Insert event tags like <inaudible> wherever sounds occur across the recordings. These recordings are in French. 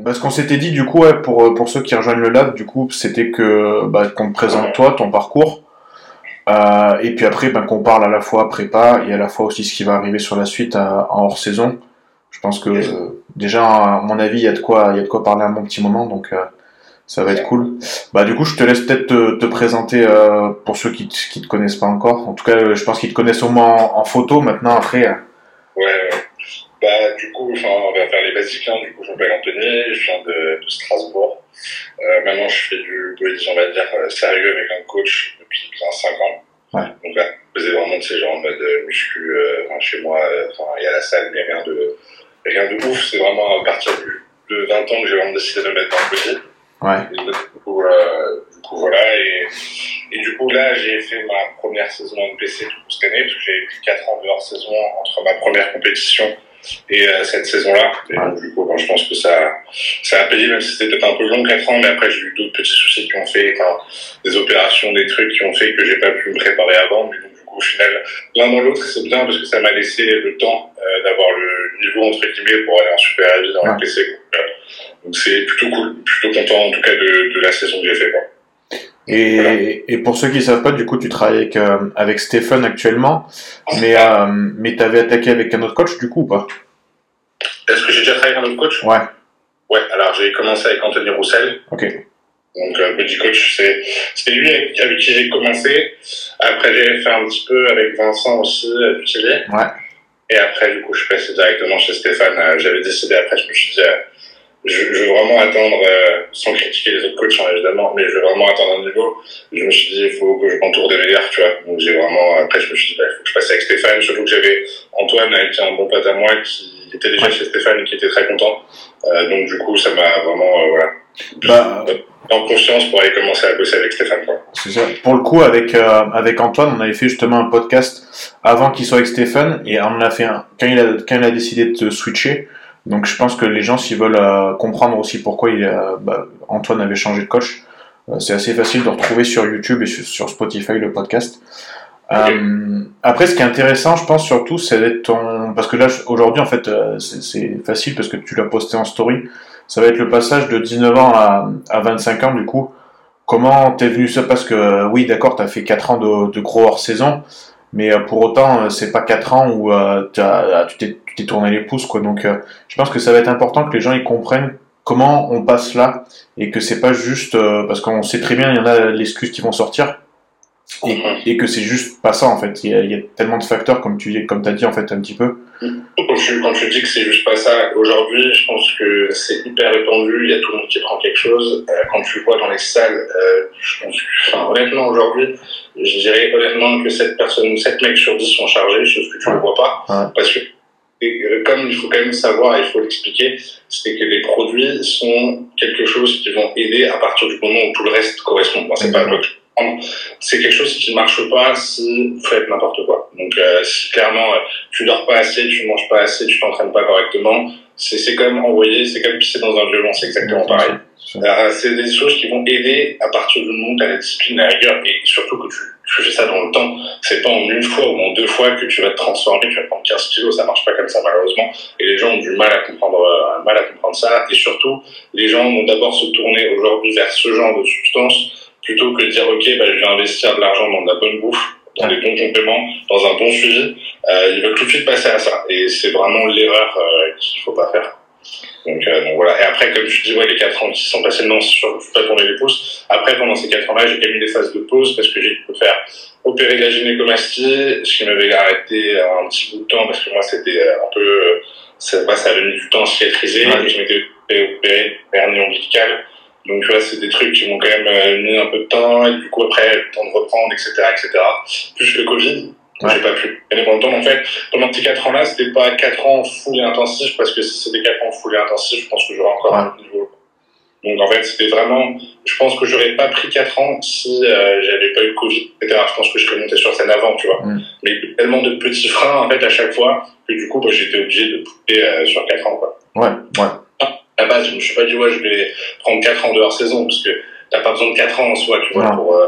bah, ce qu'on s'était dit du coup, ouais, pour, pour ceux qui rejoignent le lab, du coup, c'était que bah, qu'on te présente toi, ton parcours, euh, et puis après, ben, qu'on parle à la fois prépa et à la fois aussi ce qui va arriver sur la suite à- en hors saison. Je pense que euh, déjà, à mon avis, il y a de quoi, il y a de quoi parler un bon petit moment, donc euh, ça va être cool. Bah du coup, je te laisse peut-être te, te présenter euh, pour ceux qui, qui te connaissent pas encore. En tout cas, euh, je pense qu'ils te connaissent au moins en, en photo. Maintenant, après, euh, Ouais, ouais. Bah, du coup, enfin, on va faire les basiques. Hein. Du coup, je m'appelle Anthony, je viens de, de Strasbourg. Euh, maintenant, je fais du body, on va dire, euh, sérieux avec un coach depuis bien 5 ans. Ouais. Donc là, je faisais vraiment de ces gens en mode euh, muscu euh, enfin, chez moi. euh, Enfin, il y a la salle, mais rien de, rien de ouf. C'est vraiment à partir de, de 20 ans que j'ai vraiment décidé de me mettre dans le body. ouais, Et du coup, euh, du coup, voilà. Et, et du coup, là, j'ai fait ma première saison NPC du coup, cette année, parce que j'avais pris 4 ans de hors saison entre ma première compétition et euh, cette saison-là. Ouais. donc, du coup, bon, je pense que ça, ça a payé, même si c'était peut-être un peu long, 4 ans, mais après, j'ai eu d'autres petits soucis qui ont fait, enfin, des opérations, des trucs qui ont fait que j'ai pas pu me préparer avant. Mais donc, du coup, au final, l'un dans l'autre, c'est bien parce que ça m'a laissé le temps euh, d'avoir le niveau, entre guillemets, pour aller en super dans Ouais. NPC. Donc, euh, donc, c'est plutôt cool. Plutôt content, en tout cas, de, de la saison que j'ai fait, quoi. Et, pour ceux qui savent pas, du coup, tu travailles avec, euh, avec Stephen actuellement, mais, euh, mais t'avais attaqué avec un autre coach, du coup, ou pas? Est-ce que j'ai déjà travaillé avec un autre coach? Ouais, Ouais, alors j'ai commencé avec Anthony Roussel. ok. Donc, euh, Body Coach, c'est c'est lui avec, avec qui j'ai commencé. Après, j'ai fait un petit peu avec Vincent aussi, euh, du Chili. Ouais. Et après, du coup, je suis passé directement chez Stéphane. Euh, J'avais décidé, après, je me suis dit, euh, je, je veux vraiment attendre, euh, sans critiquer les autres coachs, hein, évidemment, mais je veux vraiment attendre un niveau. Je me suis dit, il faut que je m'entoure des meilleurs, tu vois. Donc, j'ai vraiment, après, je me suis dit, bah, il faut que je passe avec Stéphane. Surtout que j'avais Antoine, avec un bon pote à moi, qui était déjà chez Stéphane et qui était très content. Euh, donc, du coup, ça m'a vraiment, euh, voilà, Bah, en conscience pour aller commencer à bosser avec Stéphane, quoi. C'est ça. Pour le coup, avec, euh, avec Antoine, on avait fait justement un podcast avant qu'il soit avec Stéphane, et on a fait un quand il a, quand il a décidé de te switcher. Donc je pense que les gens, s'ils veulent euh, comprendre aussi pourquoi il a, bah, Antoine avait changé de coach, euh, c'est assez facile de retrouver sur YouTube et sur, sur Spotify le podcast. Euh, après, ce qui est intéressant, je pense surtout, c'est d'être ton... Parce que là, aujourd'hui, en fait, euh, c'est facile parce que tu l'as posté en story. Ça va être le passage de 19 ans à, à 25 ans, du coup. Comment t'es venu ça? Parce que euh, oui, d'accord, t'as fait 4 ans de, de gros hors-saison, mais euh, pour autant, euh, c'est pas 4 ans où euh, tu t'es tu t'es tourné les pouces, quoi. Donc, euh, je pense que ça va être important que les gens ils comprennent comment on passe là et que c'est pas juste euh, parce qu'on sait très bien il y en a l'excuse qui vont sortir et, et que c'est juste pas ça en fait. Il y, a, il y a tellement de facteurs comme tu comme t'as dit en fait un petit peu. Quand tu, quand tu dis que c'est juste pas ça, aujourd'hui, je pense que c'est hyper répandu, il y a tout le monde qui prend quelque chose. Euh, quand tu vois dans les salles, euh, je pense que, enfin, honnêtement, aujourd'hui, je dirais honnêtement que 7 personnes, 7 mecs sur 10 sont chargés, chose que tu ne vois pas. Ouais. Parce que, et, euh, comme il faut quand même savoir, il faut l'expliquer, c'est que les produits sont quelque chose qui vont aider à partir du moment où tout le reste correspond. C'est pas c'est quelque chose qui marche pas si vous faites n'importe quoi. Donc euh, si clairement euh, tu dors pas assez, tu manges pas assez, tu t'entraînes pas correctement, c'est c'est comme envoyer, c'est comme pisser dans un violon, c'est exactement pareil. Euh, c'est des choses qui vont aider à partir du moment où tu as la discipline, la rigueur, et surtout que tu, tu fais ça dans le temps. C'est pas en une fois ou en deux fois que tu vas te transformer, tu vas prendre 15 kilos, ça marche pas comme ça malheureusement. Et les gens ont du mal à comprendre, euh, mal à comprendre ça. Et surtout, les gens vont d'abord se tourner aujourd'hui vers ce genre de substance plutôt que de dire ok, bah, je vais investir de l'argent dans de la bonne bouffe, dans des bons compléments, dans un bon suivi. Euh, ils veulent tout de suite passer à ça. Et c'est vraiment l'erreur euh, qu'il faut pas faire. Donc, euh, donc voilà. Et après, comme je dis, ouais, les 4 ans qui sont passés, non, je ne pas tourner les pouces. Après, pendant ces 4 ans-là, j'ai quand même eu des phases de pause parce que j'ai me faire opérer de la gynécomastie, ce qui m'avait arrêté un petit bout de temps parce que moi, c'était euh, un peu, euh, ça, bah, ça avait mis du temps à cicatriser Ouais. et je m'étais opéré, opéré hernie ombilicale. Donc, tu vois, c'est des trucs qui m'ont quand même euh, mis un peu de temps et du coup, après, le temps de reprendre, etc., etc. Plus le Covid. J'ai pas pu gagner pendant le temps. En fait, pendant ces 4 ans-là, c'était pas 4 ans full et intensif, parce que si c'était 4 ans full et intensif, je pense que j'aurais encore Ouais. un niveau. Donc en fait, c'était vraiment, je pense que j'aurais pas pris 4 ans si euh, j'avais pas eu le Covid, etc. Je pense que je serais monté sur scène avant, tu vois. Mm. Mais tellement de petits freins, en fait, à chaque fois, que du coup, bah, j'étais obligé de pousser euh, sur 4 ans, quoi. Ouais, ouais. À la base, je me suis pas dit, ouais, je vais prendre 4 ans de hors saison, parce que t'as pas besoin de 4 ans en soi, tu vois, pour, euh,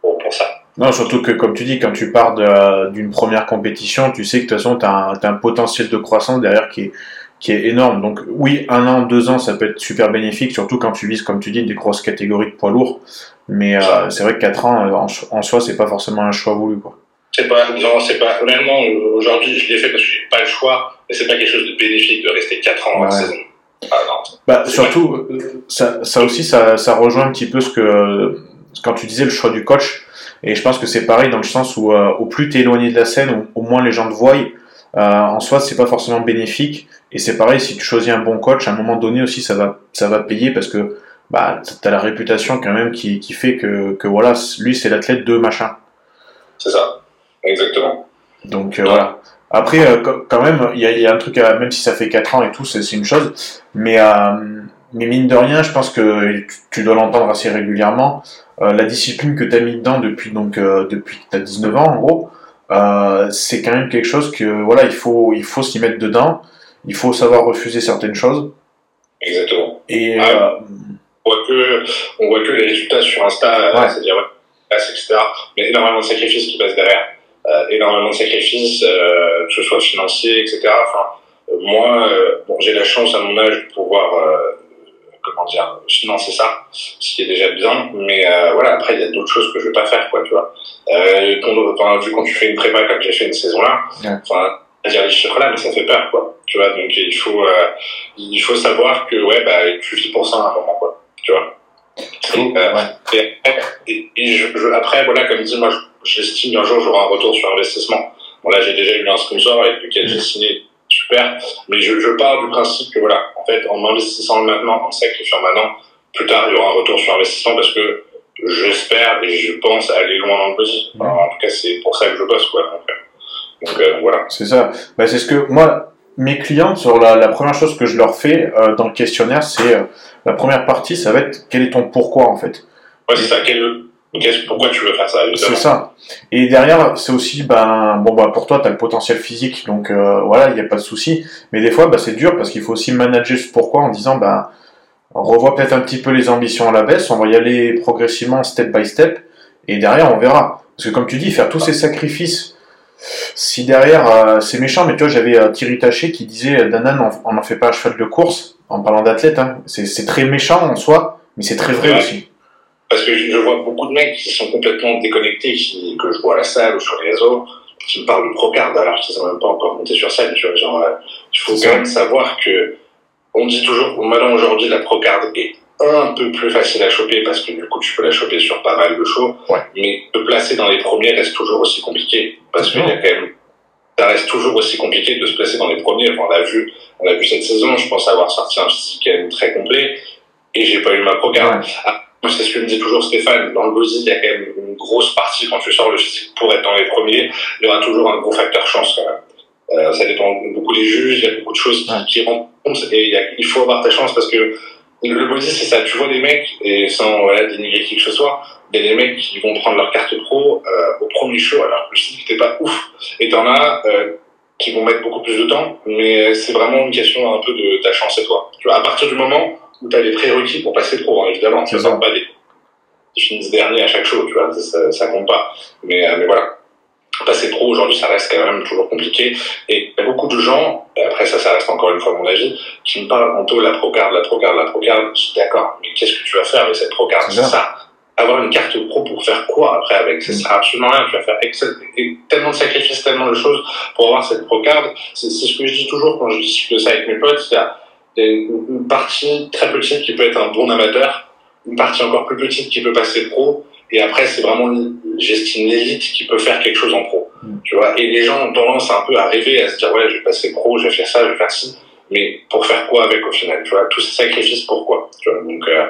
pour, pour ça. Non, surtout que, comme tu dis, quand tu pars de- d'une première compétition, tu sais que de toute façon, tu as, un t'as un potentiel de croissance derrière qui est, qui est énorme. Donc oui, un an, deux ans, ça peut être super bénéfique, surtout quand tu vises, comme tu dis, des grosses catégories de poids lourds. Mais euh, c'est vrai que quatre ans, en, en soi, c'est pas forcément un choix voulu. Quoi. C'est pas, non, c'est pas, honnêtement, aujourd'hui, je l'ai fait parce que j'ai pas le choix, mais c'est pas quelque chose de bénéfique de rester 4 ans en saison. Ah, non. Bah, surtout, ça, ça aussi, ça, ça rejoint un petit peu ce que, quand tu disais le choix du coach, et je pense que c'est pareil dans le sens où euh, au plus tu es éloigné de la scène, au, moins les gens te voient. Euh, en soi, c'est pas forcément bénéfique. Et c'est pareil, si tu choisis un bon coach, à un moment donné aussi, ça va, ça va payer parce que bah, tu as la réputation quand même qui, qui fait que, que voilà, lui, c'est l'athlète de machin. C'est ça. Exactement. Donc euh, voilà. Après, quand même, il y a, y a, un truc, même si ça fait 4 ans et tout, c'est une chose. Mais, mais mine de rien, je pense que tu, dois l'entendre assez régulièrement. la discipline que tu as mis dedans depuis, donc, depuis que tu as 19 ans, en gros, c'est quand même quelque chose que voilà, il faut, il faut s'y mettre dedans. Il faut savoir refuser certaines choses. Exactement. Et, on, voit que, on voit que les résultats sur Insta, ouais. c'est-à-dire, ouais, etc. Mais énormément de sacrifices qui passent derrière. Euh, énormément de sacrifices, euh, que ce soit financiers, etc. Enfin, euh, moi, bon, j'ai la chance à mon âge de pouvoir comment dire, financer ça, ce qui est déjà bien. Mais euh, voilà, après, il y a d'autres choses que je vais pas faire, quoi, tu vois. Euh, quand, vu quand tu fais une prépa comme j'ai fait une saison là, enfin, à dire les chiffres là, mais ça fait peur, quoi. Tu vois, donc il faut, euh, il faut savoir que, ouais, bah, tu vis pour ça à un moment, quoi. Tu vois. Et, et, et je, après, voilà, comme dit, moi, j'estime qu'un jour j'aurai un retour sur investissement. Bon, là, j'ai déjà eu un sponsor avec lequel j'ai signé, super, mais je, je pars du principe que, voilà, en fait, en investissant maintenant, en sacrifiant maintenant, plus tard, il y aura un retour sur investissement parce que j'espère et je pense aller loin dans le buzz. Enfin, en tout cas, c'est pour ça que je bosse, quoi. Donc, donc euh, voilà. C'est ça. Bah, c'est ce que moi, mes clients, sur la, la, première chose que je leur fais euh, dans le questionnaire, c'est euh, la première partie, ça va être quel est ton pourquoi en fait? Ouais, c'est ça. Quel, pourquoi tu veux faire ça C'est ça. Et derrière, c'est aussi, ben, bon, bah, pour toi, tu as le potentiel physique, donc euh, voilà, il n'y a pas de souci. Mais des fois, bah, c'est dur parce qu'il faut aussi manager ce pourquoi en disant, ben, on revoit peut-être un petit peu les ambitions à la baisse, on va y aller progressivement, step by step, et derrière, on verra. Parce que comme tu dis, faire tous ces sacrifices, si derrière, euh, c'est méchant, mais tu vois, j'avais euh, Thierry Taché qui disait, euh, Danan, on n'en fait pas un cheval de course, en parlant d'athlète, hein. c'est très méchant en soi, mais c'est très vrai aussi. Parce que je vois beaucoup de mecs qui sont complètement déconnectés, qui, que je vois à la salle ou sur les réseaux, qui me parlent de Procard alors qu'ils sont même pas encore montés sur scène. Tu vois, genre, euh, il faut quand même savoir que on dit toujours, maintenant aujourd'hui, la Procard est un peu plus facile à choper parce que du coup, tu peux la choper sur pas mal de shows. Ouais. Mais te placer dans les premiers reste toujours aussi compliqué parce qu'il y a quand même ça reste toujours aussi compliqué de se placer dans les premiers. Enfin, on l'a vu, on l'a vu cette saison. Je pense avoir sorti un même très complet et j'ai pas eu ma Procard. Ouais. Moi, c'est ce que me dit toujours Stéphane. Dans le body, il y a quand même une grosse partie quand tu sors le physique pour être dans les premiers. Il y aura toujours un gros facteur chance quand même. Euh, ça dépend beaucoup des juges. Il y a beaucoup de choses qui, qui rentrent compte et il, y a, il, faut avoir ta chance parce que le body, c'est ça. Tu vois des mecs et sans voilà, dénigrer qui que ce soit, il y a des mecs qui vont prendre leur carte pro euh, au premier show alors que le physique n'était pas ouf. Et t'en as euh, qui vont mettre beaucoup plus de temps, mais c'est vraiment une question un peu de ta chance et toi. Tu vois, à partir du moment où tu as les prérequis pour passer pro, hein, évidemment. Ça ne pas des. Ils finissent dernier à chaque show, tu vois, ça, ça compte pas. Mais, euh, mais voilà. Passer pro aujourd'hui, ça reste quand même toujours compliqué. Et il y a beaucoup de gens, et après ça, ça reste encore une fois mon avis, qui me parlent en tôt la procard, la procard, la procard. Je suis d'accord, mais qu'est-ce que tu vas faire avec cette procard C'est ça. Avoir une carte pro pour faire quoi après avec? Ça sert absolument rien. Tu vas faire excel, tellement de sacrifices, tellement de choses pour avoir cette procard. C'est ce que je dis toujours quand je discute de ça avec mes potes. C'est une partie très petite qui peut être un bon amateur, une partie encore plus petite qui peut passer pro, et après c'est vraiment, j'estime l'élite qui peut faire quelque chose en pro. Mm. Tu vois, et les gens ont tendance un peu à rêver, à se dire ouais, je vais passer pro, je vais faire ça, je vais faire ci, mais pour faire quoi avec au final? Tu vois, tous ces sacrifices pourquoi tu vois, donc, euh,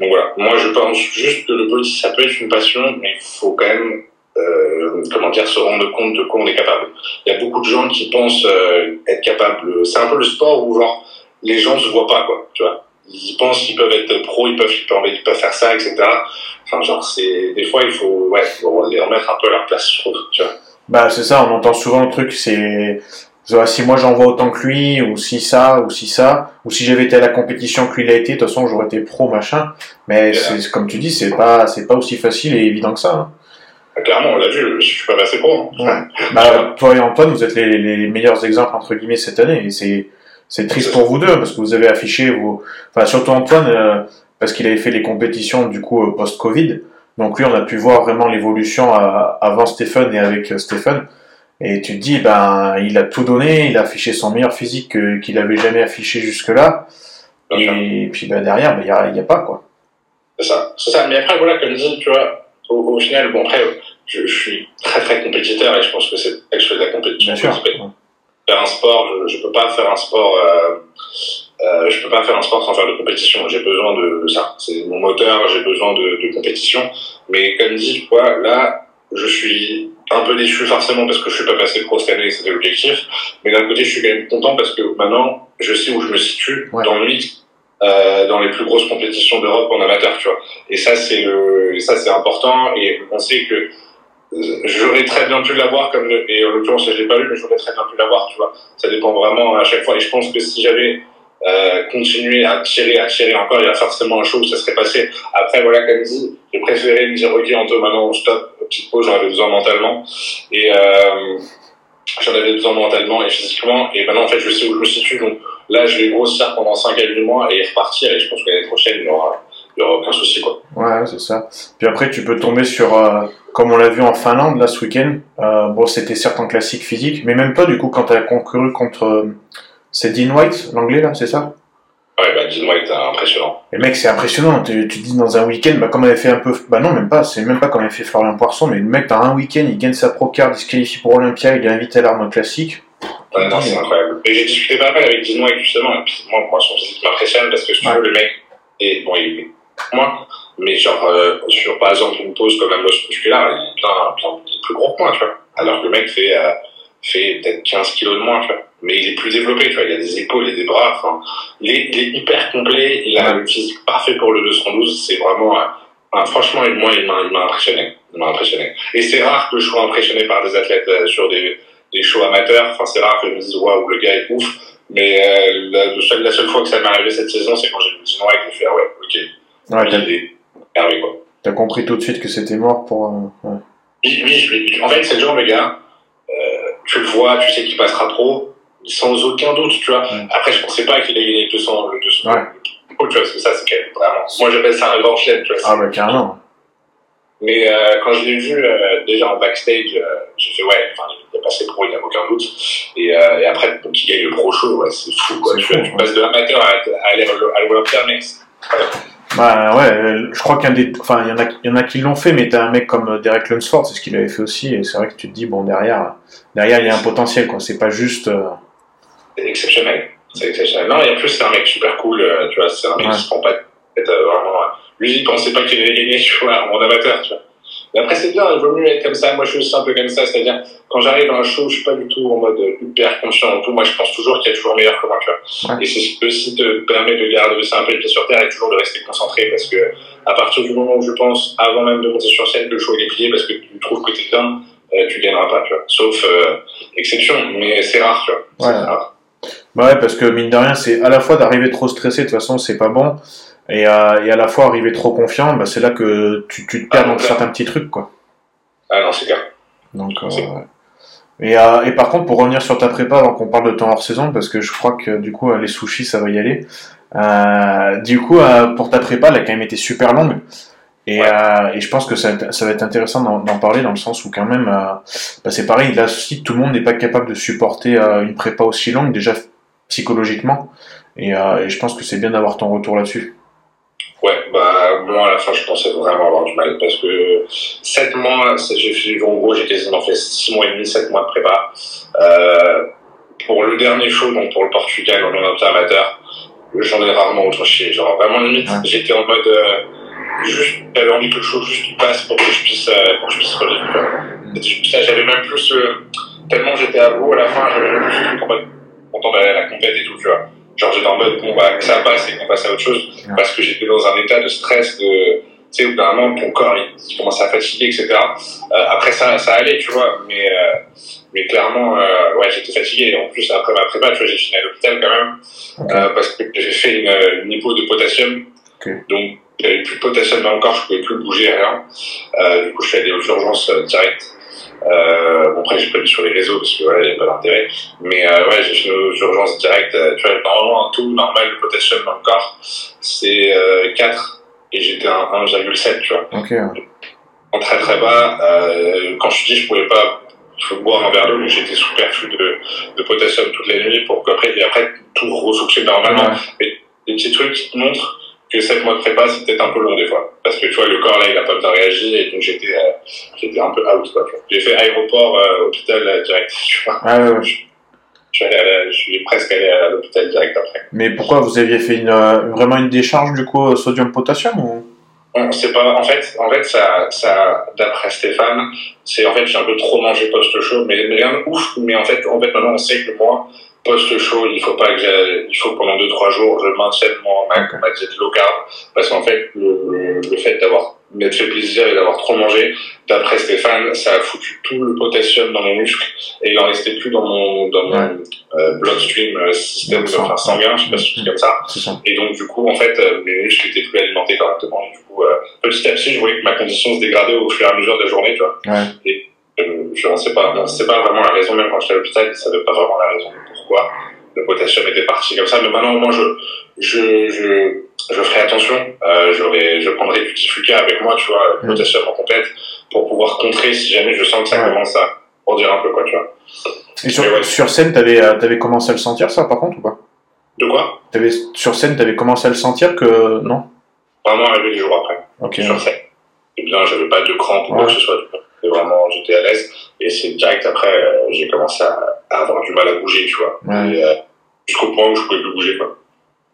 donc voilà, moi je pense juste que le body ça peut être une passion, mais il faut quand même euh, comment dire, se rendre compte de quoi on est capable. Il y a beaucoup de gens qui pensent euh, être capables. C'est un peu le sport où genre les gens se voient pas, quoi, tu vois. Ils pensent qu'ils peuvent être pro, ils peuvent, ils peuvent, ils peuvent faire ça, etc. Enfin, genre, c'est, des fois, il faut, ouais, faut les remettre un peu à leur place, je trouve, tu vois. Bah, c'est ça, on entend souvent le truc, c'est, si moi j'en vois autant que lui, ou si ça, ou si ça, ou si j'avais été à la compétition que lui l'a été, de toute façon j'aurais été pro, machin. Mais c'est, comme tu dis, c'est pas, c'est pas aussi facile et évident que ça. Hein. Bah, clairement, on l'a vu, je suis pas passé pro. Hein. Ouais. bah, toi et Antoine, vous êtes les, les meilleurs exemples, entre guillemets, cette année, et c'est, c'est triste pour vous deux parce que vous avez affiché vos, enfin surtout Antoine euh, parce qu'il avait fait les compétitions du coup euh, post-Covid. Donc lui, on a pu voir vraiment l'évolution avant Stephen et avec Stephen. Et tu te dis, ben, il a tout donné, il a affiché son meilleur physique qu'il avait jamais affiché jusque-là. Et, puis ben, derrière, ben, il ben, n'y a, a, pas, quoi. C'est ça. C'est ça. Mais après, voilà, comme dit, tu vois, au, final, bon, après, je, suis très, très compétiteur et je pense que c'est que je fais de la compétition. Bien sûr. Faire un sport, je, ne peux pas faire un sport, euh, euh, je peux pas faire un sport sans faire de compétition. J'ai besoin de, ça. C'est mon moteur, j'ai besoin de, de, compétition. Mais comme dit, tu vois, là, je suis un peu déçu forcément parce que je suis pas passé pro cette année, c'était l'objectif. Mais d'un côté, je suis quand même content parce que maintenant, je sais où je me situe dans le mix, euh, dans les plus grosses compétitions d'Europe en amateur, tu vois. Et ça, c'est le, ça, c'est important. Et on sait que j'aurais très bien pu l'avoir comme et en l'occurrence, je l'ai pas lu, mais j'aurais très bien pu l'avoir, tu vois. Ça dépend vraiment à chaque fois. Et je pense que si j'avais euh, continuer à tirer, à tirer encore, il y a forcément un show où ça serait passé. Après, voilà, comme dit, j'ai préféré me dire, ok, Anto, maintenant, stop, petite pause, j'en avais besoin mentalement. Et euh, j'en avais besoin mentalement et physiquement. Et maintenant, en fait, je sais où je me situe. Donc là, je vais grossir pendant 5 à 8 mois et repartir. Et je pense que l'année prochaine, il n'y aura, il y aura aucun souci. Quoi. Ouais, c'est ça. Puis après, tu peux tomber sur, euh, comme on l'a vu en Finlande, là, ce week-end. Euh, bon, c'était certes un classique physique, mais même pas, du coup, quand tu as concouru contre c'est Dean White, l'anglais, là, c'est ça? Ouais, bah Dean White, impressionnant. Et mec, c'est impressionnant. Tu, tu dis dans un week-end, bah, comme avait fait un peu. Bah non, même pas, c'est même pas comme avait fait Florian Poisson, mais le mec, dans un week-end, il gagne sa pro card, il se qualifie pour Olympia, il est invité à l'arme classique. Ouais, non, c'est incroyable. Et j'ai discuté pas mal avec Dean White, justement, et puis moi, moi son physique m'impressionne parce que je trouve le mec, et bon, il est moi, mais genre, euh, sur par exemple une pose comme la mosse musculaire, il est bien, bien, plus gros que moi, tu vois. Alors que le mec fait. Euh, fait peut-être 15 kilos de moins, tu vois. Mais il est plus développé, tu vois. Il a des épaules et des bras. Enfin, il est, hyper complet. Il a le physique parfait pour le 212. C'est vraiment, euh, franchement, moi, il m'a impressionné. Il m'a impressionné. Et c'est rare que je sois impressionné par des athlètes euh, sur des, des shows amateurs. Enfin, c'est rare que je me dise, waouh, le gars est ouf. Mais euh, la, seule, la seule fois que ça m'est arrivé cette saison, c'est quand j'ai vu Dino et que fait, ah ouais, ok. Ouais, t'as, quoi. T'as compris tout de suite que c'était mort pour. Euh, ouais. Oui, oui, en fait, c'est le genre de gars tu le vois, tu sais qu'il passera trop, sans aucun doute, tu vois. Après, je pensais pas qu'il ait gagné 200, le 200. Ouais. tu vois, parce que ça, c'est quand même vraiment. Moi, j'appelle ça un grand chien, tu vois. Ah, bah, carrément. Mais euh, quand je l'ai vu euh, déjà en backstage, euh, j'ai fait ouais, il est passé pro, il n'y a aucun doute. Et, euh, et après, donc, il gagne le pro show, ouais, c'est fou, quoi. Tu, fou, tu passes de l'amateur à, à aller à l'Olympia, mec. Bah ouais, je crois qu'il y, des... enfin, il y, en a, y en a qui l'ont fait, mais t'as un mec comme Derek Lunsford, c'est ce qu'il avait fait aussi, et c'est vrai que tu te dis, bon, derrière, derrière il y a un potentiel, quoi. C'est pas juste. Euh... C'est exceptionnel. C'est exceptionnel. Non, et en plus, c'est un mec super cool, euh, tu vois, c'est un mec qui se prend pas de vraiment. Lui, il pensait pas qu'il allait gagner, tu vois, en amateur, tu vois. Mais après, c'est bien, il vaut mieux être comme ça. Moi, je suis aussi un peu comme ça, c'est-à-dire, quand j'arrive dans un show, je suis pas du tout en mode hyper conscient. Tout. Moi, je pense toujours qu'il y a toujours meilleur que moi, tu vois. Et c'est ce qui aussi te permet de garder ça un peu les pieds sur terre et toujours de rester concentré parce que, à partir du moment où je pense, avant même de monter sur scène, que le show est plié parce que tu trouves que t'es bien, euh, tu gagneras pas, tu vois. Sauf euh, exception, mais c'est rare, tu vois. Ouais. Rare. Bah ouais, parce que mine de rien, c'est à la fois d'arriver trop stressé, de toute façon, c'est pas bon. Et à, et à la fois arriver trop confiant, bah, c'est là que tu, tu te perds ah, dans certains petits trucs, quoi. Ah non, c'est clair. Donc, euh, et, euh, et, par contre, pour revenir sur ta prépa, avant qu'on parle de temps hors saison, parce que je crois que du coup, les sushis, ça va y aller. Euh, du coup, euh, pour ta prépa, elle a quand même été super longue. Et, euh, et je pense que ça, ça va être intéressant d'en parler dans le sens où quand même, bah c'est pareil, là aussi, tout le monde n'est pas capable de supporter une prépa aussi longue, déjà psychologiquement. Et, et je pense que c'est bien d'avoir ton retour là-dessus. Ouais, bah moi à la fin je pensais vraiment avoir du mal parce que 7 mois, j'ai fait, en gros j'ai quasiment fait 6 mois et demi, 7 mois de prépa. Euh, pour le dernier show, donc pour le Portugal en observateur, j'en ai rarement autre chier. Genre vraiment limite, j'étais en mode euh, juste, j'avais envie que le show juste passe pour que je puisse, euh, pour que je puisse revivre. J'avais même plus, euh, tellement j'étais à bout à la fin, j'avais même plus en mode content d'aller à la compète et tout, tu vois. Genre, j'étais en mode, bon, bah, que ça passe et qu'on passe à autre chose. Parce que j'étais dans un état de stress, de, tu sais, où d'un moment, ton corps, il, commence à fatiguer, etc. Euh, après, ça, ça allait, tu vois, mais, euh, mais clairement, euh, ouais, j'étais fatigué. En plus, après ma prépa, tu vois, j'ai fini à l'hôpital quand même. Euh, parce que j'ai fait une, une hypo de potassium. Okay. Donc, j'avais plus de potassium dans le corps, je pouvais plus bouger, rien. Euh, du coup, je suis allé aux urgences euh, direct. Euh, bon, après, j'ai pas lu sur les réseaux parce que voilà, il n'y a pas d'intérêt. Mais euh, ouais, j'ai fait une urgence directe. Euh, tu vois, normalement, un taux normal de potassium dans le corps, c'est euh, 4 et j'étais à 1,7, tu vois. Ok. En très très bas. Euh, quand je dis je pouvais pas boire un verre d'eau, j'étais sous perfus de, de potassium toute la nuit pour qu'après, et après, tout ressourcer normalement. Ouais. Mais des petits trucs qui te montrent que 7 mois de prépa, c'est peut-être un peu long des fois. Parce que tu vois, le corps là, il a pas bien réagi et donc j'étais euh, j'étais un peu out. quoi. J'ai fait aéroport, euh, hôpital euh, direct. <laughs> Tu vois. Ah ouais. Je, je suis allé à la- je suis presque allé à l'hôpital direct après. Mais pourquoi vous aviez fait une, vraiment une décharge du coup sodium-potassium ou? On sait pas. En fait, en fait, ça, ça, d'après Stéphane, c'est en fait j'ai un peu trop mangé post chaud, mais, mais rien de ouf. Mais en fait, en fait, maintenant on sait que moi, post chaud, il faut pas que il faut que pendant deux trois jours, je maintienne mon ma, Ok. ma diète low carb, parce qu'en fait, le, le, fait d'avoir m'être fait plaisir et d'avoir trop mangé, d'après Stéphane, ça a foutu tout le potassium dans mon muscle et il en restait plus dans mon dans mon Ouais. euh, bloodstream euh, système enfin, sanguin, je sais pas si c'est comme ça. c'est Et donc, du coup, en fait, euh, mes muscles étaient plus alimentés correctement. Et du coup, euh, petit à petit, je voyais que ma condition se dégradait au fur et à mesure de la journée, tu vois. Ouais. Euh, je ne sais pas, sait pas vraiment la raison, même quand j'étais à l'hôpital, ils savaient pas vraiment la raison pourquoi le potassium était parti comme ça. Mais maintenant, moi, je, je, je, je ferai attention. Euh, je prendrai du Diffuca avec moi, tu vois, le Mm. potassium en complète, pour pouvoir contrer si jamais je sens que ça commence à dire un peu, quoi, tu vois. Et sur, Mais ouais. sur scène, t'avais euh, t'avais commencé à le sentir ça par contre ou pas? De quoi? T'avais sur scène, t'avais commencé à le sentir que non? Vraiment arrivé les jours après. Ok. sur scène. Et bien, j'avais pas de crampes ou quoi que ce soit. C'était vraiment, j'étais à l'aise. Et c'est direct après, euh, j'ai commencé à, à avoir du mal à bouger, tu vois. Ouais. Euh, jusqu'au point où je pouvais plus bouger, quoi.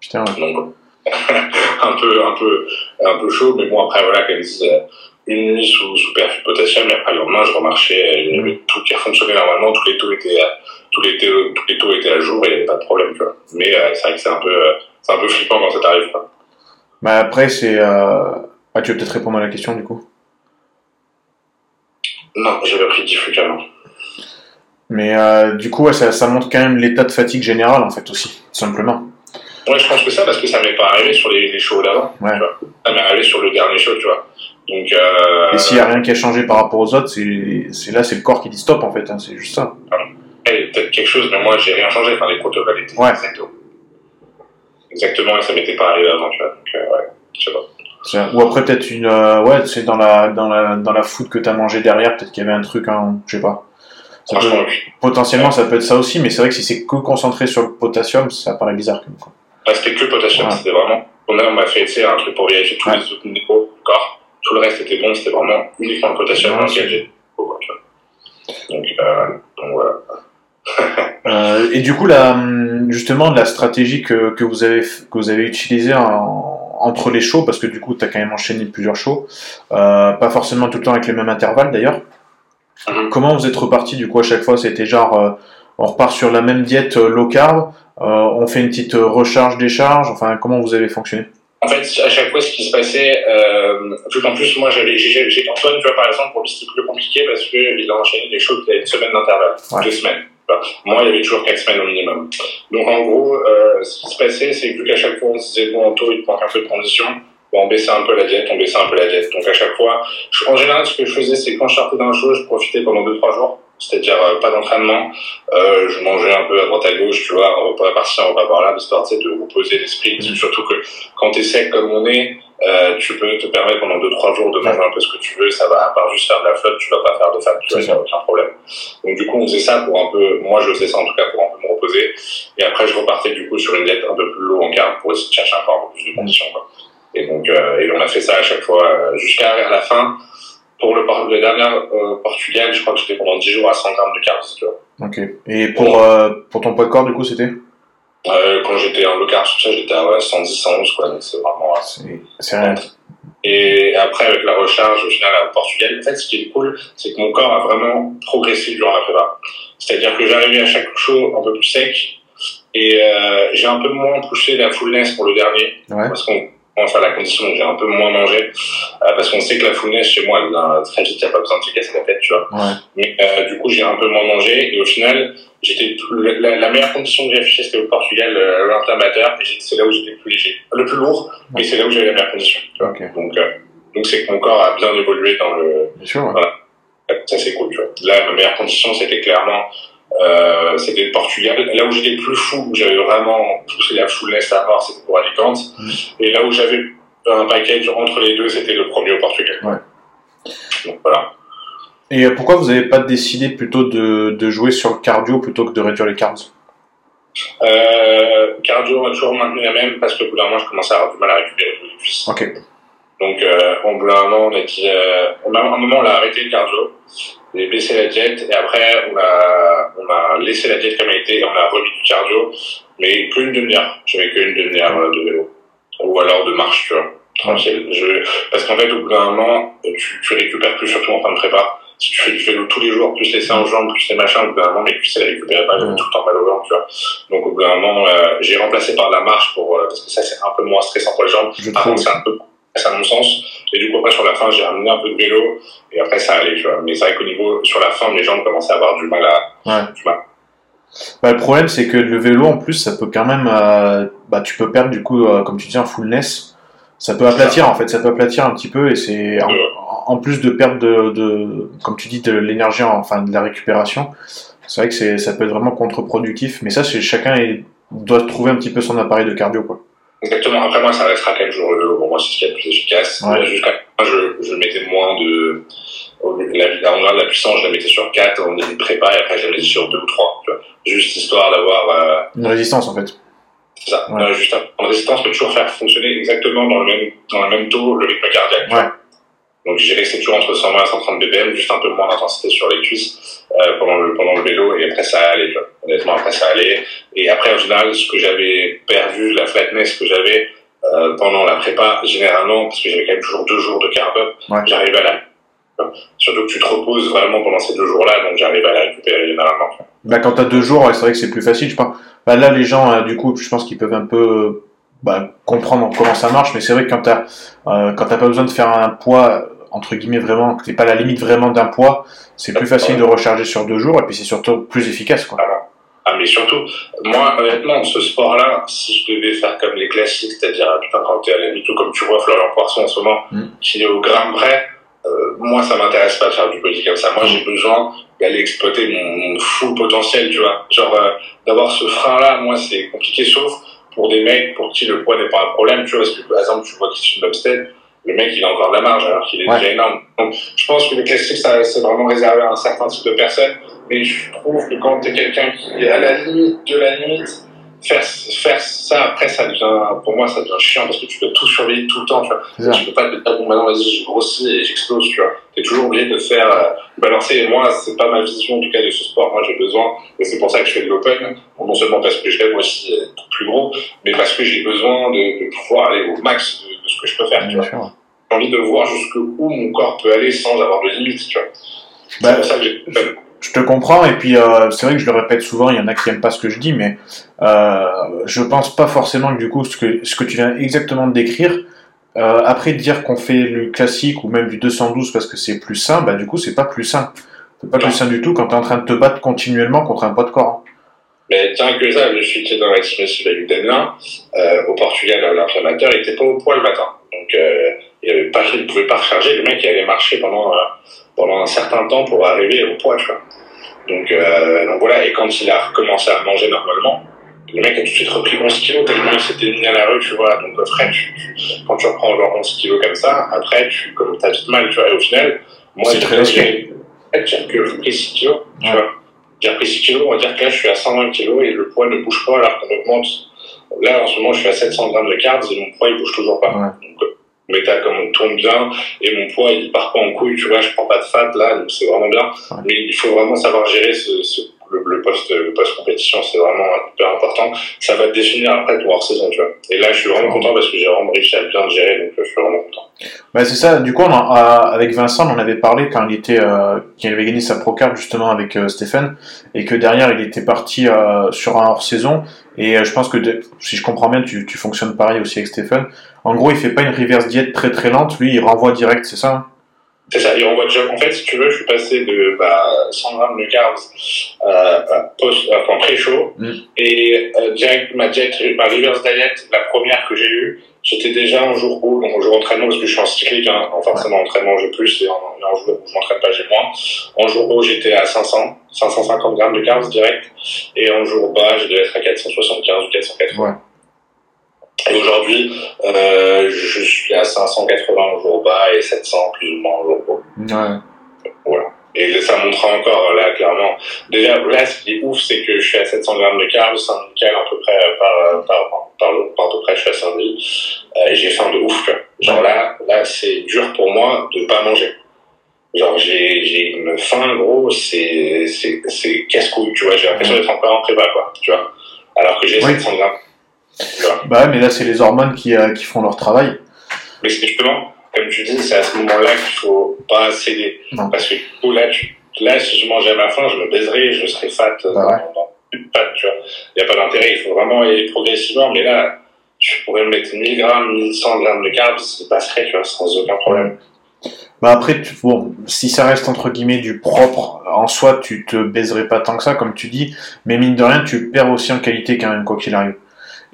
Putain. ouais. Donc, <laughs> un peu, un peu, un peu chaud, mais bon, après, voilà, comme disent, euh, une nuit sous, sous perfus potassium, et après, le lendemain, je remarchais, il y avait tout qui fonctionnait normalement, tous les taux étaient, à- tous les taux, tous les taux étaient à jour, et il n'y avait pas de problème, tu vois. Mais, euh, c'est vrai que c'est un peu, c'est un peu flippant quand ça t'arrive, quoi. Bah après c'est ah tu veux peut-être répondre à la question du coup? Non, j'avais pris Diffuca, non. Mais euh, du coup ouais, ça, ça montre quand même l'état de fatigue général en fait aussi tout simplement. Ouais, je pense que ça, parce que ça m'est pas arrivé sur les, les shows d'avant. Ouais. Ça m'est arrivé sur le dernier show, tu vois. Donc, euh, Et s'il y a rien qui a changé par rapport aux autres, c'est là c'est le corps qui dit stop en fait. hein, c'est juste ça. a peut-être quelque chose, mais moi, j'ai rien changé. Enfin, les protocoles étaient Ouais. exactement. Exactement, et ça m'était pas arrivé avant, tu vois. Donc, euh, ouais, je sais pas. Ou après peut-être une euh, ouais c'est dans la dans la dans la food que t'as mangé derrière peut-être qu'il y avait un truc hein, je sais pas. Ça peut- Franchement, oui. potentiellement ça peut être ça aussi mais c'est vrai que si c'est que concentré sur le potassium ça paraît bizarre même. quoi. Ah, c'était que le potassium, Ouais. c'était vraiment. On, a, on m'a fait, un truc pour vérifier tous Ouais. les autres niveaux du corps. Tout le reste était bon, c'était vraiment uniquement le potassium Ouais. Donc, euh, donc voilà. <laughs> Euh, et du coup, la, hum, justement, la stratégie que, que, vous avez, que vous avez utilisée en- entre les shows, parce que du coup, tu as quand même enchaîné plusieurs shows, euh, pas forcément tout le temps avec les mêmes intervalles d'ailleurs. Mhm. Comment vous êtes reparti du coup à chaque fois C'était genre, euh, on repart sur la même diète euh, low carb, on fait une petite euh, recharge-décharge, enfin, comment vous avez fonctionné? En fait, à chaque fois, ce qui se passait, euh, vu qu'en plus, moi, j'avais, j'ai, Antoine, tu vois, par exemple, pour lui, c'était plus compliqué parce qu'il a enchaîné des shows qui avaient une semaine d'intervalle, Ouais. deux semaines. Moi, il y avait toujours quatre semaines au minimum. Donc, en gros, euh, ce qui se passait, c'est que vu qu'à chaque fois, on se disait, bon, Anto, il te manque un peu de condition, bon, on baissait un peu la diète, on baissait un peu la diète. Donc, à chaque fois, je- en général, ce que je faisais, c'est quand je sortais d'un show, je profitais pendant deux, trois jours. C'est-à-dire euh, pas d'entraînement, euh, je mangeais un peu à droite à gauche, tu vois, un repas par-ci, un repas par-là, histoire tu sais, de reposer l'esprit. Mhm. Surtout que quand t'es sec comme on est, euh, tu peux te permettre pendant 2-3 jours de manger un peu ce que tu veux, ça va, à part juste faire de la flotte, tu vas pas faire de fat, tu vois, C'est il a aucun problème. Donc du coup, on faisait ça pour un peu, moi je faisais ça en tout cas pour un peu me reposer, et après je repartais du coup sur une diète un peu plus low en carb pour essayer de chercher encore un peu plus de conditions, quoi. Et donc, euh, et on a fait ça à chaque fois, euh, jusqu'à à la fin, pour le, le dernier euh, Portugal, je crois que j'étais pendant 10 jours à 100 grammes de carbs, tu vois. Ok. Et pour, euh, pour ton poids de corps, du coup, c'était? Euh, quand j'étais en low carb, tout ça, j'étais à ouais, 110, 111, quoi, donc c'est vraiment, euh, C'est rien. Et après, avec la recharge, au final, au Portugal, en fait, ce qui est cool, c'est que mon corps a vraiment progressé durant la prépa. C'est-à-dire que j'arrivais à chaque show un peu plus sec, et euh, j'ai un peu moins poussé la fullness pour le dernier, Ouais. parce qu'on enfin la condition, donc j'ai un peu moins mangé, euh, parce qu'on sait que la fullness chez moi, elle vient très vite, il n'y a pas besoin de se casser la tête, tu vois. Ouais. Mais euh, du coup, j'ai un peu moins mangé, et au final, j'étais la, la meilleure condition que j'ai affichée, c'était au Portugal, euh, l'inflammateur, et c'est là où j'étais le plus léger, le plus lourd, mais c'est là où j'avais la meilleure condition. tu vois. Ok. Donc, euh, donc c'est que mon corps a bien évolué dans le. Bien sûr. Ça, c'est cool, tu vois. Là, ma meilleure condition, c'était clairement, euh, c'était le Portugal. Là où j'étais plus fou, où j'avais vraiment poussé la fullness à mort, c'était pour Alicante. Et là où j'avais un package entre les deux, c'était le premier au Portugal. Ouais. Donc voilà. Et euh, pourquoi vous n'avez pas décidé plutôt de, de jouer sur le cardio plutôt que de réduire les carbs Euh, cardio, on a toujours maintenu la même parce que au bout d'un moment, je commençais à avoir du mal à récupérer les cuisses. Ok. Donc, euh, au bout d'un moment, on a dit, euh, on a- à un moment, on a arrêté le cardio, on a baissé la diète, et après, on a, on a laissé la diète comme elle était, et on a remis du cardio, mais qu'une demi-heure. J'avais qu'une demi-heure euh, de vélo. Ou alors de marche, tu vois. Tranquille. Je, parce qu'en fait, au bout d'un moment, tu, tu récupères plus, surtout en fin de prépa. Si tu fais du vélo tous les jours, plus les seins aux jambes, plus les machins, au bout d'un moment, mais tu sais, les récupérer pas, j'avais tout le temps mal au ventre, tu vois. Donc, au bout d'un moment, euh, j'ai remplacé par de la marche pour, euh, parce que ça, c'est un peu moins stressant pour les jambes. Par contre, c'est un peu à mon sens. Et du coup, après, sur la fin, j'ai ramené un peu de vélo. Et après, ça allait, tu vois. Mais c'est vrai qu'au niveau, sur la fin, mes jambes commençaient à avoir du mal à. Ouais. Du mal. Bah, le problème, c'est que le vélo, en plus, ça peut quand même. euh, bah, tu peux perdre, du coup, euh, comme tu dis, en fullness. Ça peut aplatir, en fait. Ça peut aplatir un petit peu. Et c'est. En, plus de perdre de, de. Comme tu dis, de l'énergie, enfin, de la récupération. C'est vrai que ça peut être vraiment contre-productif. Mais ça, c'est chacun est- doit trouver un petit peu son appareil de cardio, quoi. Exactement. Après, moi, ça restera quand même toujours le vélo. Pour moi, c'est ce qui est le plus efficace. Ouais. Jusqu'à je, je mettais moins de. La, la, en général, la puissance, je la mettais sur 4 on début de prépa, et après, je la mettais sur 2 ou 3. Tu vois. Juste histoire d'avoir. euh, Une résistance, en fait. c'est ça. Ouais. Euh, juste en résistance, peut toujours faire fonctionner exactement dans le même, dans le même taux le rythme cardiaque. tu Ouais. vois. Donc j'ai resté toujours entre 120 et 130 BPM, juste un peu moins d'intensité sur les cuisses euh, pendant, le, pendant le vélo, et après ça allait. tu. Honnêtement, après ça allait. Et après, au final, ce que j'avais perdu, la flatness que j'avais euh, pendant la prépa, généralement, parce que j'avais quand même toujours deux jours de carb up, Ouais. j'arrivais à la. Surtout que tu te reposes vraiment pendant ces deux jours-là, donc j'arrivais à la récupérer généralement. tu. Bah, quand t'as deux jours, c'est vrai que c'est plus facile. Je pense. Bah, là, les gens, euh, du coup, je pense qu'ils peuvent un peu bah, comprendre comment ça marche, mais c'est vrai que quand t'as euh, quand t'as pas besoin de faire un poids entre guillemets vraiment, que t'es pas à la limite vraiment d'un poids, c'est plus facile de recharger sur deux jours et puis c'est surtout plus efficace, quoi. Ah, mais surtout, moi, honnêtement, ce sport-là, si je devais faire comme les classiques, c'est-à-dire, putain, quand t'es à la limite, ou comme tu vois Florian Poisson en ce moment, Mm. qui est au gramme près, euh, moi, ça m'intéresse pas de faire du body comme ça. Moi, j'ai besoin d'aller exploiter mon, mon full potentiel, tu vois. Genre, euh, d'avoir ce frein-là, moi, c'est compliqué, sauf pour des mecs pour qui le poids n'est pas un problème, tu vois, parce que, par exemple, tu vois Christian Bumstead, le mec, il a encore de la marge, alors qu'il est Ouais. déjà énorme. Donc, je pense que le classique, c'est vraiment réservé à un certain type de personnes. Mais je trouve que quand t'es quelqu'un qui est à la limite de la limite, faire, faire ça après, ça devient, pour moi, ça devient chiant parce que tu dois tout surveiller tout le temps, tu vois. Tu peux pas te dire, bon, maintenant, vas-y, j'ai grossi et j'explose, tu vois. T'es toujours obligé de faire euh, balancer. Et moi, c'est pas ma vision, en tout cas, de ce sport. Moi, j'ai besoin, et c'est pour ça que je fais de l'open. Non seulement parce que je rêve aussi être plus gros, mais parce que j'ai besoin de, de pouvoir aller au max de, de ce que je peux faire, tu vois. J'ai envie de voir jusqu'où mon corps peut aller sans avoir de limite, tu vois. Bah, pour ça que j'ai. Je te comprends, et puis euh, c'est vrai que je le répète souvent, il y en a qui aiment pas ce que je dis, mais euh, je pense pas forcément que du coup, ce que, ce que tu viens exactement de décrire, euh, après dire qu'on fait du classique ou même du 212 parce que c'est plus sain, bah du coup c'est pas plus sain. C'est pas Non. plus sain du tout quand t'es en train de te battre continuellement contre un poids de corps. hein. Mais tiens que ça, je suis qui dans team aussi avec Denlin, au Portugal, l'inflammateur, il était pas au poids le matin. Donc, euh, il avait pas, il pouvait pas recharger. Le mec, il allait marcher pendant, euh, pendant un certain temps pour arriver au poids, tu vois. Donc, euh, donc voilà. Et quand il a recommencé à manger normalement, le mec a tout de suite repris 11 kilos tellement il s'était mis à la rue, tu vois. Donc, après, tu, tu- quand tu reprends genre 11 kilos comme ça, après, tu, comme t'as vite mal, tu vois. Et au final, moi, j'ai repris 6 kilos, tu vois. J'ai repris 6 kilos, on va dire que là, je suis à 120 kilos et le poids ne bouge pas alors qu'on augmente. Là, en ce moment, je suis à 700 grammes de carbs et mon poids, il bouge toujours pas. Ouais. Donc, euh, méta, comme on tourne bien et mon poids, il part pas en couille, tu vois, je prends pas de fat là, donc c'est vraiment bien. Mais il faut vraiment savoir gérer ce, ce- le, le post, le post-compétition, c'est vraiment hyper important. Ça va définir après ton hors-saison, tu vois. Et là, je suis vraiment content parce que j'ai vraiment réussi à bien gérer, donc euh, je suis vraiment content. Bah, c'est ça, du coup, on en- euh, avec Vincent, on en avait parlé quand il était, euh, qu'il avait gagné sa Procard justement avec euh, Stéphane, et que derrière il était parti euh, sur un hors-saison, et euh, je pense que si je comprends bien, tu, tu fonctionnes pareil aussi avec Stéphane. En gros, il fait pas une reverse diète très très lente, lui il renvoie direct, c'est ça hein? C'est ça, il renvoie déjà. En fait, si tu veux, je suis passé de bah, 100 grammes de carbs euh, à post, enfin pré-chaud Mm. et euh, direct ma diète, ma reverse diet, la première que j'ai eue, j'étais déjà en jour haut, donc en jour entraînement, parce que je suis en cyclique, hein, en forcément entraînement j'ai plus, et en, en jour où je m'entraîne pas j'ai moins. En jour haut j'étais à 500, 550 grammes de carbs direct, et en jour bas j'ai dû être à 475 ou 480. Ouais. Et aujourd'hui, euh, je suis à 580 au jour bas et 700 plus ou moins au jour haut. Ouais. Voilà. Et ça montrera encore là clairement. Déjà là, ce qui est ouf, c'est que je suis à 700 grammes de carbs, syndical à peu près par par par, par, à peu près, je suis à 110. Euh, j'ai faim de ouf. Quoi. Genre là, là, c'est dur pour moi de pas manger. Genre j'ai j'ai une faim gros, c'est c'est c'est casse-couille, tu vois. J'ai l'impression d'être encore en prépa quoi, tu vois. Alors que j'ai Oui. 700 grammes. Vois. Bah ouais, mais là, c'est les hormones qui, euh, qui font leur travail. Mais c'est justement, comme tu dis, c'est à ce moment-là qu'il faut pas céder. Non. Parce que du coup, là, tu, là, si je mangeais à ma faim, je me baiserais, je serais fat euh, Bah dans, ouais. dans une patte, tu vois. Il n'y a pas d'intérêt, il faut vraiment aller progressivement, mais là, tu pourrais me mettre 1000 grammes, 1100 grammes de carbs, ça passerait, tu vois, sans aucun problème. Bah après, tu- bon, si ça reste entre guillemets du propre, en soi, tu te baiserais pas tant que ça, comme tu dis, mais mine de rien, tu perds aussi en qualité quand même, quoi qu'il arrive.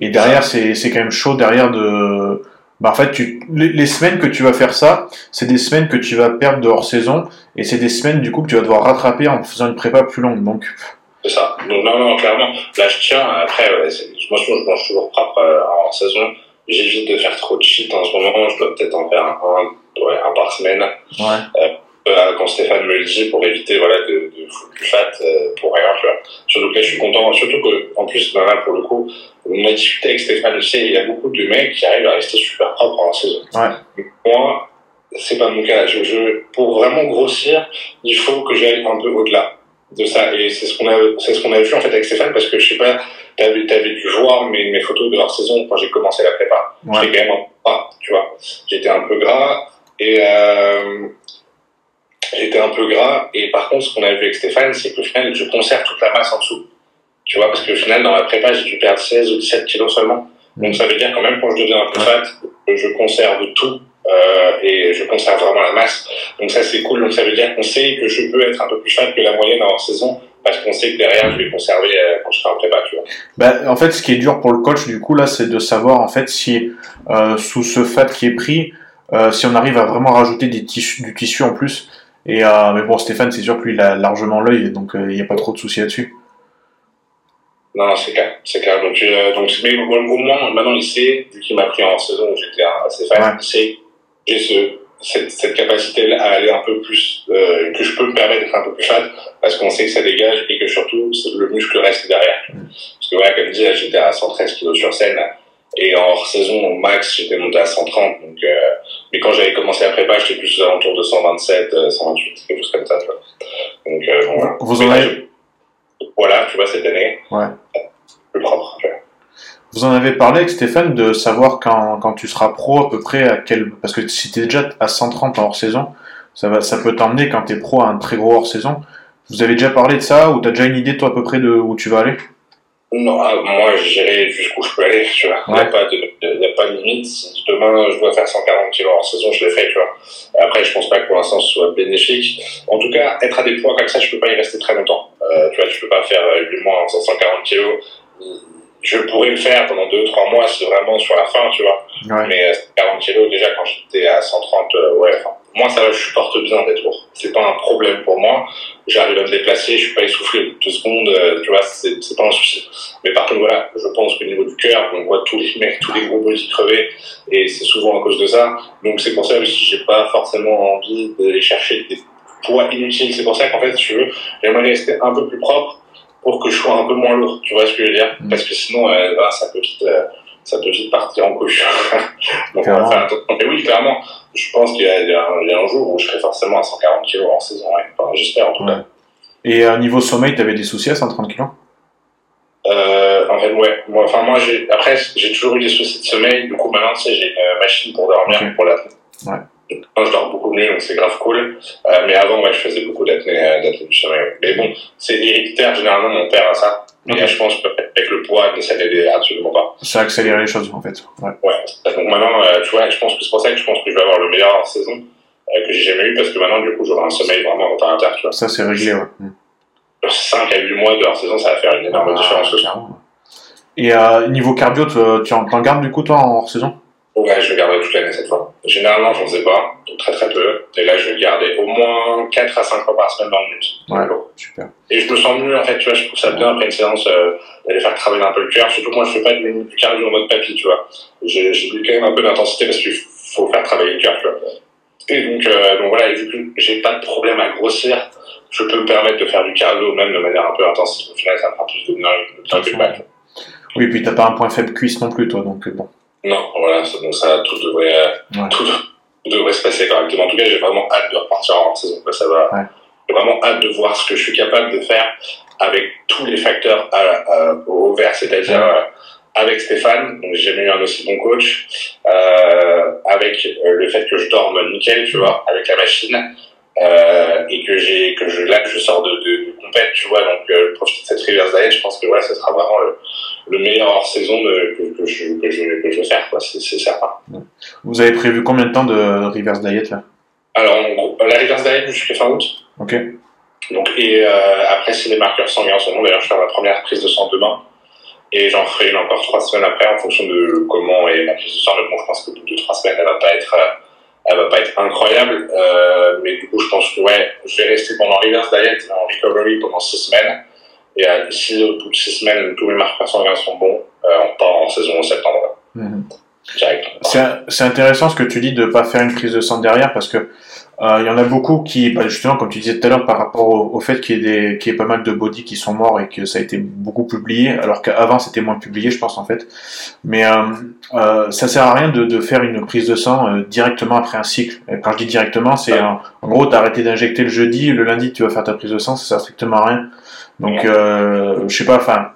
Et derrière, c'est c'est quand même chaud derrière de. Bah en fait, tu, les, les semaines que tu vas faire ça, c'est des semaines que tu vas perdre de hors saison, et c'est des semaines du coup que tu vas devoir rattraper en faisant une prépa plus longue. Donc, C'est ça. Donc, non, non, clairement. Là, je tiens. Après, ouais, c'est- moi, je mange toujours propre euh, en saison. J'évite de faire trop de shit en ce moment. Je dois peut-être en faire un, ouais, un par semaine. ouais. Euh, quand Stéphane me le dit pour éviter voilà de, de foutre du fat euh, pour rien tu vois surtout que là je suis content surtout que en plus ben là pour le coup on a discuté avec Stéphane aussi il y a beaucoup de mecs qui arrivent à rester super propres en saison Ouais. moi c'est pas mon cas je, je pour vraiment grossir il faut que j'aille un peu au-delà de ça et c'est ce qu'on a c'est ce qu'on a vu en fait avec Stéphane parce que je sais pas t'avais t'avais dû voir mes, mes photos de leur saison quand j'ai commencé la prépa Ouais. j'étais quand même un peu gras, tu vois. J'étais un peu gras et euh, j'étais un peu gras et par contre ce qu'on a vu avec Stéphane c'est qu'au final je conserve toute la masse en dessous. Tu vois, parce qu'au final dans la prépa j'ai dû perdre 16 ou 17 kilos seulement. Donc ça veut dire quand même quand je deviens un peu fat, je conserve tout euh, et je conserve vraiment la masse. Donc ça c'est cool. Donc ça veut dire qu'on sait que je peux être un peu plus fat que la moyenne en saison parce qu'on sait que derrière je vais conserver euh, quand je serai en prépa, tu vois. Bah, en fait, ce qui est dur pour le coach, du coup, là, c'est de savoir, en fait, si, euh, sous ce fat qui est pris, si on arrive à vraiment rajouter des tissus, du tissu en plus. Et, euh, mais bon, Stéphane, c'est sûr que lui, il a largement l'œil, donc euh, il n'y a pas trop de soucis là-dessus. Non, non, c'est clair, c'est clair. Donc, euh, donc, mais au, au moins, maintenant, il sait, vu qu'il m'a pris en saison où j'étais assez fan, Ouais. il sait que j'ai ce, cette, cette capacité à aller un peu plus, euh, que je peux me permettre d'être un peu plus fat, parce qu'on sait que ça dégage et que surtout, le muscle reste derrière. Parce que voilà, comme dit, j'étais à 113 kg sur scène, et en hors saison, au max, j'étais monté à 130, donc, euh, mais quand j'avais commencé la prépa, j'étais plus aux alentours de 127, euh, 128, quelque chose comme ça, tu vois. Donc, euh, bon, voilà. Vous en avez, Voilà, tu vois, cette année. Ouais. Plus propre, tu vois. vous en avez parlé avec Stéphane de savoir quand, quand tu seras pro à peu près à quel, parce que si t'es déjà à 130 en hors saison, ça va, ça peut t'emmener quand t'es pro à un très gros hors saison. Vous avez déjà parlé de ça ou t'as déjà une idée toi à peu près de où tu vas aller? Non, ah, moi j'irai jusqu'où je peux aller, tu vois. Il n'y a, pas de- y a pas de limite. Si demain je dois faire 140 kilos en saison, je le fais, tu vois. Après, je pense pas que pour l'instant ce soit bénéfique. En tout cas, être à des poids comme ça, je peux pas y rester très longtemps. Euh, tu vois, tu peux pas faire euh, 8 mois en 140 kilos. Je pourrais le faire pendant 2-3 mois, c'est vraiment sur la fin, tu vois. Ouais. Mais euh, 40 kilos, déjà quand j'étais à 130, euh, ouais, enfin, moi ça je supporte bien d'être lourd. C'est pas un problème pour moi. J'arrive à me déplacer, je suis pas essoufflé deux secondes, euh, tu vois, c'est pas un souci. Mais par contre, voilà, je pense qu'au niveau du cœur, on voit tous les mecs, tous les gros body crevés, et c'est souvent à cause de ça. Donc c'est pour ça aussi que j'ai pas forcément envie d'aller chercher des poids inutiles. C'est pour ça qu'en fait, si tu veux, j'aimerais rester un peu plus propre pour que je sois un peu moins lourd. Tu vois ce que je veux dire? Mm. Parce que sinon, euh, bah, ça peut vite, euh, ça peut vite partir en couche. <laughs> Donc. Mais oui, clairement, je pense qu'il y, a- un- jour où je serai forcément à 140 kilos en saison. Ouais. Enfin, j'espère en tout cas. Ouais. Et à niveau sommeil, t'avais des soucis à 130 kg? Euh, en fait, ouais. Moi, enfin, moi, j'ai, après, j'ai toujours eu des soucis de sommeil. Du coup, maintenant, tu sais, j'ai une machine pour dormir, Ok. pour la Ouais. Je dors beaucoup mieux, donc c'est grave cool. Euh, mais avant, ouais, je faisais beaucoup d'apnée, euh, d'apnée du sommeil. Mais bon, c'est héréditaire, généralement, mon père a ça. Mais Ok. là, je pense qu'avec le poids, mais ça n'aidait absolument pas. Ça a accéléré les choses en fait. Ouais. Ouais. Donc maintenant, euh, tu vois, je pense que c'est pour ça que je pense que je vais avoir le meilleur saison euh, que j'ai jamais eu, parce que maintenant, du coup, j'aurai un sommeil vraiment réparateur, tu vois. Ça c'est réglé, ouais. Mm. Sur 5 à 8 mois de hors saison, ça va faire une énorme Ah, différence aussi. Et euh, niveau cardio, tu, tu en gardes du coup toi en hors saison? Ouais, je le garderai toute l'année cette fois. Généralement, j'en faisais pas, donc très très peu. Et là, je vais le garder au moins 4 à 5 fois par semaine dans le but. Ouais, super. Et je me sens mieux, en fait, tu vois, je trouve ça bien après une séance euh, d'aller faire travailler un peu le cœur. Surtout que moi, je fais pas du, du cardio en mode papy, tu vois. J'ai quand même un peu d'intensité parce qu'il faut faire travailler le cœur, tu vois. Et donc, euh, donc voilà, et vu que j'ai pas de problème à grossir, je peux me permettre de faire du cardio même de manière un peu intensive. Au final, ça me fera plus de bien que le bac. Oui, puis t'as pas un point faible cuisse non plus, toi, donc euh, bon. Non, voilà, donc ça, tout devrait, Ouais. tout <laughs> devrait se passer correctement. En tout cas, j'ai vraiment hâte de repartir en saison. Ça va. Ouais. J'ai vraiment hâte de voir ce que je suis capable de faire avec tous les facteurs à, à- au vert, c'est-à-dire Ouais. euh, avec Stéphane, donc j'ai jamais eu un aussi bon coach, euh, avec le fait que je dorme nickel, tu vois, avec la machine, euh, et que j'ai que je là que je sors de, de, de compète, tu vois, donc euh, profiter de cette reverse diet, je pense que ouais, ce sera vraiment le, le meilleur hors saison de, que, que je que je que je vais faire, quoi, c'est certain. Vous avez prévu combien de temps de reverse diet là Alors, gros, la reverse diet jusqu'à fin août. Ok. Donc, et euh, après, c'est les marqueurs sanguins en ce moment. D'ailleurs, je fais ma première prise de sang demain. Et j'en ferai une encore trois semaines après en fonction de comment est la prise de sang. Mais bon, je pense que bout de trois semaines, elle va pas être, euh, elle va pas être incroyable. Euh, mais du coup, je pense que ouais, je vais rester pendant reverse diet en recovery pendant six semaines. Et euh, si au bout de six semaines, tous mes marqueurs sanguins sont bons, euh, on part en saison en septembre. Mhm. C'est intéressant ce que tu dis de pas faire une prise de sang derrière parce que euh, il y en a beaucoup qui, bah, justement, comme tu disais tout à l'heure, par rapport au, au fait qu'il y, ait des- qu'il y ait pas mal de body qui sont morts et que ça a été beaucoup publié, alors qu'avant c'était moins publié, je pense en fait. Mais euh, euh, ça sert à rien de, de faire une prise de sang euh, directement après un cycle. Et quand je dis directement, c'est en, en gros, t'as arrêté d'injecter le jeudi, le lundi tu vas faire ta prise de sang, ça sert strictement à rien. Donc, euh, je sais pas, enfin.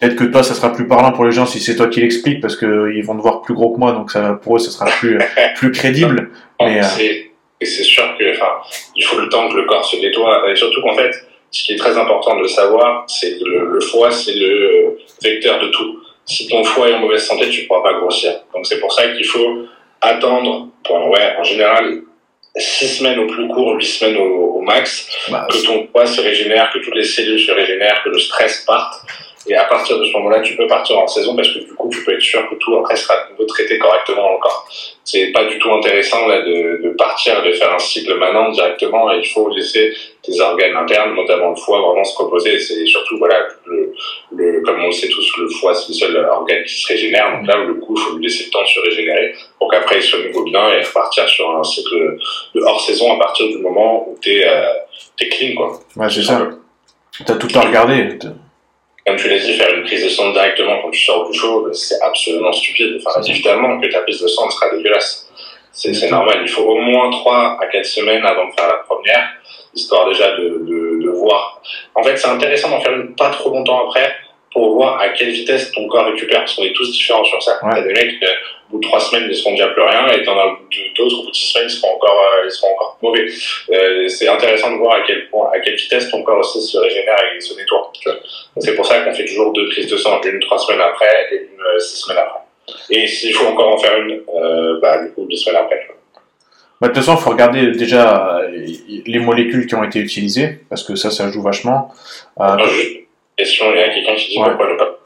Peut-être que toi, ça sera plus parlant pour les gens si c'est toi qui l'expliques, parce que ils vont te voir plus gros que moi, donc ça, pour eux, ça sera plus, <laughs> plus crédible. Mais, euh, C'est- Et c'est sûr que, enfin, il faut le temps que le corps se nettoie. Et surtout qu'en fait, ce qui est très important de savoir, c'est que le, le foie, c'est le vecteur de tout. Si ton foie est en mauvaise santé, tu ne pourras pas grossir. Donc c'est pour ça qu'il faut attendre, pour, ouais, en général, six semaines au plus court, huit semaines au, au max, bah, que ton foie se régénère, que toutes les cellules se régénèrent, que le stress parte. Et à partir de ce moment-là, tu peux partir en saison parce que du coup, tu peux être sûr que tout après sera de nouveau traité correctement dans le corps. C'est pas du tout intéressant là de, de partir, de faire un cycle maintenant directement. Et il faut laisser tes organes internes, notamment le foie, vraiment se reposer. C'est surtout voilà, le, le, comme on le sait tous, le foie c'est le seul organe qui se régénère. Donc là, le coup, il faut lui laisser le temps de se régénérer pour qu'après il soit nouveau bien et repartir sur un cycle de hors saison à partir du moment où t'es euh, t'es clean quoi. ouais, c'est ça. T'as tout à regarder. Comme tu l'as dit, faire une prise de sang directement quand tu sors du show, c'est absolument stupide. Enfin, évidemment que ta prise de sang sera dégueulasse. C'est normal. Il faut au moins 3 à 4 semaines avant de faire la première, histoire déjà de, de, de voir. En fait, c'est intéressant d'en faire une pas trop longtemps après pour voir à quelle vitesse ton corps récupère, parce qu'on est tous différents sur ça. Ouais. T'as des mecs, euh, au bout de 3 semaines, ils seront déjà plus rien, et t'en as d'autres, au bout de 6 semaines, ils seront encore, euh, ils seront encore mauvais. Euh, c'est intéressant de voir à quel point, à quelle vitesse ton corps aussi se régénère et se nettoie. C'est pour ça qu'on fait toujours deux prises de sang, une trois semaines après et une euh, six semaines après. Et s'il faut encore en faire une, euh, bah, du coup, deux semaines après. Bah, de toute façon, il faut regarder déjà les molécules qui ont été utilisées, parce que ça, ça joue vachement. Euh, une question, il y a quelqu'un qui dit Ouais. pourquoi le pas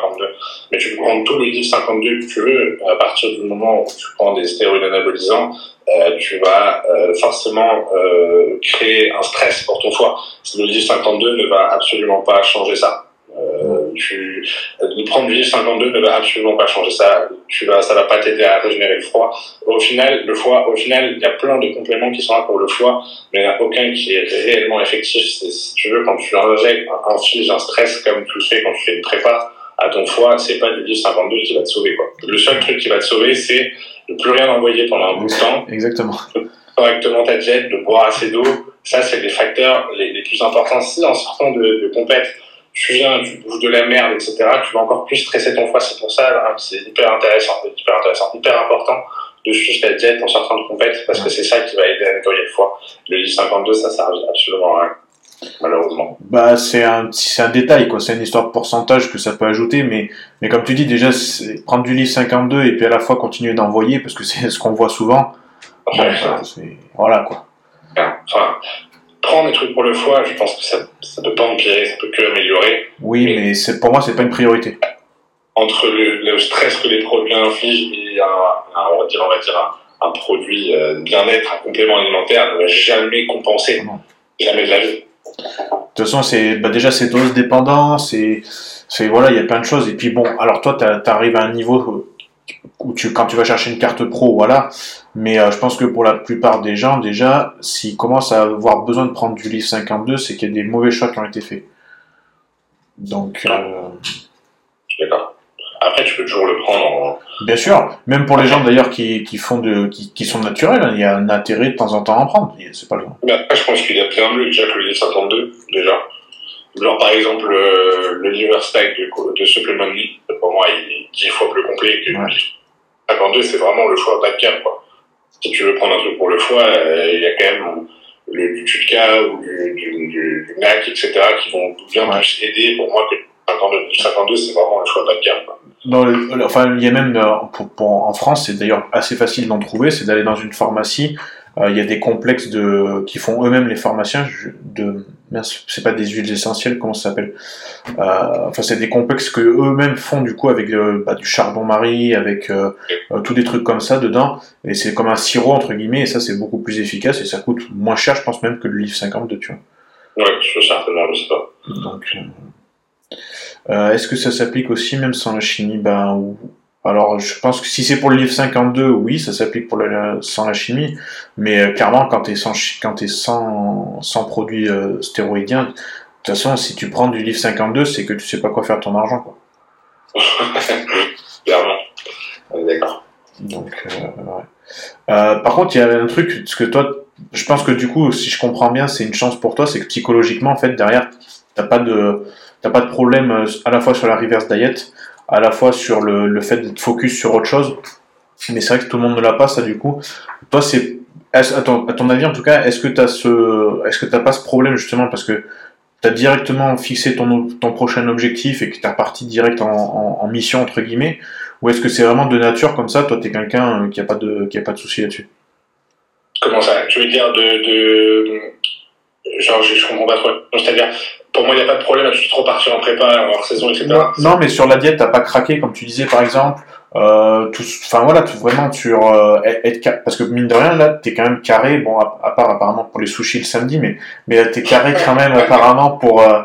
52. Mais tu peux prendre tout le DIF 52 que tu veux, à partir du moment où tu prends des stéroïdes anabolisants, euh, tu vas euh, forcément euh, créer un stress pour ton foie. Le DIF 52 ne va absolument pas changer ça. Tu, prendre du DIF 52 ne va absolument pas changer ça. Tu vas, ça va pas t'aider à régénérer le foie. Au final, le foie, au final, il y a plein de compléments qui sont là pour le foie, mais il n'y en a aucun qui est réellement effectif. Si tu veux, quand tu injectes, infliges un stress comme tu le fais quand tu fais une prépa à ton foie, c'est pas du DIF 52 qui va te sauver, quoi. Le seul truc qui va te sauver, c'est de plus rien envoyer pendant un bout de temps, Exactement. correctement ta diète, de boire assez d'eau. Ça, c'est les facteurs les, les plus importants. Si en sortant de, de compète, tu viens, tu bouges de la merde, etc., tu vas encore plus stresser ton foie. C'est pour ça, hein, c'est hyper intéressant, hyper intéressant, hyper important de suivre ta diète en sortant de compète parce que c'est ça qui va aider à nettoyer le foie. Le DIF 52, ça sert absolument à rien, malheureusement. Bah, c'est un, c'est un détail, quoi. C'est une histoire de pourcentage que ça peut ajouter, mais, mais comme tu dis, déjà, prendre du livre 52 et puis à la fois continuer d'envoyer, parce que c'est <laughs> ce qu'on voit souvent. Enfin, bah, c'est- voilà, quoi. enfin, prendre des trucs pour le foie, je pense que ça, ça peut pas empirer, ça peut que améliorer. Oui, mais c'est, pour moi, c'est pas une priorité. entre le, stress que les produits infligent et un, on va dire, on va dire un, produit euh, bien-être, un complément alimentaire, ne va jamais compenser. Jamais de la vie. De toute façon, c'est bah déjà c'est dose dépendant, c'est voilà, il y a plein de choses. Et puis bon, alors toi, tu arrives à un niveau où tu quand tu vas chercher une carte pro, voilà. Mais euh, je pense que pour la plupart des gens, déjà, s'ils commencent à avoir besoin de prendre du livre 52, c'est qu'il y a des mauvais choix qui ont été faits. Donc. Euh... Après, tu peux toujours le prendre en... Bien sûr, même pour les gens d'ailleurs qui, qui, font de, qui, qui, sont naturels, il y a un intérêt de temps en temps à en prendre. C'est pas le. Mais après, je pense qu'il y a bien mieux déjà que le livre 52, déjà. Genre, par exemple, le, liver stack de, de Supplement pour moi, il est dix fois plus complet que le livre 52, c'est vraiment le choix bas de gamme, quoi. Si tu veux prendre un truc pour le foie, euh, il y a quand même le, du Tutka ou du, du, du, NAC, etc., qui vont bien plus aider pour moi que le 52, c'est vraiment le choix bas de gamme, quoi. Enfin, il y a même, euh, pour, en France, c'est d'ailleurs assez facile d'en trouver, c'est d'aller dans une pharmacie euh, il y a des complexes de, qui font eux-mêmes les pharmaciens de, c'est pas des huiles essentielles, comment ça s'appelle? Euh, Enfin, c'est des complexes que eux-mêmes font du coup avec bah, du charbon-marie, avec euh, euh, tous des trucs comme ça dedans. Et c'est comme un sirop entre guillemets, et ça c'est beaucoup plus efficace et ça coûte moins cher, je pense même que le livre 52, tu vois. Ouais, je certainement, je sais pas. Donc, euh, est-ce que ça s'applique aussi même sans la chimie? Ben, ou, alors, je pense que si c'est pour le livre 52, oui, ça s'applique pour sans la chimie, mais euh, clairement, quand tu es sans, quand es sans, sans produits euh, stéroïdiens, de toute façon, si tu prends du livre 52, c'est que tu sais pas quoi faire de ton argent, quoi. <laughs> clairement. D'accord. Donc, ouais. Par contre, il y a un truc, que toi, je pense que du coup, si je comprends bien, c'est une chance pour toi, c'est que psychologiquement, en fait, derrière, t'as pas de, t'as pas de problème euh, à la fois sur la reverse diet, à la fois sur le, le fait d'être focus sur autre chose. Mais c'est vrai que tout le monde ne l'a pas, ça, du coup. Toi, c'est, à ton, avis, en tout cas, est-ce que tu ce, est-ce que t'as pas ce problème, justement, parce que tu as directement fixé ton, ton prochain objectif et que tu es reparti direct en, en, mission, entre guillemets, ou est-ce que c'est vraiment de nature comme ça, toi, tu es quelqu'un euh, qui a pas de, qui a pas de souci là-dessus? Comment ça? Tu veux dire de, de, genre, je, je comprends pas trop. C'est-à-dire, pour moi, il n'y a pas de problème à trop partir en prépa, hors saison, etc. Non, mais sur la diète, t'as pas craqué, comme tu disais, par exemple. Euh, tout, enfin voilà, tout, vraiment sur euh, être parce que mine de rien là, t'es quand même carré. Bon, à, part apparemment pour les sushis le samedi, mais mais t'es carré quand même apparemment pour euh,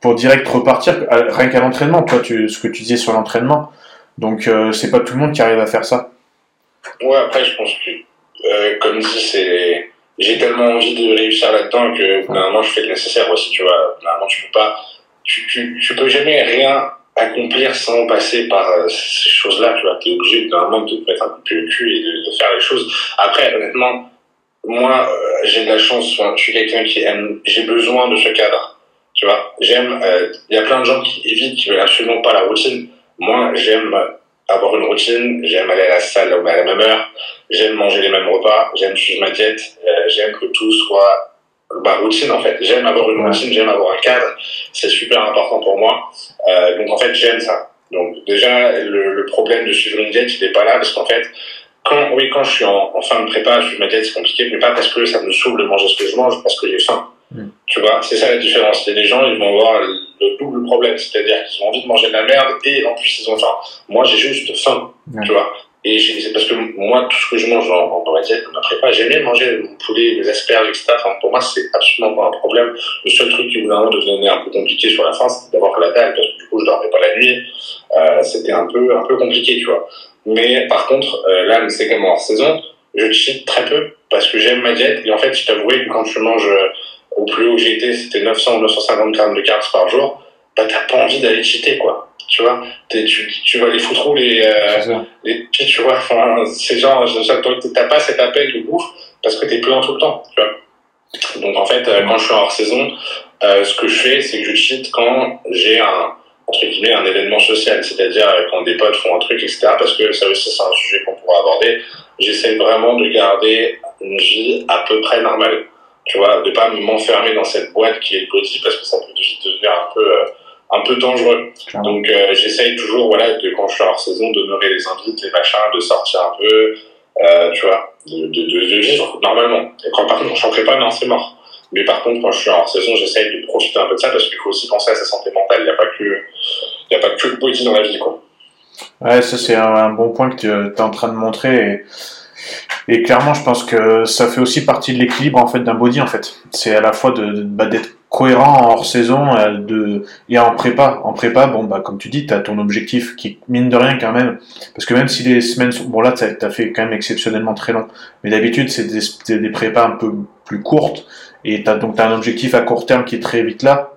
pour direct repartir rien qu'à l'entraînement. Toi, tu, ce que tu disais sur l'entraînement. Donc euh, c'est pas tout le monde qui arrive à faire ça. Ouais, après je pense que comme dit c'est j'ai tellement envie de réussir là-dedans que normalement je fais le nécessaire aussi, tu vois. Normalement tu peux pas, tu, tu, tu peux jamais rien accomplir sans passer par euh, ces choses-là, tu vois. T'es obligé normalement de te mettre un coup de cul et de, de, faire les choses. Après, honnêtement, moi, euh, j'ai de la chance, je suis quelqu'un qui aime, j'ai besoin de ce cadre, tu vois. J'aime, euh, il y a plein de gens qui évitent, qui veulent absolument pas la routine. Moi, j'aime avoir une routine, j'aime aller à la salle à la même heure, j'aime manger les mêmes repas, j'aime suivre ma diète, euh, j'aime que tout soit ma routine en fait. J'aime avoir une routine, j'aime avoir un cadre, c'est super important pour moi. Euh, donc en fait j'aime ça. Donc déjà le, le, problème de suivre une diète il n'est pas là parce qu'en fait quand oui quand je suis en, en fin de prépa, je suis ma diète c'est compliqué, mais pas parce que ça me saoule de manger ce que je mange, parce que j'ai faim. Mm. Tu vois, c'est ça la différence. Des gens, ils vont avoir le double problème, c'est-à-dire qu'ils ont envie de manger de la merde et en plus ils ont faim. Moi, j'ai juste faim, tu vois. Et c'est parce que moi, tout ce que je mange en, en assiette, ma prépa, j'aime bien manger mon poulet, mes asperges, etc. Enfin, pour moi, c'est absolument pas un problème. Le seul truc qui, vraiment devenait un peu compliqué sur la fin, c'était d'avoir la dalle, parce que du coup, je dormais pas la nuit. Euh, c'était un peu, un peu compliqué, tu vois. Mais par contre, euh, là, c'est comme en saison, je cheat très peu, parce que j'aime ma diète. Et en fait, je t'avouerais que quand je mange au plus haut que j'ai été, c'était 900 ou 950 grammes de carbs par jour, bah t'as pas envie d'aller cheater, quoi. Tu vois, tu, tu vas les foutre où les, euh, les tu vois, enfin, c'est genre, t'as pas cet appel de bouffe parce que t'es plein tout le temps, tu vois. Donc en fait, euh, quand je suis hors saison, euh, ce que je fais, c'est que je cheat quand j'ai un, entre guillemets, un événement social, c'est-à-dire euh, quand des potes font un truc, etc., parce que ça aussi, c'est un sujet qu'on pourra aborder. J'essaie vraiment de garder une vie à peu près normale tu vois, de pas m'enfermer dans cette boîte qui est le body parce que ça peut devenir un peu, euh, un peu dangereux. Donc euh, j'essaye toujours, voilà, de, quand je suis hors saison, d'honorer les invites, les machins, de sortir un peu, euh, tu vois, de, de, de, vivre normalement. Et quand par contre, je ne pas, non, c'est mort. Mais par contre, quand je suis hors saison, j'essaye de profiter un peu de ça parce qu'il faut aussi penser à sa santé mentale. Il n'y a pas que, il y a pas que le body dans la vie, quoi. Ouais, ça c'est un, bon point que tu es en train de montrer. Et, et, clairement, je pense que ça fait aussi partie de l'équilibre en fait d'un body en fait. C'est à la fois bah, d'être cohérent en hors saison euh, de, et en prépa. En prépa, bon bah comme tu dis, tu as ton objectif qui mine de rien quand même. Parce que même si les semaines sont... Bon là, tu as fait quand même exceptionnellement très long. Mais d'habitude, c'est des, des prépas un peu plus courtes. Et t'as, donc tu as un objectif à court terme qui est très vite là.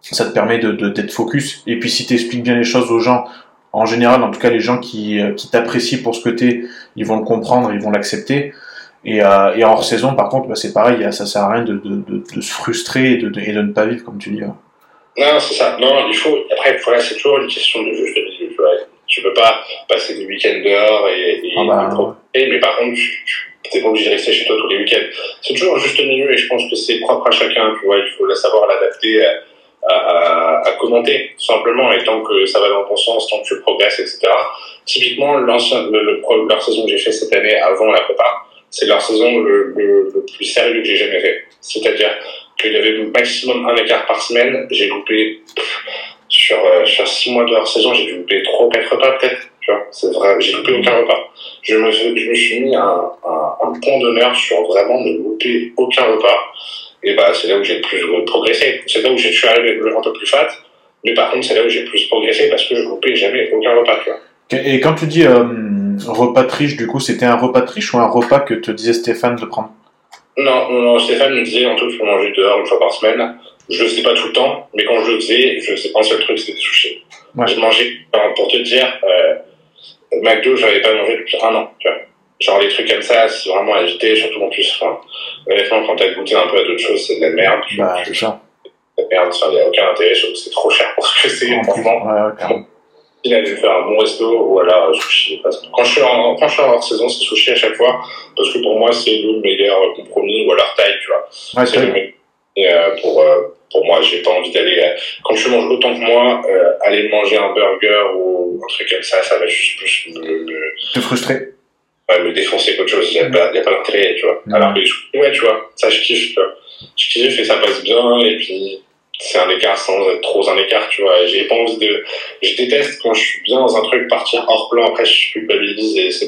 Ça te permet de, d'être focus. Et puis si tu expliques bien les choses aux gens en général, en tout cas les gens qui, euh, qui t'apprécient pour ce que t'es, ils vont le comprendre, ils vont l'accepter. Et, euh, et hors saison, par contre, bah, c'est pareil, ça sert à rien de, de, de, de se frustrer et de, et de ne pas vivre, comme tu dis. Hein. Non, c'est ça. Non, il faut. Après, voilà, c'est toujours une question de juste milieu. Tu, vois. tu peux pas passer des week-ends dehors et, et, ah bah, mais par contre, tu, tu pas obligé de rester chez toi tous les week-ends. C'est toujours juste milieu et je pense que c'est propre à chacun. Tu vois, il faut savoir l'adapter à, à, commenter, tout simplement, et tant que ça va dans ton sens, tant que tu progresses, etc. Typiquement, l'ancien, le, le, leur saison que j'ai fait cette année avant la prépa, c'est leur saison le, le, le, plus sérieux que j'ai jamais fait. C'est-à-dire qu'il y avait maximum un écart par semaine, j'ai loupé, sur, euh, sur six mois de leur saison, j'ai dû louper trois ou quatre repas peut-être. Tu vois, c'est vrai, j'ai loupé aucun repas. Je me, je me suis mis un, un, un point d'honneur sur vraiment ne louper aucun repas et bah, c'est là où j'ai le plus progressé. C'est là où je suis arrivé un peu plus fat, mais par contre, c'est là où j'ai le plus progressé parce que je loupais jamais aucun repas, tu vois. Et quand tu dis euh, repas triche, du coup, c'était un repas triche ou un repas que te disait Stéphane de prendre? Non, non, Stéphane me disait en tout, il faut manger dehors une fois par semaine. Je le sais pas tout le temps, mais quand je le faisais, je sais pas un seul truc, c'était des sushis. Ouais. J'ai mangé, pour te dire, euh, McDo, j'avais pas mangé depuis un an, tu vois. Genre les trucs comme ça, c'est vraiment éviter, surtout en plus, enfin, honnêtement, quand t'as goûté un peu à d'autres choses, c'est de la merde. Bah, c'est ça. De la merde, il n'y a aucun intérêt, c'est trop cher pour ce que c'est, franchement. Ouais, il allait faire un bon resto ou alors euh, sushi. Quand je suis en, quand je suis en hors saison, c'est sushi à chaque fois parce que pour moi, c'est le meilleur compromis ou alors taille, tu vois. Ouais, c'est le Et euh, pour, euh, pour moi, j'ai pas envie d'aller. Euh, quand je mange autant que moi, euh, aller manger un burger ou un truc comme ça, ça va juste plus me. me... Te frustrer me défoncer qu'autre chose. Il n'y a, pas, a pas d'intérêt, tu vois. Alors que, ouais, tu vois, ça, je kiffe, tu vois. Je kiffe et ça passe bien, et puis, c'est un écart sans être trop un écart, tu vois. J'ai pas envie de, je déteste quand je suis bien dans un truc partir hors plan, après je culpabilise et ça,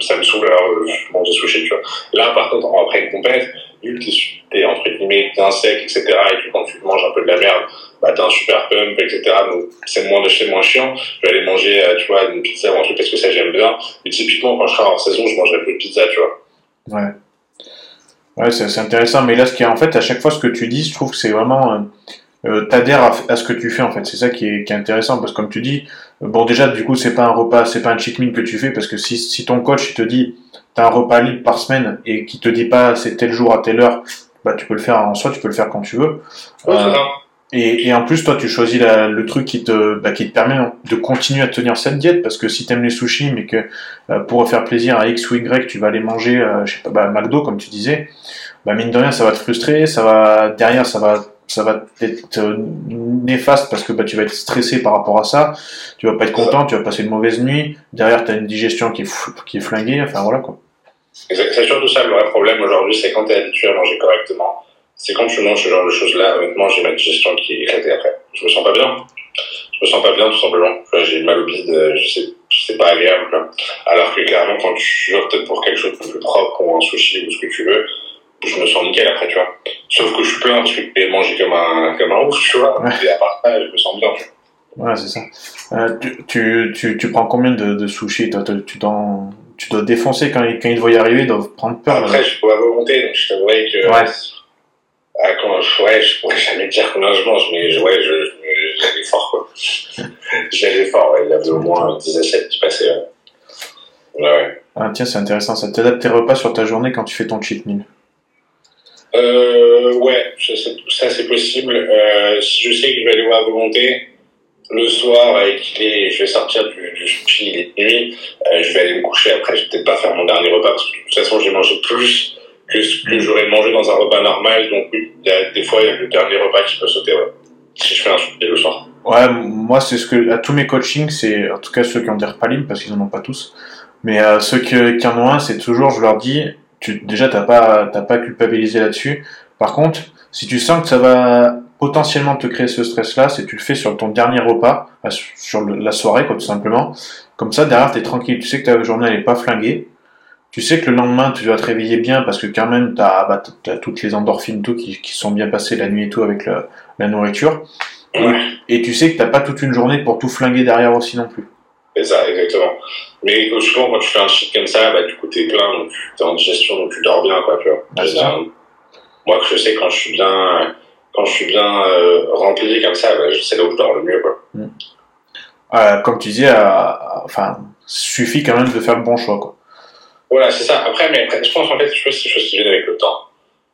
ça me saoule, alors je mange des sushis, tu vois. Là, par contre, après une compète, vu que t'es, entre guillemets, t'es un sec, etc., et que quand tu manges un peu de la merde, bah, t'as un super pump, etc., donc c'est moins de chez moins chiant. Je vais aller manger, euh, tu vois, une pizza ou un parce que ça j'aime bien. Mais typiquement, quand je serai en saison, je mangerai plus de pizza, tu vois. Ouais. Ouais, c'est, intéressant. Mais là, ce qui est, en fait, à chaque fois, ce que tu dis, je trouve que c'est vraiment, euh, euh, t'adhères à, à, ce que tu fais en fait. C'est ça qui est, qui est, intéressant parce que comme tu dis, bon déjà du coup c'est pas un repas, c'est pas un cheat meal que tu fais parce que si, si ton coach il te dit t'as un repas libre par semaine et qui te dit pas c'est tel jour à telle heure, bah tu peux le faire en soi, tu peux le faire quand tu veux. euh, et, et, en plus toi tu choisis la, le truc qui te bah, qui te permet de continuer à tenir cette diète parce que si t'aimes les sushis mais que euh, pour faire plaisir à X ou Y tu vas aller manger euh, je sais pas bah, McDo comme tu disais, bah mine de rien ça va te frustrer, ça va derrière ça va ça va être euh, néfaste parce que bah, tu vas être stressé par rapport à ça, tu vas pas être content, tu vas passer une mauvaise nuit, derrière tu as une digestion qui est, qui est flinguée, enfin voilà quoi. C'est surtout ça le vrai problème aujourd'hui, c'est quand tu es habitué à manger correctement. C'est quand tu manges ce genre de choses-là, honnêtement, j'ai ma digestion qui est éclatée après. Je me sens pas bien. Je me sens pas bien, tout simplement. J'ai mal au bide, je sais, c'est pas agréable. Alors que clairement, quand tu optes pour quelque chose de plus propre, ou un sushi ou ce que tu veux, je me sens nickel après, tu vois. Sauf que je suis plein parce que je manger comme un, comme un ouf, tu vois. Ouais. Et à part ça, je me sens bien, tu vois. Ouais, c'est ça. Euh, tu, tu, tu, prends combien de, de sushis toi, tu, dois, tu dois défoncer quand, quand ils vont y arriver, ils doivent prendre peur. Après, là. je peux volonté, donc je t'avouerais que. Ouais. Ah, quand, ouais, je pourrais jamais dire combien je mange, mais ouais, je, j'allais fort, quoi. <laughs> j'allais fort, ouais. Il y avait au moins 10 assiettes qui passaient. Ouais. ouais. Ah, tiens, c'est intéressant. Ça t'adapte tes repas sur ta journée quand tu fais ton cheat meal. Euh, ouais, ça c'est possible. Euh, si je sais que je vais aller voir à volonté, le soir, et qu'il est, je vais sortir du, du il est nuit, euh, je vais aller me coucher après, je vais peut-être pas faire mon dernier repas parce que de toute façon j'ai mangé plus que ce que j'aurais mangé dans un repas normal, donc oui, il y a, des fois il y a le dernier repas qui peut sauter, ouais. Si je fais un sushi le soir. Ouais, moi c'est ce que, à tous mes coachings, c'est, en tout cas ceux qui ont des repas libres, parce qu'ils en ont pas tous, mais euh, ceux qui, qui en ont un, c'est toujours, je leur dis, tu, déjà, t'as pas, t'as pas culpabilisé là-dessus. Par contre, si tu sens que ça va potentiellement te créer ce stress-là, c'est que tu le fais sur ton dernier repas, sur la soirée, quoi, tout simplement. Comme ça, derrière, tu es tranquille. Tu sais que ta journée, elle est pas flinguée. Tu sais que le lendemain, tu dois te réveiller bien parce que quand même, tu as, bah, toutes les endorphines tout qui, qui, sont bien passées la nuit et tout avec la, nourriture. Et, tu sais que t'as pas toute une journée pour tout flinguer derrière aussi non plus. C'est ça, exactement. Mais souvent, quand tu fais un shit comme ça, bah, du coup, t'es plein, donc tu es en digestion, donc tu dors bien, quoi, tu vois. moi, je sais quand je suis bien, quand je suis bien euh, rempli comme ça, bah, c'est là où je dors le mieux, quoi. Mm. Euh, comme tu disais, euh, enfin, suffit quand même de faire le bon choix, quoi. Voilà, c'est ça. Après, mais je pense en fait, je pense que c'est des choses qui viennent avec le temps.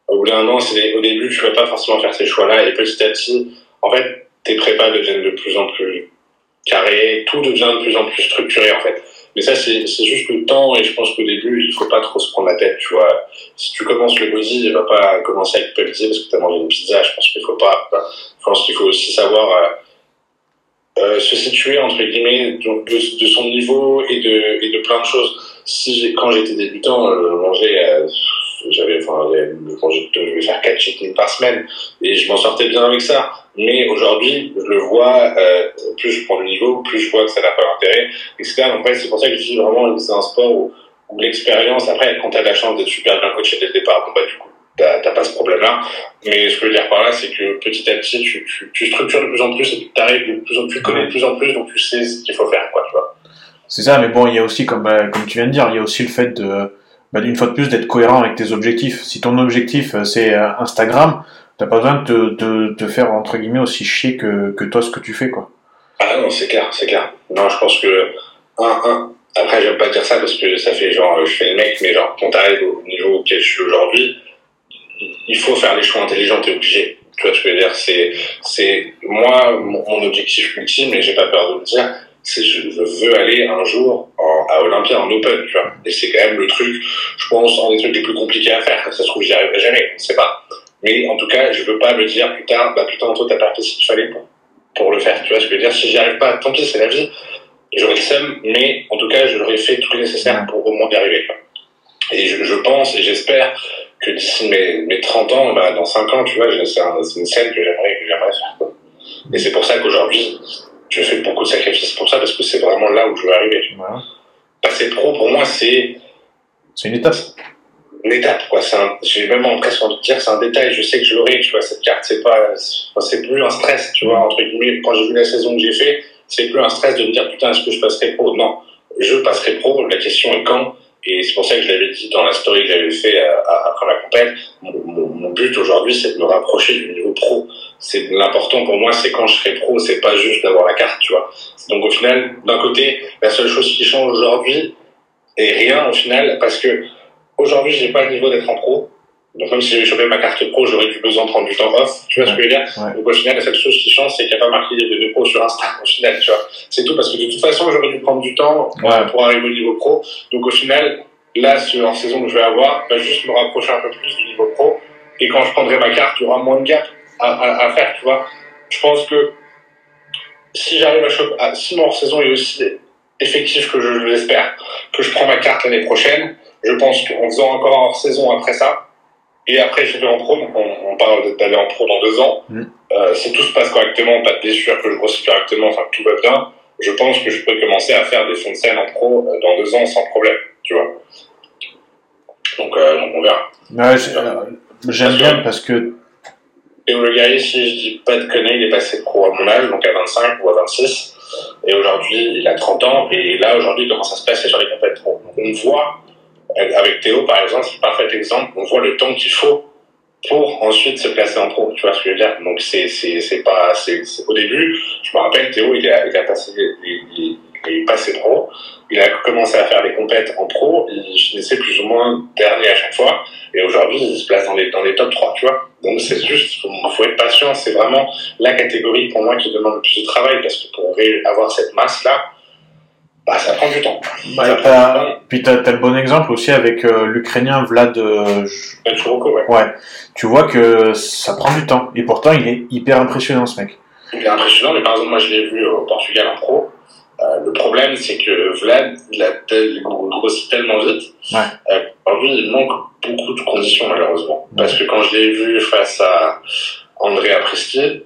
Au bout d'un c'est au début, tu vas pas forcément faire ces choix-là, et petit à petit, en fait, tes prépas deviennent de plus en plus carrés, tout devient de plus en plus structuré, en fait. Mais ça, c'est juste le temps, et je pense qu'au début, il faut pas trop se prendre la tête, tu vois. Si tu commences le body, il va pas commencer à culpabiliser parce que tu as mangé une pizza, je pense qu'il faut pas. Je pense qu'il faut aussi savoir euh, euh, se situer, entre guillemets, de, son niveau et de, et de plein de choses. Si quand j'étais débutant, euh, je mangeais j'avais enfin je devais faire quatre check par semaine et je m'en sortais bien avec ça. Mais aujourd'hui je le vois euh, plus je prends le niveau plus je vois que ça n'a pas d'intérêt etc donc c'est pour ça que je dis vraiment que c'est un sport où, l'expérience après quand tu as la chance d'être super bien coaché dès le départ bon bah du coup t'as pas ce problème là mais ce que je veux dire par là c'est que petit à petit tu, tu, tu structures de plus en plus et tu arrives de plus en plus tu connais de plus en plus donc tu sais ce qu'il faut faire quoi tu vois. C'est ça mais bon il y a aussi comme bah, comme tu viens de dire il y a aussi le fait de bah, une fois de plus d'être cohérent avec tes objectifs. Si ton objectif euh, c'est euh, Instagram, t'as pas besoin de te, faire entre guillemets aussi chier que, que toi ce que tu fais quoi. Ah non, c'est clair, c'est clair. Non, je pense que un, un. Après, j'aime pas dire ça parce que ça fait genre je fais le mec, mais genre quand t'arrives au niveau auquel je suis aujourd'hui, il faut faire les choix intelligents, t'es obligé. Tu vois ce que je veux dire? C'est c'est moi mon, objectif ultime, et j'ai pas peur de le dire, c'est je, veux aller un jour à Olympia en Open, tu vois. Et c'est quand même le truc, je pense, un des trucs les plus compliqués à faire. Ça se trouve, j'y arriverai jamais, on sait pas. Mais en tout cas, je veux pas me dire plus tard, bah putain, toi, t'as pas fait ce qu'il fallait pour, le faire. Tu vois je veux dire? Si j'y arrive pas, tant pis, c'est la vie. J'aurais le seum, mais en tout cas, je l'aurais fait tout le nécessaire pour au moins y arriver. Et je, je, pense et j'espère que d'ici mes, mes 30 ans, bah, dans 5 ans, tu vois, c'est une scène que j'aimerais faire. Et c'est pour ça qu'aujourd'hui, je fais beaucoup de sacrifices pour ça, parce que c'est vraiment là où je veux arriver. Passer pro, pour moi, c'est. C'est une étape. Une étape, quoi. J'ai même l'impression de dire c'est un détail. Je sais que je l'aurai, tu vois. Cette carte, c'est pas. C'est plus un stress, tu vois. Entre guillemets, quand j'ai vu la saison que j'ai fait, c'est plus un stress de me dire putain, est-ce que je passerai pro? Non. Je passerai pro. La question est quand. Et c'est pour ça que je l'avais dit dans la story que j'avais fait euh, après la compète. Mon, but aujourd'hui, c'est de me rapprocher du niveau pro. C'est l'important pour moi, c'est quand je serai pro, c'est pas juste d'avoir la carte, tu vois. Donc au final, d'un côté, la seule chose qui change aujourd'hui est rien au final, parce que aujourd'hui, j'ai pas le niveau d'être en pro. Donc même si j'avais chopé ma carte pro, j'aurais dû besoin de prendre du temps off. Tu vois ce que je veux dire? Donc au final, la seule chose qui change, c'est qu'il n'y a pas marqué de pro sur Insta. Au final, tu vois. C'est tout parce que de toute façon, j'aurais dû prendre du temps pour arriver au niveau pro. Donc au final, là, sur la saison que je vais avoir, va juste me rapprocher un peu plus du niveau pro. Et quand je prendrai ma carte, il y aura moins de gap à, à, faire, tu vois. Je pense que si j'arrive à choper, si mon hors-saison est aussi effectif que je l'espère, que je prends ma carte l'année prochaine, je pense qu'en faisant encore un hors-saison après ça, et après, je vais en pro, donc on, parle d'aller en pro dans deux ans. Mm. Euh, si tout se passe correctement, pas de blessure, que je grossis correctement, enfin que tout va bien, je pense que je peux commencer à faire des fonds de scène en pro euh, dans deux ans sans problème, tu vois. Donc, euh, on verra. J'aime bien parce que. Théo Le Guerrier, si je dis pas de conneries, il est passé pro à mon âge, donc à 25 ou à 26. Et aujourd'hui, il a 30 ans, et là, aujourd'hui, il commence à se passer sur les. Donc, on voit avec Théo, par exemple, c'est un parfait exemple. On voit le temps qu'il faut pour ensuite se placer en pro. Tu vois ce que je veux dire? Donc c'est c'est c'est pas c'est au début. Je me rappelle Théo, il a il a passé il, est passé pro. Il a commencé à faire des compètes en pro. Il finissait plus ou moins dernier à chaque fois. Et aujourd'hui, il se place dans les dans les top 3, tu vois. Donc c'est juste, il faut être patient. C'est vraiment la catégorie pour moi qui demande le plus de travail parce que pour avoir cette masse là bah, ça prend du temps. Bah, Puis tu as, le bon exemple aussi avec euh, l'Ukrainien Vlad. Euh, ouais. ouais. Tu vois que ça prend du temps. Et pourtant, il est hyper impressionnant, ce mec. Il est impressionnant, mais par exemple, moi, je l'ai vu au Portugal en pro. Euh, le problème, c'est que Vlad, il a tel, grossit tellement vite. Ouais. Euh, lui, il manque beaucoup de conditions, malheureusement. Parce que quand je l'ai vu face à, André Apresti,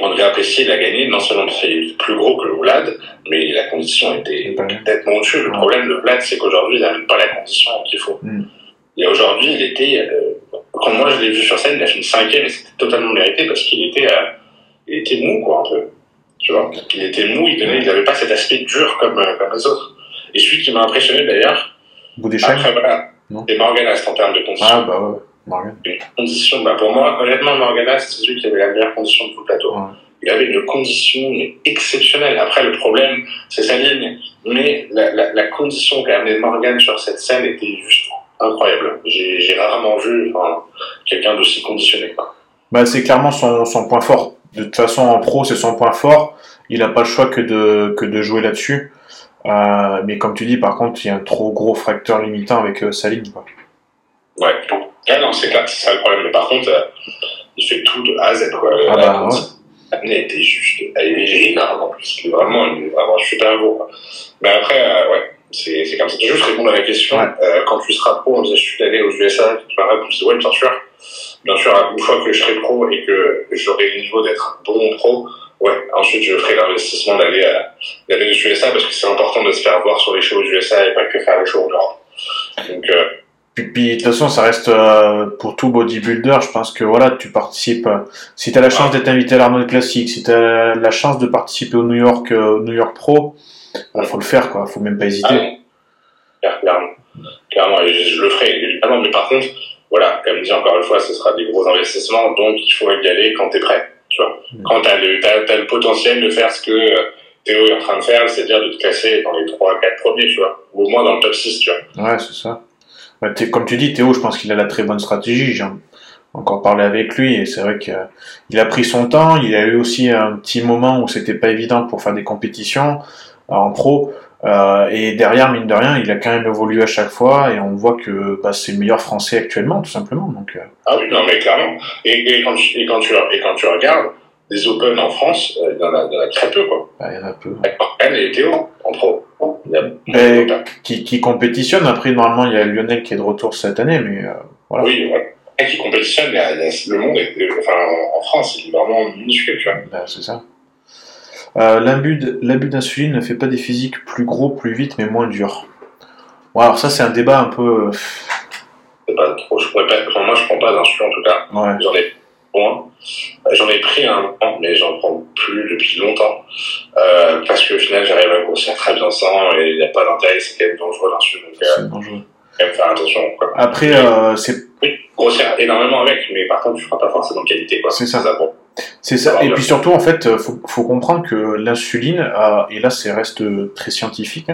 André Apresti, il a gagné non seulement parce qu'il est plus gros que le Vlad, mais la condition était peut-être monstrueuse. Le problème de Vlad, c'est qu'aujourd'hui, il n'a même pas la condition qu'il faut. Mm. Et aujourd'hui, il était, euh, quand moi je l'ai vu sur scène, il a fini cinquième et c'était totalement mérité parce qu'il était, euh, il était mou, quoi, un peu. Tu vois, il était mou, il n'avait il pas cet aspect dur comme, euh, comme les autres. Et celui qui m'a impressionné d'ailleurs, après, voilà, c'est Morganas en termes de conditions. Ah, bah ouais, Morgan. Condition, bah pour moi, honnêtement, Morganas, c'est celui qui avait la meilleure condition de tout le plateau. Il avait une condition exceptionnelle. Après, le problème, c'est sa ligne. Mais la, la, la condition qu'a amené Morgan sur cette scène était juste incroyable. J'ai rarement vu quelqu'un d'aussi conditionné. Bah, c'est clairement son, son, point fort. De toute façon, en pro, c'est son point fort. Il n'a pas le choix que de, que de jouer là-dessus. Euh, mais comme tu dis, par contre, il y a un trop gros fracteur limitant avec euh, sa ligne. Quoi. Ouais. Ah non, c'est ça le problème. Mais par contre, euh, il fait tout de A à Z. Quoi. Ah bah, ouais. était juste. Elle est énorme en plus. Vraiment, il est vraiment super beau. Mais après, ouais c'est comme ça. Juste répondre à la question. Euh, quand tu seras pro, on disait, je suis allé aux USA, tu m'as répondu, ouais, bien sûr. Bien sûr, une fois que je serai pro et que j'aurai le niveau d'être bon pro, ouais, ensuite je ferai l'investissement d'aller d'aller aux USA parce que c'est important de se faire voir sur les shows aux USA et pas que faire les shows en Europe. Donc, euh, puis, de toute façon, ça reste euh, pour tout bodybuilder. Je pense que voilà, tu participes. si tu as la chance d'être invité à l'Arnold Classic, si tu as la chance de participer au New York, New York Pro, il faut le faire, quoi. Faut même pas hésiter. Ah, clairement. Clairement, je, le ferai. Ah non, mais par contre, voilà, comme dit encore une fois, ce sera des gros investissements, donc il faut y aller quand tu es prêt. Tu vois. Mm. Quand tu as, le potentiel de faire ce que euh, Théo est en train de faire, c'est-à-dire de te classer dans les 3-4 premiers, tu vois. Ou au moins dans le top 6, tu vois. Ouais, c'est ça. Bah, comme tu dis, Théo, je pense qu'il a la très bonne stratégie. J'ai encore parlé avec lui et c'est vrai qu'il a pris son temps. Il a eu aussi un petit moment où c'était pas évident pour faire des compétitions en pro. Euh, et derrière, mine de rien, il a quand même évolué à chaque fois et on voit que bah, c'est le meilleur français actuellement, tout simplement. Donc, euh. Ah oui, non, mais clairement. Et, quand, et, quand, tu, et quand tu regardes les Open en France, il, y en a, il, y en a, très peu. Quoi. Ah, il y en a peu. Elle et Théo en pro. Mais, qui, qui compétitionne. Après, normalement, il y a Lionel qui est de retour cette année, mais euh, voilà. Oui, ouais. Et qui compétitionne, il y a, le monde est, enfin, en France, il est vraiment minuscule, tu vois. Ben, c'est ça. Euh, L'abus d'insuline ne fait pas des physiques plus gros, plus vite, mais moins durs. Bon, alors ça, c'est un débat un peu. Euh, pas trop. Je pourrais pas, moi, je prends pas d'insuline en tout cas. Ouais. J'en ai point. Euh, j'en ai pris un, mais j'en prends plus depuis longtemps. Euh, parce qu'au final, j'arrive à grossir très bien sans et il n'y a pas d'intérêt, c'est quand même dangereux l'insuline. C'est dangereux. Quand même faire attention. Quoi. Après, euh, c'est. Oui, grossir énormément avec, mais par contre, tu ne feras pas forcément de qualité. C'est ça. C'est ça. Et puis surtout, en fait, faut, faut comprendre que l'insuline, et là, c'est reste très scientifique,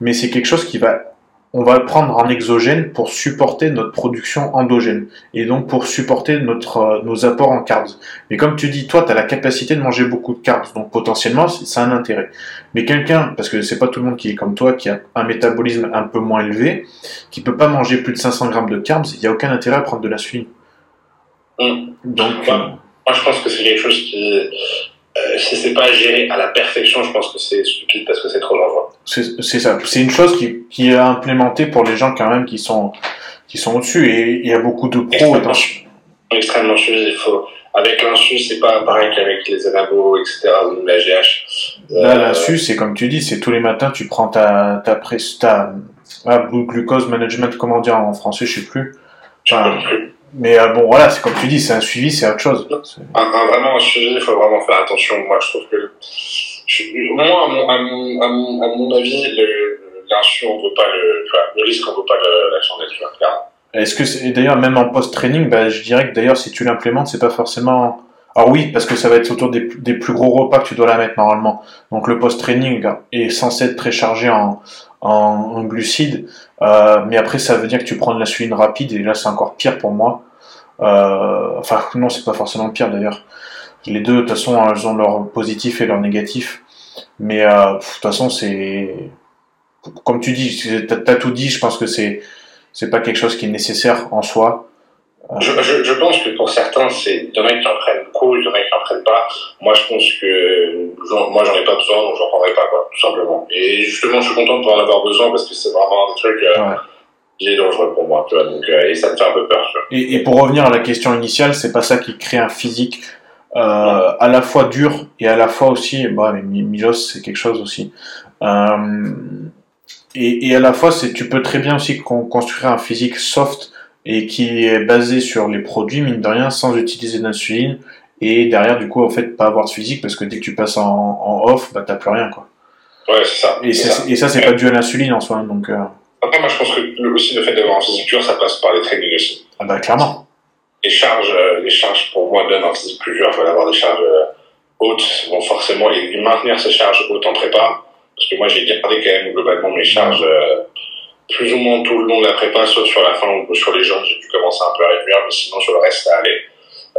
mais c'est quelque chose qui va, on va le prendre en exogène pour supporter notre production endogène et donc pour supporter notre euh, nos apports en carbs. Mais comme tu dis, toi, tu as la capacité de manger beaucoup de carbs, donc potentiellement, a un intérêt. Mais quelqu'un, parce que c'est pas tout le monde qui est comme toi, qui a un métabolisme un peu moins élevé, qui peut pas manger plus de 500 grammes de carbs, il n'y a aucun intérêt à prendre de l'insuline. Mmh. Donc, moi, je pense que c'est quelque chose qui, euh, si c'est pas géré à la perfection, je pense que c'est stupide parce que c'est trop dangereux. C'est ça. C'est une chose qui, qui est implémentée pour les gens quand même qui sont, qui sont au-dessus. Et il y a beaucoup de pros. Extrêmement, extrêmement Il faut, avec l'insu, c'est pas pareil qu'avec les anabos, etc. ou la GH. Là, euh, l'insu, c'est comme tu dis, c'est tous les matins, tu prends ta, ta, ta, ah, glucose management, comment dire en français, je sais plus. Enfin, mais euh, bon, voilà, c'est comme tu dis, c'est un suivi, c'est autre chose. Un, vraiment un suivi, il faut vraiment faire attention. Moi, je trouve que. moi, à mon, à mon, à mon, à mon avis, l'insu, on veut pas le. le risque, on veut pas la chandelle, tu vois, clairement. Est-ce que c'est d'ailleurs même en post-training, bah, je dirais que d'ailleurs si tu l'implémentes, c'est pas forcément. Alors oui, parce que ça va être autour des, des, plus gros repas que tu dois la mettre normalement. Donc le post-training est censé être très chargé en, en, en glucides, euh, mais après ça veut dire que tu prends de l'insuline rapide et là c'est encore pire pour moi. Euh, enfin <laughs> non, c'est pas forcément pire d'ailleurs. Les deux de toute façon elles ont leur positif et leur négatif, mais euh, de toute façon c'est comme tu dis, t'as as tout dit. Je pense que c'est c'est pas quelque chose qui est nécessaire en soi. Je, je, je, pense que pour certains, c'est il y en a qui en prennent beaucoup, il y en a qui en prennent pas. Moi, je pense que moi, j'en ai pas besoin, donc j'en prendrai pas, quoi, tout simplement. Et justement, je suis content de pouvoir en avoir besoin parce que c'est vraiment un truc. Euh, il est dangereux pour moi, tu vois, donc, euh, et ça me fait un peu peur, tu vois. Et, et pour revenir à la question initiale, c'est pas ça qui crée un physique euh, à la fois dur et à la fois aussi, bah, mais Mi- Milos c'est quelque chose aussi. Euh, et, et à la fois, c'est tu peux très bien aussi con- construire un physique soft et qui est basé sur les produits mine de rien sans utiliser d'insuline et derrière du coup en fait pas avoir de physique parce que dès que tu passes en, en off, bah t'as plus rien quoi. Ouais, c'est ça. Et, c'est ça, et ça c'est pas dû à l'insuline en soi donc euh, Après, moi, je pense que le, aussi le fait d'avoir un physique dur, ça passe par les trainings aussi. ah bah clairement. Les charges, euh, les charges pour moi donnent un physique plus dur. Il faut avoir des charges euh, hautes. Bon, forcément, les, maintenir ces charges hautes en prépa. Parce que moi, j'ai gardé quand même globalement mes charges plus ou moins tout le long de la prépa, sauf sur la fin ou sur les jambes, j'ai dû commencer un peu à réduire, mais sinon sur le reste, ça allait.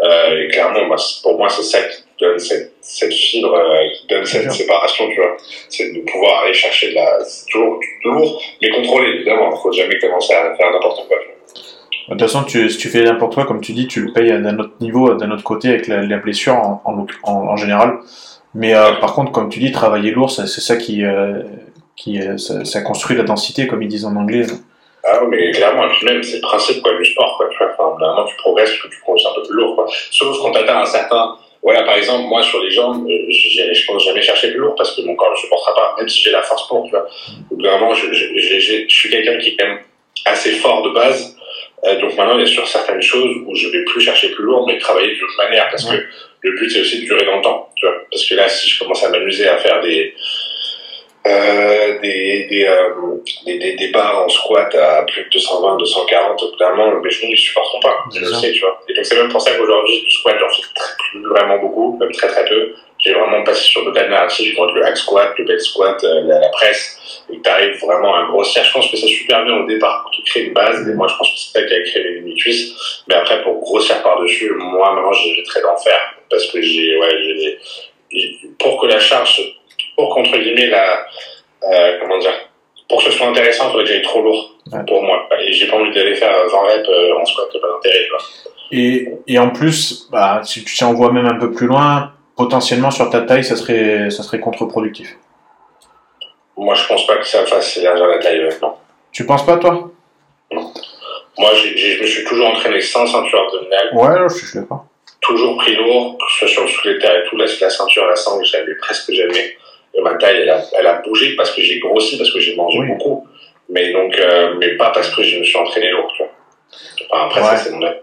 Euh, et clairement, bah, pour moi, c'est ça qui donne cette, cette fibre, euh, qui donne cette séparation, tu vois. C'est de pouvoir aller chercher de la. C'est toujours lourd, mais contrôlé, évidemment. Il faut jamais commencer à faire n'importe quoi. tu vois. De toute façon, tu, si tu fais n'importe quoi, comme tu dis, tu le payes d'un autre niveau, d'un autre côté, avec la, la blessure en, en, en, en général. Mais euh, par contre, comme tu dis, travailler lourd, c'est ça qui, euh, qui euh, ça, ça construit la densité, comme ils disent en anglais. Ah oui, mais clairement, et puis même, c'est le principe quoi, du sport, quoi. Enfin, vraiment, tu progresses parce que tu progresses un peu plus lourd, quoi. Sauf quand tu atteins un certain. Voilà, par exemple, moi, sur les jambes, euh, je pense jamais chercher plus lourd parce que mon corps ne le supportera pas, même si j'ai la force pour, tu vois. Donc, vraiment, je, je, je, je, je suis quelqu'un qui est quand même assez fort de base. Euh, donc maintenant, il y a sur certaines choses où je vais plus chercher plus lourd, mais travailler d'une autre manière parce Ouais. que le but, c'est aussi de durer dans le temps, tu vois. Parce que là, si je commence à m'amuser à faire des, euh, des, des, euh, des, des, des barres en squat à plus de 220, 240, au bout d'un moment, mes genoux, ils supporteront pas. Je C'est le sais, tu vois. Et donc, c'est même pour ça qu'aujourd'hui, du squat, j'en fais très, vraiment beaucoup, même très très peu. J'ai vraiment passé sur d'autres narratifs, contre le hack squat, le belt squat, euh, la, la presse, et que t'arrives vraiment à grossir. Je pense que c'est super bien au départ pour te créer une base, et moi, je pense que c'est ça qui a créé les limites cuisses. Mais après, pour grossir par-dessus, moi, maintenant, j'éviterai d'en faire, parce que j'ai, ouais, j'ai j'ai- pour que la charge, pour qu'entre guillemets, la, euh, comment dire, pour que ce soit intéressant, il faudrait que j'aille trop lourd Ouais. pour moi. Et j'ai pas envie d'aller faire 20 reps euh, en squat, pas d'intérêt. Et, et en plus, bah, si tu en vois même un peu plus loin, potentiellement sur ta taille, ça serait, ça serait contre-productif. Moi, je pense pas que ça fasse élargir la taille, maintenant. Tu penses pas, toi? Moi, j'ai- j'ai- je me suis toujours entraîné sans ceinture abdominale, Ouais, je suis d'accord. toujours pris lourd, que ce soit sur le soulevé de terre et tout. La, la ceinture, la sangle, j'avais presque jamais. Ma taille, elle a, elle a bougé parce que j'ai grossi, parce que j'ai mangé Oui. beaucoup. Mais donc, euh, mais pas parce que je me suis entraîné lourd, tu vois. Enfin, après, Ouais. ça, c'est mon avis.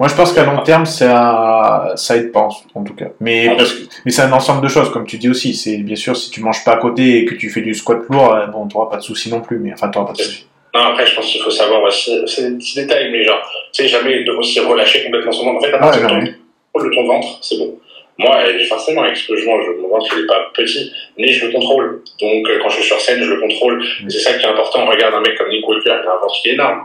Moi, je pense qu'à long terme, ça, ça aide pas, en tout cas. Mais, parce que- mais c'est un ensemble de choses, comme tu dis aussi. C'est bien sûr, si tu manges pas à côté et que tu fais du squat lourd, euh, bon, t'auras pas de soucis non plus. Mais enfin, t'auras pas de soucis. Non, après, je pense qu'il faut savoir c'est des petits détails, mais genre, tu sais, jamais de aussi relâcher complètement son ventre. En fait, à partir Ouais, contrôles ton ventre, c'est bon. Moi, forcément, avec ce que je mange, mon ventre, il est pas petit, mais je le contrôle. Donc, euh, quand je suis sur scène, je le contrôle. Mm. C'est ça qui est important. Regarde un mec comme Nick Walker, il a un ventre qui est énorme.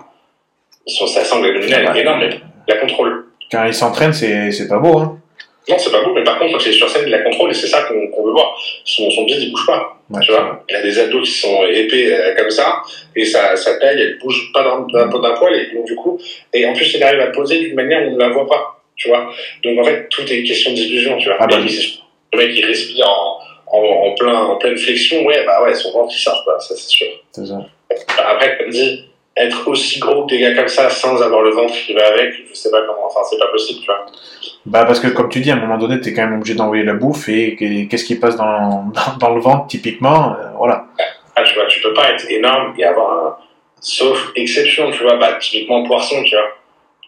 Son, sa sangle abdominale est énorme, mais il la contrôle. Quand il s'entraîne, c'est, pas beau, hein. Non, c'est pas beau, mais par contre, quand il est sur scène, il la contrôle, et c'est ça qu'on qu'on veut voir. Son, son bide, il bouge pas. Ouais, Tu vois, il a des abdos qui sont épais euh, comme ça, et sa, sa taille, elle bouge pas d'un d'un poil, et donc du coup, et en plus, il arrive à poser d'une manière où on ne la voit pas, tu vois. Donc en fait, tout est question d'illusion, tu vois. Ah bah oui. le mec, il respire en, en, en, plein, en pleine flexion, ouais, bah ouais, son ventre, il sort, quoi, ça c'est sûr. c'est ça. Bah, Après, comme dit, être aussi gros que des gars comme ça, sans avoir le ventre qui va avec, je sais pas comment, enfin, c'est pas possible, tu vois. Bah, parce que comme tu dis, à un moment donné, t'es quand même obligé d'envoyer la bouffe et que- qu'est-ce qui passe dans, dans, dans le ventre, typiquement, euh, voilà. Ah, tu vois, tu peux pas être énorme et avoir un. Sauf exception, tu vois, bah, typiquement Poisson, tu vois.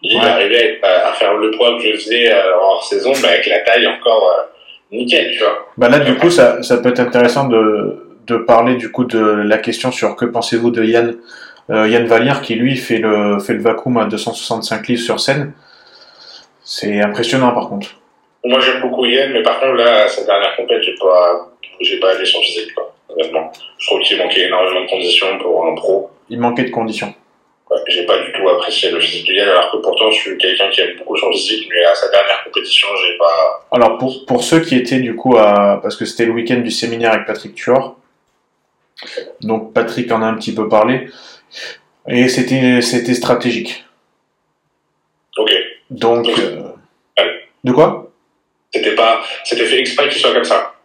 Il Ouais. arrivait à, à faire le poids que je faisais euh, en hors saison, bah, avec la taille encore euh, nickel, tu vois. Bah là, du coup, ça, ça peut être intéressant de, de parler du coup de la question sur que pensez-vous de Yann, euh, Yann Valier qui lui fait le, fait le vacuum à 265 livres sur scène. C'est impressionnant par contre. Moi, j'aime beaucoup Yann, mais par contre, là, sa dernière compète, j'ai pas, j'ai pas aimé son physique, quoi, honnêtement. Je trouve qu'il manquait énormément de conditions pour un pro. Il manquait de conditions. J'ai pas du tout apprécié le physique de Yann, alors que pourtant, je suis quelqu'un qui aime beaucoup son physique, mais à sa dernière compétition, j'ai pas. Alors pour, pour ceux qui étaient du coup à... Parce que c'était le week-end du séminaire avec Patrick Tuor. Donc Patrick en a un petit peu parlé. Et c'était c'était stratégique. Ok. Donc... euh, De quoi? C'était pas, c'était fait exprès qu'il soit comme ça.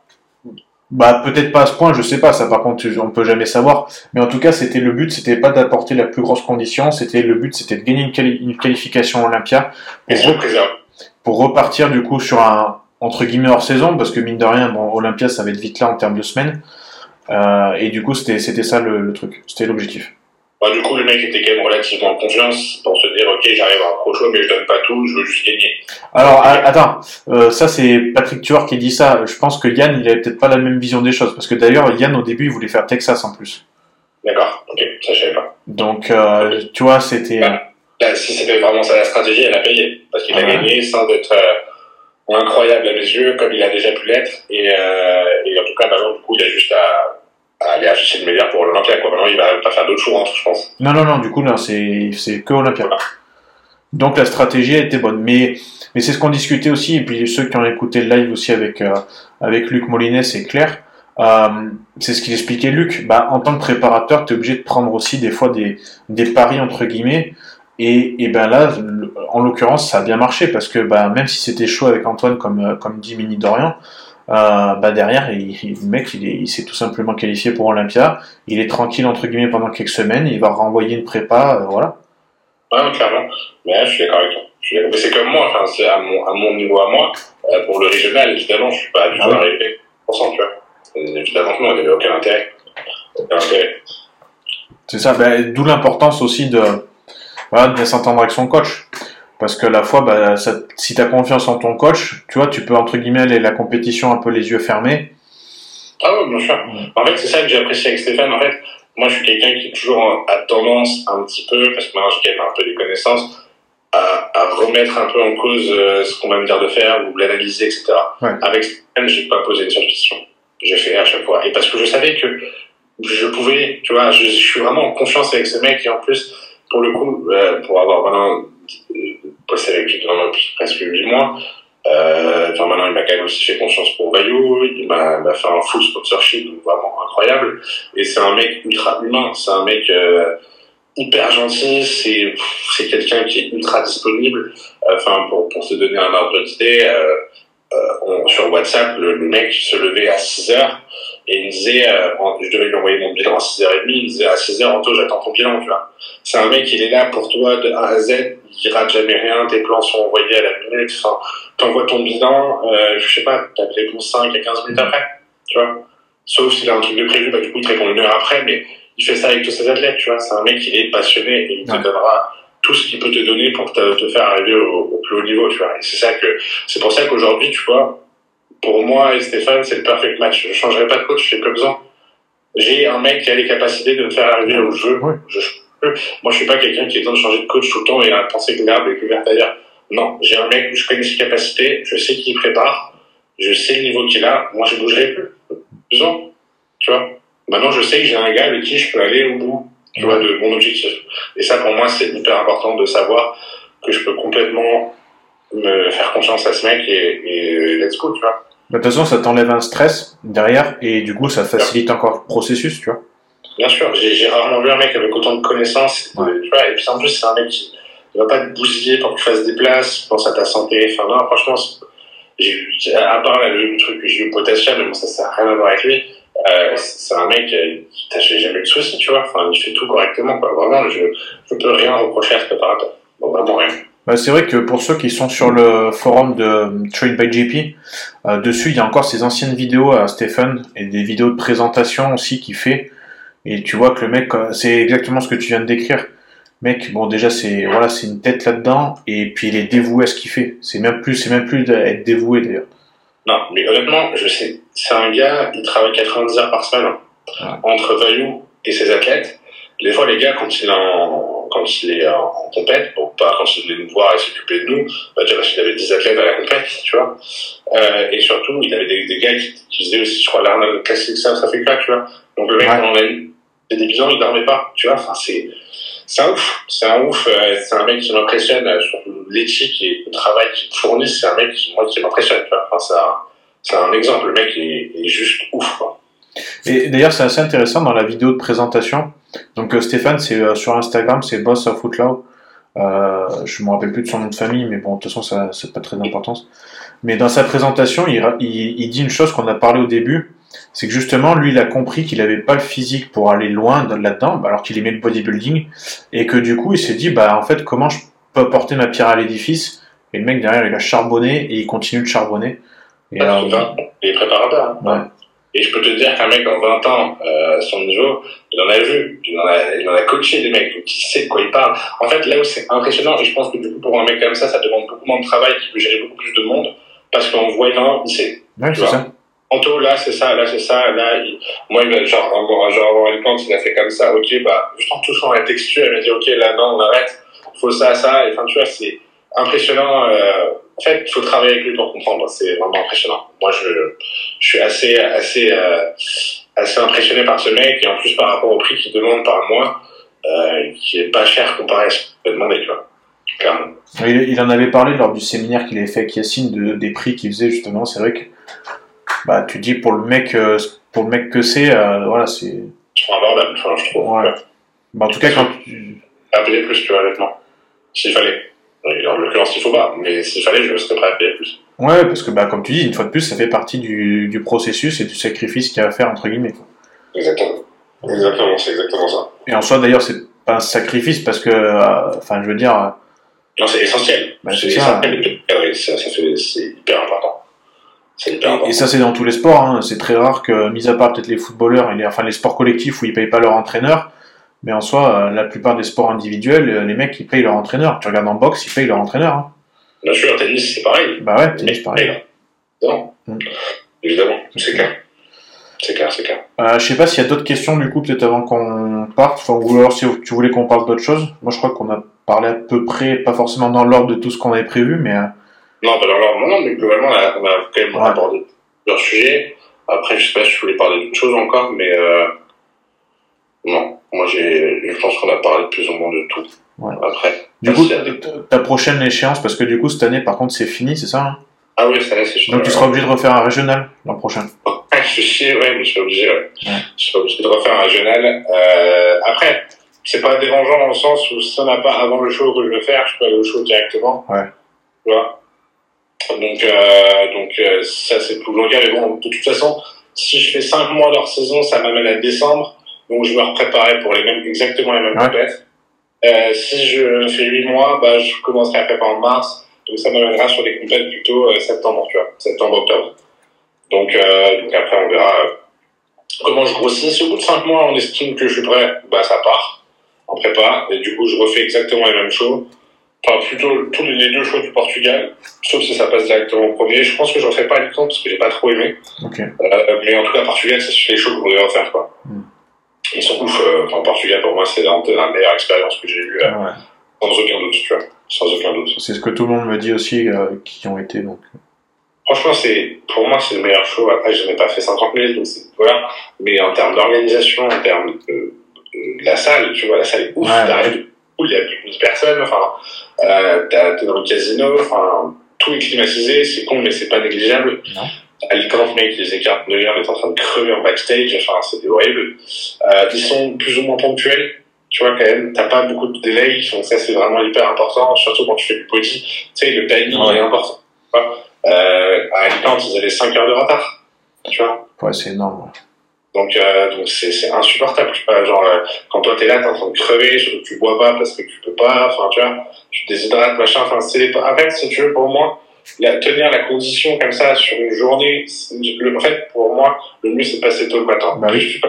Bah peut-être pas à ce point, je sais pas, ça par contre on peut jamais savoir. Mais en tout cas, c'était le but, c'était pas d'apporter la plus grosse condition, c'était le but, c'était de gagner une, quali- une qualification Olympia pour, préserve. pour repartir du coup sur un entre guillemets hors saison, parce que mine de rien, bon, Olympia ça va être vite là en termes de semaines. Euh, et du coup, c'était c'était ça le, le truc, c'était l'objectif. Bah, du coup, le mec était quand même relativement en confiance pour se dire, ok, j'arrive à show, mais je donne pas tout, je veux juste gagner. Alors a- attends, euh, ça c'est Patrick Tuor qui dit ça. Je pense que Yann il avait peut-être pas la même vision des choses, parce que d'ailleurs Yann au début il voulait faire Texas en plus. D'accord, ok, ça je savais pas. Donc euh, tu vois, c'était. Ouais. Là, si c'était vraiment ça la stratégie, elle a payé. Parce qu'il a Ouais. gagné sans être euh, incroyable à mes yeux, comme il a déjà pu l'être. Et, et en tout cas, maintenant, du coup, il a juste à, à aller afficher le meilleur pour l'Olympia. Quoi. Maintenant, il va pas faire d'autres choix, entre, je pense. Non, non, non, du coup, là, c'est, c'est que Olympia. Voilà. Donc la stratégie était bonne. Mais, mais c'est ce qu'on discutait aussi, et puis ceux qui ont écouté le live aussi avec, euh, avec Luc Molinet, c'est clair. Euh, c'est ce qu'il expliquait Luc. Bah, en tant que préparateur, tu es obligé de prendre aussi des fois des, des paris entre guillemets. Et, et ben là, en l'occurrence, ça a bien marché parce que bah, même si c'était chaud avec Antoine, comme, euh, comme dit Mini Dorian, euh, bah derrière, il, il- le mec, il, est- il s'est tout simplement qualifié pour Olympia. Il est tranquille entre guillemets pendant quelques semaines. Il va renvoyer une prépa, euh, voilà. Ouais, clairement. Mais là, je suis d'accord avec toi. Mais c'est comme moi, enfin, c'est à mon, à mon niveau à moi. Euh, pour le régional, évidemment, je suis pas du tout Ah oui. arrivé 100%, tu vois. Évidemment non, il n'y avait aucun intérêt. Aucun intérêt. C'est ça, bah, d'où l'importance aussi de, voilà, de bien s'entendre avec son coach. Parce que la fois, bah, ça, si tu as confiance en ton coach, tu vois, tu peux entre guillemets aller la compétition un peu les yeux fermés. Ah oui, bien sûr. En fait, c'est ça que j'ai apprécié avec Stéphane. En fait, moi, je suis quelqu'un qui toujours a tendance un petit peu, parce que maintenant quand même un peu des connaissances, à, à remettre un peu en cause euh, ce qu'on va me dire de faire ou l'analyser, etc. Ouais. Avec Stéphane, j'ai pas posé une seule question. J'ai fait à chaque fois. Et parce que je savais que je pouvais, tu vois, je, je suis vraiment en confiance avec ce mec et en plus, pour le coup, euh, pour avoir maintenant bossé avec lui depuis presque 8 mois, euh, enfin, maintenant, il m'a quand même aussi fait confiance pour Bayou, il m'a fait un full sponsorship, donc vraiment incroyable. Et c'est un mec ultra humain, c'est un mec euh, hyper gentil, c'est quelqu'un qui est ultra disponible. Enfin, pour, pour se donner un ordre d'idée, euh, euh, sur WhatsApp, le, mec se levait à 6 heures et il me disait, euh, je devais lui envoyer mon bilan à 6h30, il me disait à 6h, Anto, j'attends ton bilan. C'est un mec, il est là pour toi de A à Z, il rate jamais rien, tes plans sont envoyés à la minute, enfin, t'envoies ton bilan, euh, je sais pas, t'as te réponse 5 à 15 minutes après, tu vois. Sauf s'il a un truc de prévu, bah, du coup, il te répond une heure après, mais il fait ça avec tous ses athlètes, tu vois. C'est un mec, il est passionné et il te donnera tout ce qu'il peut te donner pour te, te faire arriver au, au plus haut niveau, tu vois. Et c'est ça que, c'est pour ça qu'aujourd'hui, tu vois, pour moi et Stéphane, c'est le perfect match. Je changerai pas de coach, j'ai pas besoin. J'ai un mec qui a les capacités de me faire arriver où je veux. Ouais. Je, moi, je suis pas quelqu'un qui est besoin de changer de coach tout le temps et à penser que l'herbe est plus verte ailleurs. Non, j'ai un mec, je connais ses capacités, je sais qu'il prépare, je sais le niveau qu'il a, moi je bougerai plus. Tu vois. Maintenant, je sais que j'ai un gars avec qui je peux aller au bout, tu vois, de mon objectif. Et ça, pour moi, c'est hyper important de savoir que je peux complètement me faire confiance à ce mec et, et let's go, tu vois. De toute façon, ça t'enlève un stress derrière, et du coup, ça facilite encore le processus, tu vois. Bien sûr, j'ai rarement vu un mec avec autant de connaissances, tu vois, et puis en plus, c'est un mec qui ne va pas te bousiller pour que tu fasses des places, pense à ta santé, enfin non, franchement, j'ai à part là, le truc que j'ai eu au potassium, mais bon, ça, ça n'a rien à voir avec lui, euh, c'est un mec euh, qui t'a j'ai jamais de soucis, tu vois, enfin, il fait tout correctement, quoi, vraiment, je je peux rien reprocher à ce préparateur, bon, vraiment rien. Bah, c'est vrai que pour ceux qui sont sur le forum de euh, Train by JP, euh, dessus il y a encore ses anciennes vidéos à Stephen et des vidéos de présentation aussi qu'il fait. Et tu vois que le mec, euh, c'est exactement ce que tu viens de décrire. Mec, bon déjà c'est voilà, c'est une tête là-dedans et puis il est dévoué à ce qu'il fait. C'est même plus, c'est même plus d'être dévoué d'ailleurs. Non, mais honnêtement, je sais, c'est un gars, il travaille 90 heures par semaine Ouais. entre Vaillou et ses athlètes. Des fois, les gars, quand il est en, quand il est en, en compète, bon, pas quand il venait nous voir et s'occuper de nous, bah, déjà parce qu'il avait 10 athlètes à la compète, tu vois. Euh, et surtout, il avait des, des gars qui, qui faisaient aussi, je crois, l'Arnold Classic, ça, ça fait quoi, tu vois. Donc le mec, Ouais. nuit, c'est des bilans, il dormait pas, tu vois. Enfin, c'est, un ouf, c'est un ouf, euh, c'est un mec qui m'impressionne, euh, surtout l'éthique et le travail qu'il fournit, c'est un mec qui, moi, qui m'impressionne. Enfin, un, c'est un exemple, le mec est, juste ouf. Et d'ailleurs, c'est assez intéressant dans la vidéo de présentation. Donc euh, Stéphane, c'est sur Instagram, c'est Boss of Outlaw. Euh, je me rappelle plus de son nom de famille, mais bon, de toute façon, ça c'est pas très d'importance. Mais dans sa présentation, il dit une chose qu'on a parlé au début. C'est que justement, lui, il a compris qu'il avait pas le physique pour aller loin là-dedans, bah, alors qu'il aimait le bodybuilding, et que du coup, il s'est dit, bah, en fait, comment je peux porter ma pierre à l'édifice? Et le mec derrière, il a charbonné et il continue de charbonner. Et, Ah, euh, putain, il est préparateur. hein. ouais. Et je peux te dire qu'un mec en 20 ans, euh, à son niveau, il en a vu, il en a, il en a coaché des mecs, donc il sait de quoi il parle. En fait, là où c'est impressionnant, et je pense que du coup, pour un mec comme ça, ça demande beaucoup moins de travail, qu'il peut gérer beaucoup plus de monde, parce qu'en voyant, il sait. ouais, c'est ça. Anto, là, c'est ça, là, c'est ça, là, il... moi, il genre, genre, avoir une plante, il a fait comme ça, ok, bah, juste en touchant la texture, il m'a dit, ok, là, non, on arrête, faut ça, ça, et enfin, tu vois, c'est impressionnant, euh, en fait, il faut travailler avec lui pour comprendre, c'est vraiment impressionnant. Moi, je, je suis assez, assez, euh, assez impressionné par ce mec, et en plus, par rapport au prix qu'il demande par mois, euh, qui est pas cher comparé à ce qu'il peut demander, tu vois, clairement. Il, en avait parlé lors du séminaire qu'il avait fait avec Yacine de, des prix qu'il faisait justement. C'est vrai que bah, tu dis pour le mec, euh, pour le mec que c'est, euh, voilà, c'est. Je trouve abordable, enfin, je trouve. Ouais. Bah, en tout cas, quand tu... à payer plus, tu vois, honnêtement. S'il fallait. En l'occurrence, il faut pas, mais s'il fallait, je serais prêt à payer plus. ouais, parce que bah, comme tu dis, une fois de plus, ça fait partie du, du processus et du sacrifice qu'il y a à faire entre guillemets. quoi. Exactement. Exactement, c'est exactement ça. Et en soi, d'ailleurs, c'est pas un sacrifice parce que, euh, enfin, je veux dire, Non, c'est essentiel. Bah, c'est c'est ça. essentiel ça, ça c'est hyper important. C'est Et important. ça, c'est dans tous les sports. Hein. C'est très rare que, mis à part peut-être les footballeurs et les, enfin, les sports collectifs où ils payent pas leur entraîneur, mais en soi, euh, la plupart des sports individuels, euh, les mecs, ils payent leur entraîneur. Tu regardes en boxe, ils payent leur entraîneur. Hein. Bien sûr, tennis, c'est pareil. Bah ouais, tennis, pareil. Non. Mm. Évidemment, c'est clair. C'est clair, c'est clair. Euh, je sais pas s'il y a d'autres questions, du coup, peut-être avant qu'on parte. Enfin, ou alors si tu voulais qu'on parle d'autre chose. Moi, je crois qu'on a parlé à peu près, pas forcément dans l'ordre de tout ce qu'on avait prévu, mais euh, Non, pas dans l'ordre, non, mais globalement, on a, on a quand même Ouais. abordé plusieurs sujets. Après, je sais pas si je voulais parler d'autre chose encore, mais euh, non. Moi, j'ai, je pense qu'on a parlé plus ou moins de tout. Ouais. Après. du coup, ta prochaine échéance, parce que du coup, cette année, par contre, c'est fini, c'est ça hein? Ah oui, ça là, c'est sûr. Donc, tu seras obligé de refaire un régional l'an prochain. <laughs> Je suis chier, ouais, mais je suis obligé, ouais. Ouais. Je suis obligé de refaire un régional. Euh, après, c'est pas dérangeant dans le sens où on n'a pas avant le show que je veux faire, je peux aller au show directement. Ouais. Tu vois? Donc, euh, donc euh, ça, c'est plus long mais bon, de toute façon, si je fais 5 mois d'hors saison, ça m'amène à décembre. Donc, je vais me préparer pour les mêmes, exactement les mêmes Ouais. compètes. Euh, si je fais 8 mois, bah, je commencerai à préparer en mars. Donc, ça m'amènera sur des compètes plutôt euh, septembre, tu vois. Septembre-octobre. Donc, euh, donc après, on verra euh, comment je grossis. Si au bout de 5 mois, on estime que je suis prêt, bah, ça part en prépa. Et du coup, je refais exactement les mêmes shows. Enfin, plutôt tous les deux shows du Portugal, sauf si ça passe directement au premier. Je pense que je refais pas Alicante parce que j'ai pas trop aimé. Euh, mais en tout cas, Portugal, c'est les shows qu'on devait refaire, quoi. Mm. Ils sont ouf. Euh, enfin, Portugal, pour moi, c'est la, la meilleure expérience que j'ai eue, euh, Ouais. sans aucun doute, tu vois. Sans aucun doute. C'est ce que tout le monde me dit aussi, euh, qui ont été. Donc. Franchement, c'est, pour moi, c'est le meilleur show. Après, je n'ai pas fait 50 000, donc voilà. Mais en termes d'organisation, en termes de, de la salle, tu vois, la salle est ouf. Ouais, Il y a plus de 1000 personnes, enfin, euh, t'es dans le casino, enfin, tout est climatisé, c'est con, mais c'est pas négligeable. Non. Alicante, mec, les écarts de on est en train de crever en backstage, enfin, c'était horrible. Euh, ils sont plus ou moins ponctuels, tu vois, quand même, t'as pas beaucoup de délai, donc ça, c'est vraiment hyper important, surtout quand tu fais du body, tu sais, le timing Ouais. est important. tu vois. Euh, à Alicante, ils avaient 5 heures de retard, tu vois. Ouais, c'est énorme. Donc, euh, donc c'est, insupportable. Genre, euh, quand toi t'es là, t'es en train de crever, surtout que tu bois pas parce que tu peux pas, enfin, tu vois, tu te déshydrates, machin, enfin, c'est, en fait, si tu veux, pour moi, la, tenir la condition comme ça sur une journée, le, en fait, pour moi, le mieux c'est de passer tôt le matin. Bah oui.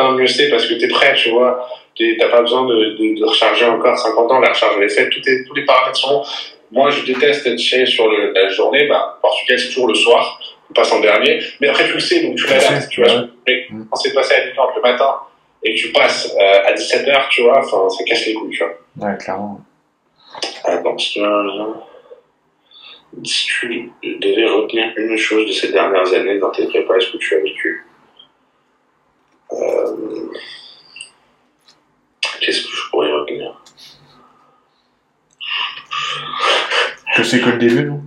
Le mieux c'est parce que t'es prêt, tu vois, t'as pas besoin de, de, de recharger encore 50 ans, la recharge elle est faite, tout est, tous les paramètres sont. Moi, je déteste être chez sur le, la journée, bah, Portugal, c'est toujours le soir, passe en dernier, mais après, tu le sais, donc tu l'adaptes, tu vois, Ouais. mais quand c'est passé à Alicante le matin et que tu passes euh, à 17h, tu vois, enfin, ça casse les couilles, tu vois. Ouais, clairement. Attends, si tu, si tu devais retenir une chose de ces dernières années dans tes prépas, est-ce que tu as vécu euh, Qu'est-ce que je pourrais retenir? Que c'est que le début, non?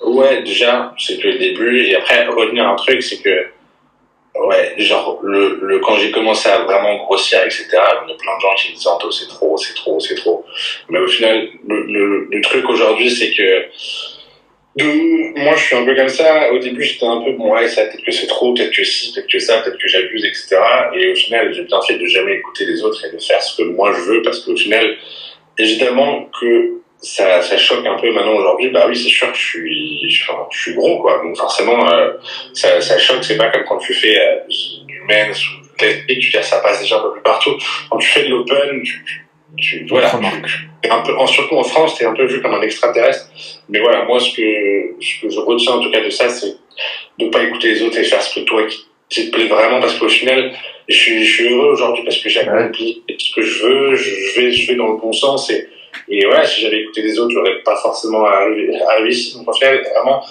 Ouais, déjà, c'est que le début, et après, retenir un truc, c'est que, ouais, genre, le, le, quand j'ai commencé à vraiment grossir, etc., il y a plein de gens qui me disaient, Anto, c'est trop, c'est trop, c'est trop. Mais au final, le, le, le truc aujourd'hui, c'est que, de, moi, je suis un peu comme ça. Au début, j'étais un peu, bon, ouais, ça, peut-être que c'est trop, peut-être que si, peut-être que ça, peut-être que j'abuse, etc. Et au final, j'ai bien fait de jamais écouter les autres et de faire ce que moi je veux, parce qu'au final, évidemment que ça, ça choque un peu maintenant aujourd'hui. Bah oui, c'est sûr que je suis, je, je suis gros, quoi. Donc forcément, euh, ça, ça choque. C'est pas comme quand tu fais euh, du men's ou et tu dis, ça passe déjà un peu plus partout. Quand tu fais de l'open, tu, tu, voilà, tu, un peu, en, surtout en France, t'es un peu vu comme un extraterrestre. Mais voilà, moi, ce que, ce que je retiens en tout cas de ça, c'est de pas écouter les autres et faire ce que toi qui, te plaît vraiment, parce qu'au final, je suis, je suis heureux aujourd'hui parce que j'ai accompli ce que je veux, je vais, je vais dans le bon sens et, et voilà, si j'avais écouté les autres, j'aurais pas forcément arrivé, arrivé ici. Donc, au final, vraiment,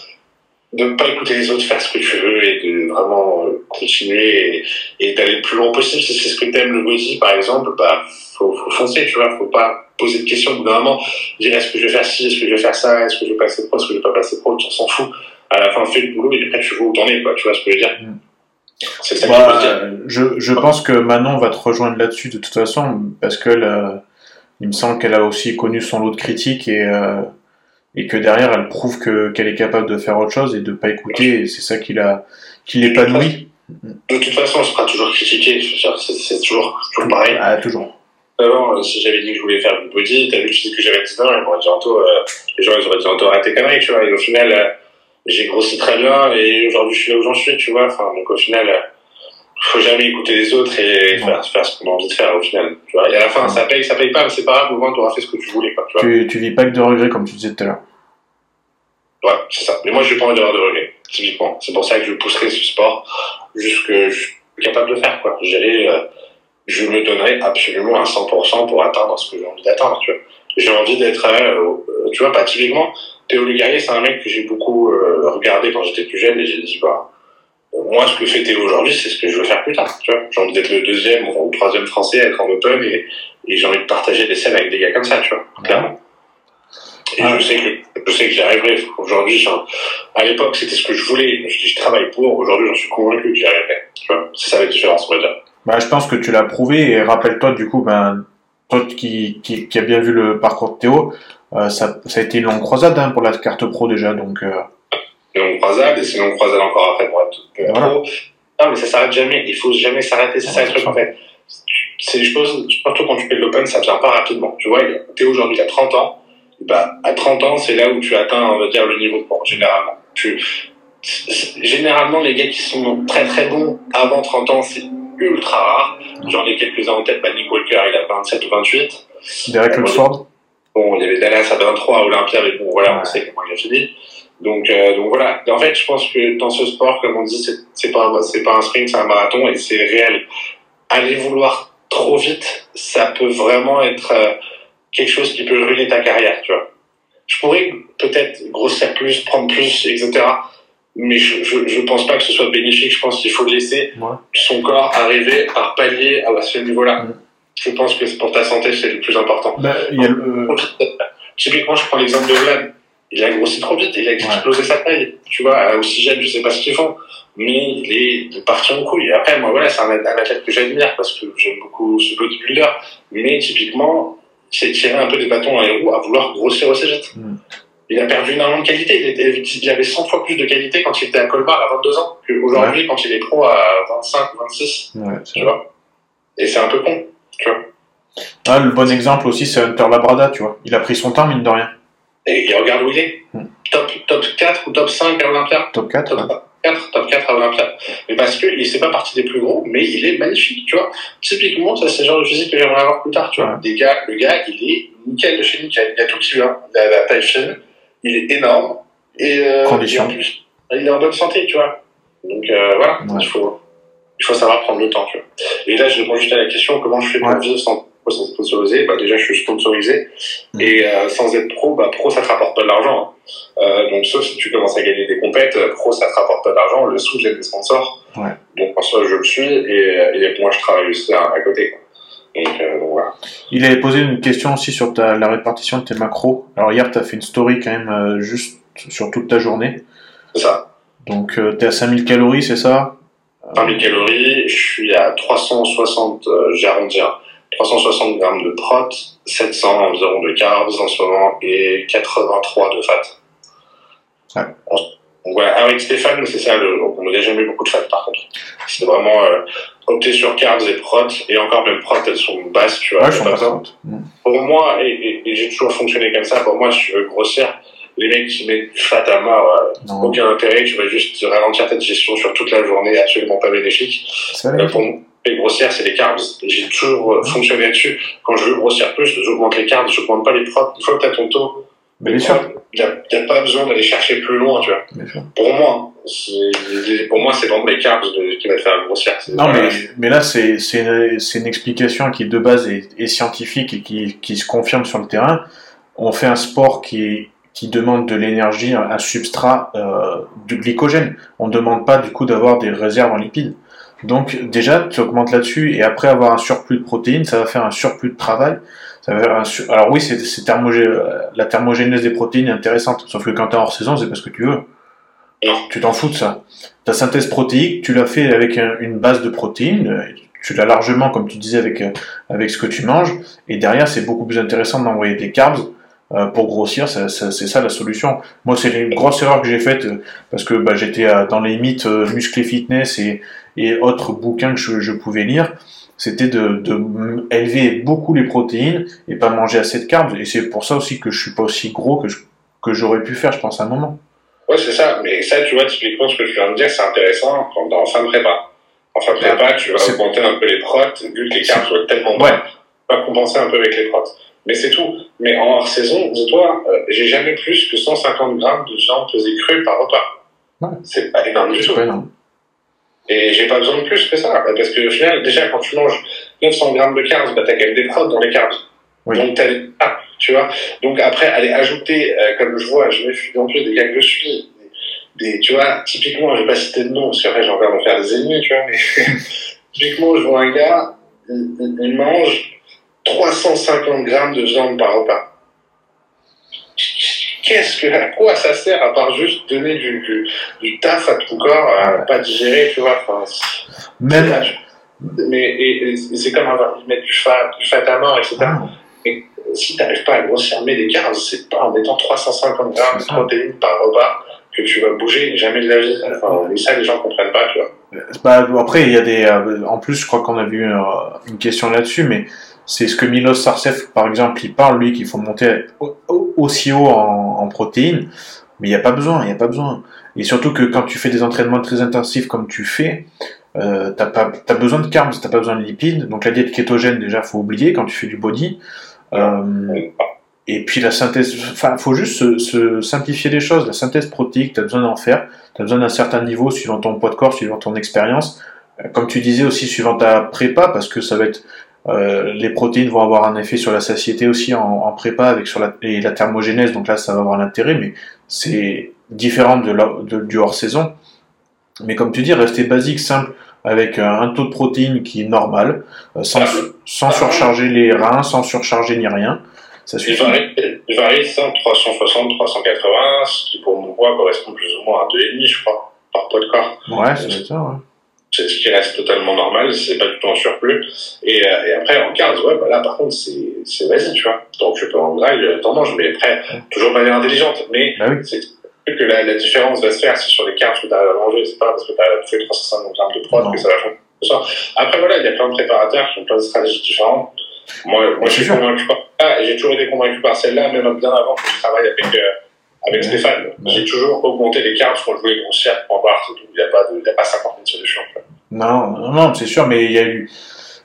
de ne pas écouter les autres, faire ce que tu veux et de vraiment euh, continuer et, et d'aller le plus loin possible. Si c'est ce que t'aimes le body, par exemple, bah, faut, faut foncer, tu vois, faut pas poser de questions au bout d'un moment, dire est-ce que je vais faire ci, est-ce que je vais faire ça, est-ce que je vais passer pro, est-ce que je vais pas passer pro, tu s'en fous. À la fin, fais le boulot et après tu vois où t'en es, quoi, tu vois ce que je veux dire? Mm. C'est ça bah, que je, je, je pense que Manon va te rejoindre là-dessus de toute façon, parce que il me semble qu'elle a aussi connu son lot de critiques et, euh, et que derrière elle prouve que qu'elle est capable de faire autre chose et de pas écouter, et c'est ça qui l'a qui l'épanouit. De toute façon, on sera toujours critiqué, c'est toujours, toujours pareil. Ah, toujours. Avant, si j'avais dit que je voulais faire du body, t'as vu, que j'avais 10 ans, ils m'auraient dit Anto, euh, les gens ils auraient dit Anto, arrête tes conneries, tu vois, et au final, euh, j'ai grossi très bien, et aujourd'hui je suis là où j'en suis, tu vois, enfin, donc au final, euh, faut jamais écouter les autres et faire, faire ce qu'on a envie de faire au final. Tu vois. Et à la fin, ça paye, ça paye pas, mais c'est pas grave, au moins tu auras fait ce que tu voulais. Quoi, tu, vois. Tu, tu vis pas que de regrets, comme tu disais tout à l'heure. Ouais, c'est ça. Mais moi, je n'ai pas envie d'avoir de regrets, typiquement. C'est pour ça que je pousserai ce sport jusque je suis capable de faire. Quoi. J'irai, euh, je me donnerai absolument à 100% pour atteindre ce que j'ai envie d'atteindre. Tu vois. J'ai envie d'être, euh, euh, tu vois, pas typiquement. Théo Lugarrier, c'est un mec que j'ai beaucoup euh, regardé quand j'étais plus jeune et j'ai dit, bah, moi, ce que fait Théo aujourd'hui, c'est ce que je veux faire plus tard. Tu vois, j'ai envie d'être le deuxième ou le troisième français à être en open et, et j'ai envie de partager des scènes avec des gars comme ça, tu vois, clairement. Et ah. je sais que je sais que j'y arriverai. Aujourd'hui, à l'époque, c'était ce que je voulais. Je, je travaille pour. Aujourd'hui, j'en suis convaincu que j'y arriverai. Tu vois, c'est ça la différence, on va dire. Bah, je pense que tu l'as prouvé et rappelle-toi du coup, ben, toi qui, qui, qui a bien vu le parcours de Théo, euh, ça, ça a été une longue croisade hein, pour la carte pro déjà, donc. Euh... Longue croisade et c'est longue croisade encore après pour être voilà. pro. Non, mais ça s'arrête jamais. Il faut jamais s'arrêter. C'est ça le truc en fait. C'est, je pense, surtout quand tu fais de l'open, ça vient pas rapidement. Tu vois, Théo aujourd'hui, a 30 ans bah, à 30 ans, c'est là où tu atteins, on va dire, le niveau de points, généralement. Tu, généralement, les gars qui sont très très bons avant 30 ans, c'est ultra rare. J'en ai quelques-uns en tête, bah, Nick Walker, il a 27 ou 28. Derek Luxford. Bon, il y avait Dallas à 23, Olympia, mais bon, voilà, on sait comment il a fini. Donc, euh, donc voilà. En fait, je pense que dans ce sport, comme on dit, c'est pas, c'est pas un sprint, c'est un marathon et c'est réel. Aller vouloir trop vite, ça peut vraiment être, euh, quelque chose qui peut ruiner ta carrière, tu vois. Je pourrais peut-être grossir plus, prendre plus, etc. Mais je, je, je pense pas que ce soit bénéfique. Je pense qu'il faut laisser ouais. son corps arriver à pallier à ce niveau-là. Je pense que pour ta santé, c'est le plus important. Bah, y a le... Typiquement, je prends l'exemple de Vlad. Il a grossi trop vite, il a explosé sa taille. Tu vois, aussi jeune, je sais pas ce qu'ils font, mais il est parti en couille. Et après, moi, voilà, c'est un, un athlète que j'admire parce que j'aime beaucoup ce bodybuilder. Mais typiquement, c'est tirer un peu des bâtons à les roues à vouloir grossir aussi vite. Mm. Il a perdu énormément de qualité. Il, était, il avait 100 fois plus de qualité quand il était à Colmar à 22 ans qu'aujourd'hui ouais. quand il est pro à 25 ou 26. Ouais, tu vois. Et c'est un peu con, tu vois. Ah, le bon exemple aussi, c'est Hunter Labrada, tu vois. Il a pris son temps, mine de rien. Et, et regarde où il est. Mm. Top, top 4 ou top 5 à Olympia. Top 4. Top, ouais. 4, top 4 à Olympia. Mais parce qu'il c'est pas parti des plus gros, mais il est magnifique, tu vois. Typiquement, ça, c'est le genre de physique que j'aimerais avoir plus tard, tu vois. Ouais. Des gars, le gars, il est nickel de chez nickel. Il a tout qui va. Il a la taille fine, il est énorme, et, euh, et en plus, il est en bonne santé, tu vois. Donc, euh, voilà. Ouais. Il faut, il faut savoir prendre le temps, tu vois. Et là, je réponds juste à la question, comment je fais pour vivre sans sans sponsorisé, bah déjà je suis sponsorisé mmh. et euh, sans être pro, bah pro ça te rapporte pas de l'argent. Hein. Euh, donc sauf si tu commences à gagner des compètes, pro ça te rapporte pas d'argent, le sous vient des sponsors. Ouais. Donc en soi je le suis et, et moi je travaille aussi à, à côté. Quoi. Donc, euh, donc, voilà. Il avait posé une question aussi sur ta, la répartition de tes macros. Alors hier tu as fait une story quand même euh, juste sur toute ta journée. C'est ça. Donc tu es à 5000 calories, c'est ça? 5000 calories, je suis à 360, j'ai arrondi 360 grammes de prot, 700 environ de carbs en ce moment et 83 de fat. Ouais. Avec Stéphane, c'est ça, le, on n'a jamais eu beaucoup de fat par contre. C'est vraiment euh, opter sur carbs et prot, et encore même prot, elles sont basses, tu vois. Ouais, pas pas. Mm. Pour moi, et, et- et j'ai toujours fonctionné comme ça, pour moi, si tu veux grossir, les mecs qui mettent du fat à mort, euh, aucun intérêt, tu vas juste ralentir ta digestion sur toute la journée, absolument pas bénéfique. c'est Euh, pour les grossières, c'est les carbs. J'ai toujours euh, fonctionné là-dessus. Quand je veux grossir plus, j'augmente les carbs, j'augmente pas les protes. Une fois que tu as ton taux, Mais bien sûr. il n'y a, pas besoin d'aller chercher plus loin, tu vois. Pour moi, c'est- pour moi, c'est vraiment les carbs qui va te faire grossir. Non, mais, mais là, c'est une, une explication qui, de base, est, est scientifique et qui, qui se confirme sur le terrain. On fait un sport qui, qui demande de l'énergie, un, substrat euh, de glycogène. On ne demande pas, du coup, d'avoir des réserves en lipides. Donc, déjà, tu augmentes là-dessus, et après avoir un surplus de protéines, ça va faire un surplus de travail. Ça va faire un sur- Alors oui, c'est c'est thermogé- la thermogénèse des protéines est intéressante, sauf que quand tu es hors saison, c'est parce que tu veux. Tu t'en fous de ça. Ta synthèse protéique, tu l'as fait avec un- une base de protéines, tu l'as largement, comme tu disais, avec, avec ce que tu manges, et derrière, c'est beaucoup plus intéressant d'envoyer des carbs euh, pour grossir, ça- ça- c'est ça la solution. Moi, c'est une grosse erreur que j'ai faite, euh, parce que bah, j'étais euh, dans les mythes musclé fitness et, et autres bouquins que je, je pouvais lire, c'était de, de élever beaucoup les protéines et pas manger assez de carbs, et c'est pour ça aussi que je suis pas aussi gros que je- que j'aurais pu faire, je pense, à un moment. Ouais, c'est ça. Mais ça, tu vois, typiquement, ce que tu viens de dire, c'est intéressant quand dans en fin de prépa. En fin de prépa, tu vas C'est- augmenter un peu les protes, vu que les carbs être tellement Ouais. bas, tu vas compenser un peu avec les protes. Mais c'est tout. Mais en hors saison, dis-toi, euh, j'ai jamais plus que 150 grammes de viande pesée crue par repas. Ouais. C'est pas énorme du tout. pas énorme. Et j'ai pas besoin de plus que ça. Parce que au final, déjà, quand tu manges 900 grammes de carbs, bah, t'as quand même des protes dans les carbs. Oui. Donc t'as des... Ah, tu vois. Donc après, aller ajouter, euh, comme je vois, je me suis en plus des gars que je suis, des, tu vois, typiquement, je vais pas citer de nom, parce qu'après j'ai à me faire des ennemis, tu vois, mais <laughs> typiquement, je vois un gars, il- il mange 350 grammes de viande par repas. Qu'est-ce que, à quoi ça sert à part juste donner du, du, du taf à ton corps, à Ouais. pas digérer, tu vois, enfin, Même. mais c'est comme avoir mettre du fat, du fat à mort, etc. Ah, Si t'arrives pas à grossir, mais des carbs, c'est pas en mettant 350 grammes de protéines par repas que tu vas bouger, jamais de la vie. Enfin, et ça, les gens comprennent pas, tu vois. Bah, après, il y a des. euh, en plus, je crois qu'on a vu euh, une question là-dessus, mais c'est ce que Milos Sarcev, par exemple, il parle, lui, qu'il faut monter au- au- aussi haut en, protéines, mais il n'y a pas besoin, il n'y a pas besoin. Et surtout que quand tu fais des entraînements très intensifs comme tu fais, euh, t'as pas, t'as besoin de carbs, t'as pas besoin de lipides. Donc la diète kétogène, déjà, faut oublier quand tu fais du body. Euh, et puis la synthèse, enfin, faut juste se, simplifier les choses. La synthèse protéique, tu as besoin d'en faire. Tu as besoin d'un certain niveau suivant ton poids de corps, suivant ton expérience. Euh, Comme tu disais aussi, suivant ta prépa, parce que ça va être. Euh, les protéines vont avoir un effet sur la satiété aussi en, en prépa avec sur la, et la thermogénèse, donc là ça va avoir l'intérêt, mais c'est différent de, la- de- du hors saison. Mais comme tu dis, rester basique, simple, avec un, un taux de protéines qui est normal, euh, sans, sans surcharger les reins, sans surcharger ni rien. Ça Il suffit. varie, il varie 100, 360, 380, ce qui pour mon poids correspond plus ou moins à 2,5, je crois, par poids de corps. Ouais, être ça, ouais. C'est ce qui reste totalement normal, c'est pas du tout en surplus. Et, euh, et après, en carbs, ouais, bah là, par contre, c'est, c'est vas-y, tu vois. Donc, tu peux en graille, euh, t'en manges, mais après, toujours de manière intelligente. Mais Bah oui. c'est que la, la différence va se faire, c'est sur les carbs que t'arrives à manger, c'est pas parce que t'as fait 350 grammes de prod Non. que ça va changer. Après, voilà, il y a plein de préparateurs qui ont plein de stratégies différentes. Moi, moi je suis convaincu par et j'ai toujours été convaincu par celle-là, même bien avant que je travaille avec, euh, avec. Stéphane. Ouais. J'ai toujours augmenté les carbs quand je voulais grossir pour voir, c'est tout. Il n'y a pas de, il y a pas 50 000 solutions. Non, non, non, c'est sûr, mais il y a eu.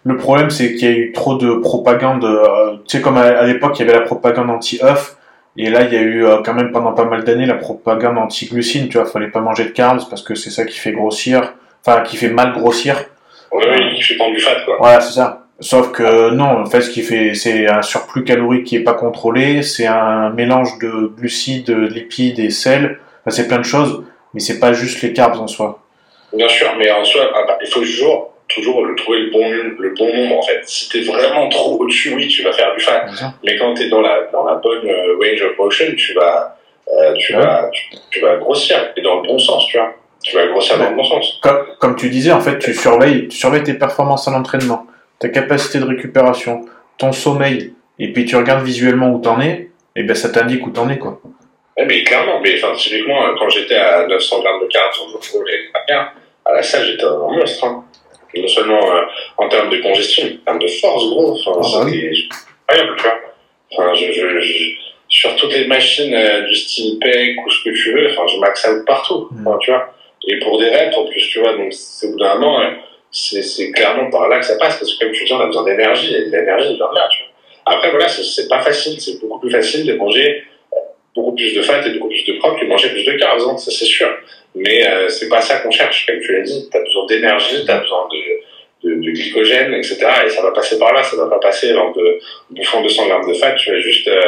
Le problème, c'est qu'il y a eu trop de propagande. euh, tu sais, comme à, à l'époque, il y avait la propagande anti-œuf, et là, il y a eu euh, quand même pendant pas mal d'années la propagande anti-glucine. Tu vois, fallait pas manger de carbs parce que c'est ça qui fait grossir, enfin, qui fait mal grossir. Oui, oui, je suis pas du fat, quoi. Voilà, c'est ça. Sauf que non, en fait, ce qui fait, c'est un surplus calorique qui est pas contrôlé, c'est un mélange de glucides, de lipides et sel. Enfin, c'est plein de choses, mais c'est pas juste les carbs en soi. Bien sûr, mais en soi, il faut toujours, toujours le trouver le bon, le bon nombre, en fait. Si t'es vraiment trop au-dessus, oui, tu vas faire du fat. Mais quand t'es dans la, dans la bonne euh, range of motion, tu vas, euh, tu Ouais. vas, tu, tu vas grossir. Et dans le bon sens, tu vois. Tu vas grossir dans le bon sens. Comme, comme tu disais, en fait, tu surveilles, tu surveilles tes performances à l'entraînement, ta capacité de récupération, ton sommeil, et puis tu regardes visuellement où t'en es, et ben ça t'indique où t'en es, quoi. Ouais, mais clairement, mais enfin, typiquement, quand j'étais à 900 grammes de carbs sur le jour, à la salle, j'étais un monstre. Hein. Non seulement euh, en termes de congestion, en termes de force, gros. Enfin, ah, bah c'était incroyable, tu vois. Enfin, je, je, je, sur toutes les machines euh, du style PEC ou ce que tu veux, enfin, je max out partout, mm. enfin, tu vois. Et pour des reps, en plus, tu vois, donc c'est au bout d'un moment, euh, c'est clairement par là que ça passe, parce que comme tu dis, on a besoin d'énergie, et l'énergie vient de là, tu vois. Après, voilà, c'est pas facile, c'est beaucoup plus facile de manger beaucoup plus de fat et beaucoup plus de propre que manger plus de carbs, hein, ça c'est sûr. Mais euh, c'est pas ça qu'on cherche, comme tu l'as dit. Tu as besoin d'énergie, tu as besoin de, de, de, glycogène, etc. Et ça va passer par là, ça va pas passer en de, bouffant 200 grammes de fat. Tu vas juste, euh,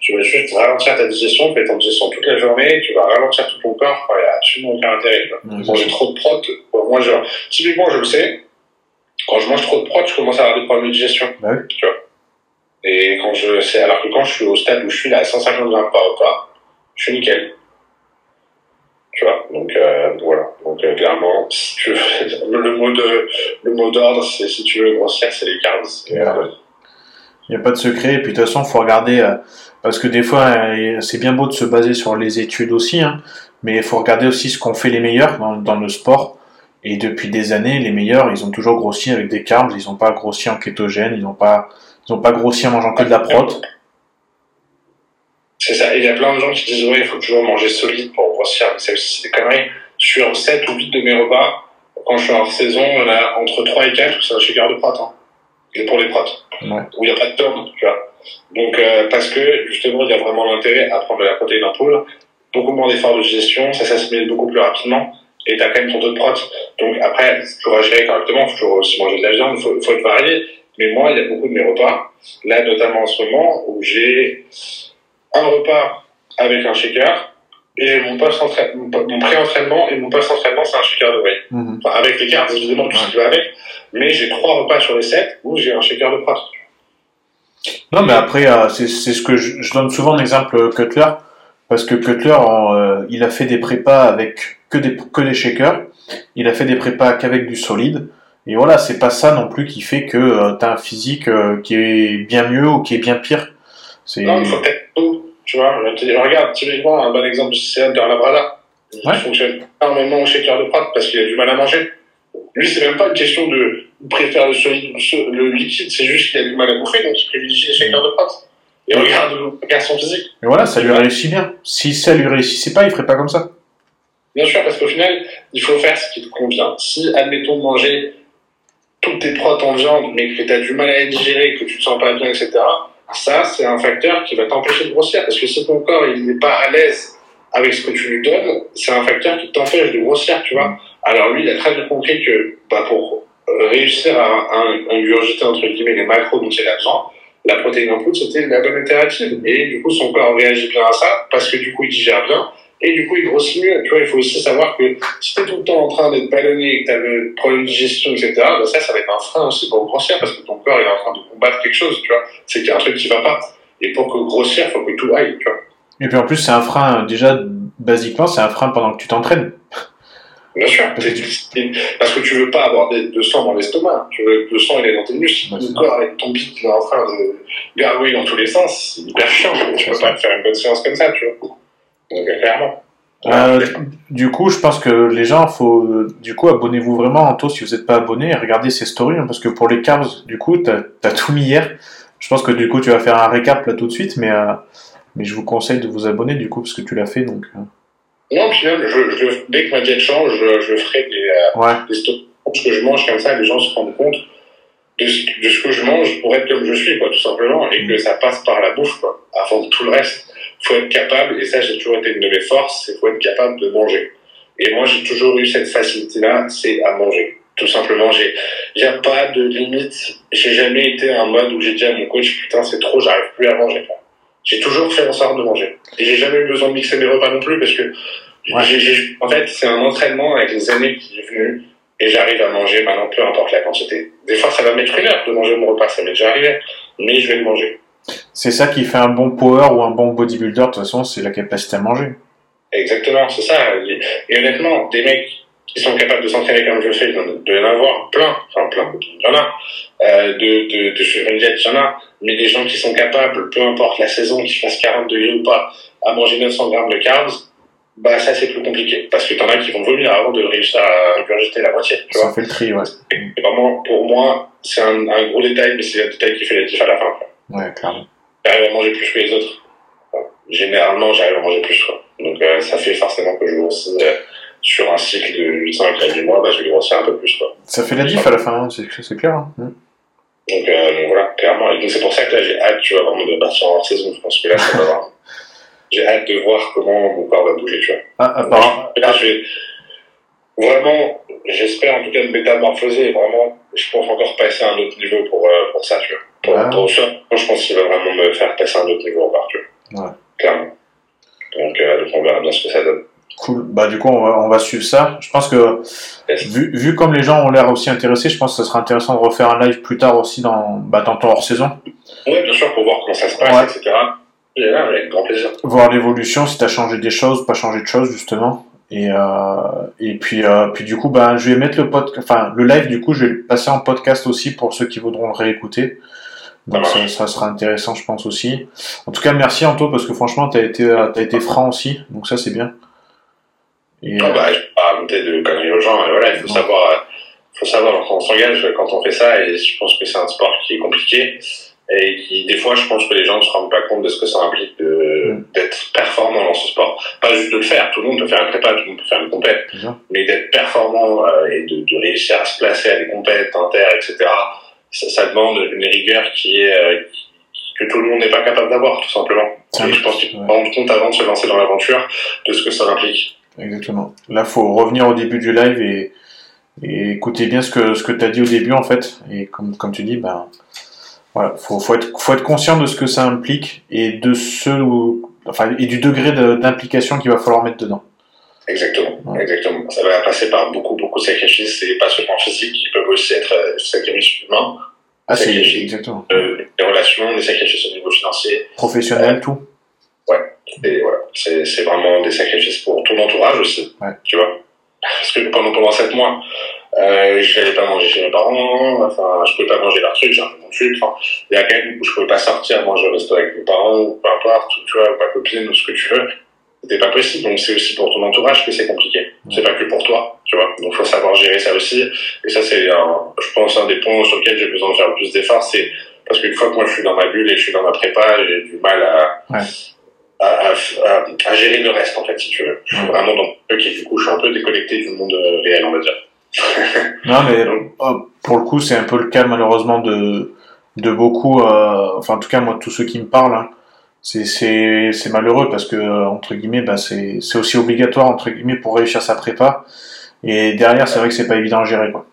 tu vas juste ralentir ta digestion, tu fais ton digestion toute la journée, tu vas ralentir tout ton corps. Il n'y a absolument aucun intérêt. Manger trop de prot, moi, je, typiquement, je le sais, quand je mange trop de prot, je commence à avoir des problèmes de digestion. Bah tu vois. Et quand je, c'est alors que quand je suis au stade où je suis là à 150 grammes par repas, je suis nickel. Tu vois, donc euh, voilà. Donc euh, clairement, si tu veux, <laughs> le mot de le mot d'ordre, c'est si tu veux grossir, c'est les carbs. Il n'y a pas de secret. Et puis de toute façon, faut regarder euh, parce que des fois, c'est bien beau de se baser sur les études aussi, hein, mais il faut regarder aussi ce qu'ont fait les meilleurs dans, le sport. Et depuis des années, les meilleurs, ils ont toujours grossi avec des carbs. Ils n'ont pas grossi en kétogène. Ils n'ont pas pas grossi en mangeant que de la prot. C'est ça. il y a plein de gens qui disent ouais, il faut toujours manger solide pour grossir. Mais c'est des conneries. Sur 7 ou 8 de mes repas, quand je suis en saison, entre 3 et 4, c'est un sugar de prot. Pour les protes. Ouais. Où il n'y a pas de tourne, tu vois. Donc, euh, parce que, justement, il y a vraiment l'intérêt à prendre de la protéine en poule. Beaucoup moins d'efforts de digestion, ça s'assimile beaucoup plus rapidement. Et t'as quand même ton taux de prot. Donc, après, tu vas gérer correctement, il faut toujours aussi manger de la viande, il faut, faut être varié. Mais moi, il y a beaucoup de mes repas, là notamment en ce moment, où j'ai un repas avec un shaker, et mon post-entraînement, mon pré-entraînement et mon post-entraînement, c'est un shaker de whey. Mhm. Enfin, avec les cartes, évidemment, tout ce qui va avec. Mais j'ai trois repas sur les sept où j'ai un shaker de prot. Non, mais après, euh, c'est ce que je, je, donne souvent l'exemple Cutler, parce que Cutler, euh, il a fait des prépas avec que des, que des shakers, il a fait des prépas qu'avec du solide, et voilà, c'est pas ça non plus qui fait que euh, tu as un physique euh, qui est bien mieux ou qui est bien pire. Non, il faut peut-être tout. Tu vois, regarde, typiquement, un bon exemple, c'est Hunter Labrada. Il fonctionne énormément au shaker de Pratt parce qu'il a du mal à manger. Lui, c'est même pas une question de préfère le solide ou le liquide, c'est juste qu'il a du mal à bouffer, donc il privilégie les shakers de Pratt. Et regarde, regarde son physique. Et voilà, ça lui réussit bien. Si ça lui réussissait pas, il ferait pas comme ça. Bien sûr, parce qu'au final, il faut faire ce qui te convient. Si, admettons, manger toutes tes protes en viande, mais que tu as du mal à digérer, que tu te sens pas bien, etc., ça, c'est un facteur qui va t'empêcher de grossir. Parce que si ton corps il n'est pas à l'aise avec ce que tu lui donnes, c'est un facteur qui t'empêche de grossir, tu vois. Alors lui, il a très bien compris que bah, pour réussir à, ingurgiter, entre guillemets, les macros dont il a besoin, la protéine en poudre, c'était la bonne alternative. Et du coup, son corps réagit bien à ça, parce que du coup, il digère bien, et du coup il grossit mieux. Tu vois, il faut aussi savoir que si tu es tout le temps en train d'être ballonné et que tu as le problème de digestion, etc., bah ça, ça va être un frein aussi pour grossir parce que ton corps il est en train de combattre quelque chose, tu vois. C'est qu'il y a un truc qui va pas. Et pour que grossir, il faut que tout aille, tu vois. Et puis en plus, c'est un frein, déjà, basiquement, c'est un frein pendant que tu t'entraînes. Bien sûr, parce que tu <laughs> veux pas avoir de sang dans l'estomac, tu veux que le sang il est dans tes muscles, le corps avec ton qui est en train de gargouiller dans tous les sens, c'est hyper chiant, tu peux pas faire une bonne séance comme ça, tu vois. Euh, du coup, je pense que les gens, faut, du coup, abonnez-vous vraiment, Anto, si vous n'êtes pas abonné, regardez ces stories, hein, parce que pour les carbs, du coup, tu as, tout mis hier. Je pense que du coup, tu vas faire un récap là tout de suite, mais, euh, mais je vous conseille de vous abonner, du coup, parce que tu l'as fait, donc. Euh. Non, puis même, je, dès que ma diète change, je, ferai des, ouais. des stories. Ce que je mange comme ça, les gens se rendent compte de ce, de ce que je mange pour être comme je suis, quoi, tout simplement, et que ça passe par la bouffe, quoi, avant tout le reste faut être capable, et ça j'ai toujours été une de mes forces, c'est faut être capable de manger. Et moi j'ai toujours eu cette facilité-là, c'est à manger. Tout simplement, j'ai, j'ai pas de limite. J'ai jamais été en mode où j'ai dit à mon coach, putain c'est trop, j'arrive plus à manger. J'ai toujours fait en sorte de manger. Et j'ai jamais eu besoin de mixer mes repas non plus parce que en fait c'est un entraînement avec les années qui est venu et j'arrive à manger maintenant peu importe la quantité. Des fois ça va mettre une heure de manger mon repas, ça m'est déjà arrivé, mais je vais le manger. C'est ça qui fait un bon power ou un bon bodybuilder, de toute façon, c'est la capacité à manger. Exactement, c'est ça. Et honnêtement, des mecs qui sont capables de s'entraîner comme je fais, de y en avoir plein, enfin plein, il y en a, euh, de, de, de suivre une diète, il y en a, mais des gens qui sont capables, peu importe la saison, qu'ils fassent 40 degrés ou pas, à manger 900 grammes de carbs, bah ça c'est plus compliqué. Parce que t'en as qui vont vomir avant de réussir à ingurgiter la moitié. Tu ça fait le tri, ouais. Et vraiment, pour moi, c'est un, un, gros détail, mais c'est le détail qui fait la diff à la fin. Quoi. Ouais, clairement. J'arrive à manger plus que les autres. généralement, j'arrive à manger plus. Quoi. Donc euh, ça fait forcément que je grossis euh, sur un cycle de 800 du mois, bah, je vais grossir un peu plus. Quoi. Ça fait la diff à la fin, hein, c'est clair. Hein. Mm. Donc, euh, donc, voilà, clairement. Et donc c'est pour ça que là j'ai hâte, tu vois, vraiment de partir en hors saison. Je pense que là, ça va avoir <laughs> j'ai hâte de voir comment mon corps va bouger, tu vois. Ah, apparemment. Là, je vais vraiment, j'espère en tout cas me métamorphoser, vraiment, je pense encore passer à un autre niveau pour, euh, pour ça, tu vois. Pour, ah. pour ça, je pense qu'il va vraiment me faire passer à un autre niveau encore, tu vois. Ouais. Clairement. Donc, euh, donc, on verra bien ce que ça donne. Cool. Bah, du coup, on va, on va suivre ça. Je pense que, vu, vu comme les gens ont l'air aussi intéressés, je pense que ce sera intéressant de refaire un live plus tard aussi dans, bah, dans ton hors-saison. Oui, bien sûr, pour voir comment ça se passe, ouais. etc. Là, avec grand plaisir. Voir l'évolution, si tu as changé des choses, pas changé de choses, justement. Et, euh, et puis, euh, puis du coup, ben, je vais mettre le pod, enfin, le live, du coup, je vais le passer en podcast aussi pour ceux qui voudront le réécouter. Donc ça, ça, sera intéressant, je pense aussi. En tout cas, merci Anto, parce que franchement, tu as été, as été franc aussi, donc ça, c'est bien. Et, non, bah, je vais pas raconter de conneries aux gens, voilà, il faut savoir, faut savoir quand on s'engage, quand on fait ça, et je pense que c'est un sport qui est compliqué et qui des fois je pense que les gens ne se rendent pas compte de ce que ça implique mm. d'être performant dans ce sport pas juste de le faire tout le monde peut faire un prépa tout le monde peut faire une compète mais d'être performant euh, et de, de, réussir à se placer à des compètes inter etc ça, ça demande une rigueur qui est euh, que tout le monde n'est pas capable d'avoir tout simplement. Et je pense qu'il faut se rendre compte avant de se lancer dans l'aventure de ce que ça implique. Exactement. Là faut revenir au début du live et, et écouter bien ce que ce que tu as dit au début en fait. Et comme comme tu dis ben voilà, faut, faut, être, faut être conscient de ce que ça implique et de ce, enfin, et du degré d'implication qu'il va falloir mettre dedans. Exactement, exactement. Ça va passer par beaucoup, beaucoup de sacrifices, et pas seulement physiques, qui peuvent aussi être euh, sacrifices humains. Ah, c'est exactement. Euh, les relations, les sacrifices au niveau financier. Professionnel, tout. Ouais, et voilà. C'est vraiment des sacrifices pour ton entourage aussi. Ouais. Tu vois. Parce que pendant, pendant 7 mois, euh, je n'allais pas manger chez mes parents, enfin, je pouvais pas manger leur truc, j'ai un peu mon truc, enfin, il y a quand même où je pouvais pas sortir manger au resto avec mes parents, ou peu importe, tu vois, ou ma copine, ou ce que tu veux. C'était pas possible, donc c'est aussi pour ton entourage que c'est compliqué. C'est pas que pour toi, tu vois. Donc faut savoir gérer ça aussi. Et ça, c'est, je pense, un des points sur lesquels j'ai besoin de faire le plus d'efforts, c'est parce qu'une fois que moi je suis dans ma bulle et que je suis dans ma prépa, j'ai du mal à, ouais. à, à, à, gérer le reste, en fait, si tu veux. Je suis vraiment dans le et du coup, je suis un peu déconnecté du monde réel, on va dire. <laughs> non, mais oh, pour le coup, c'est un peu le cas malheureusement de, de beaucoup, euh, enfin en tout cas moi, tous ceux qui me parlent, hein, c'est malheureux parce que, entre guillemets, bah, c'est aussi obligatoire, entre guillemets, pour réussir sa prépa. Et derrière, c'est vrai que c'est pas évident à gérer. Quoi.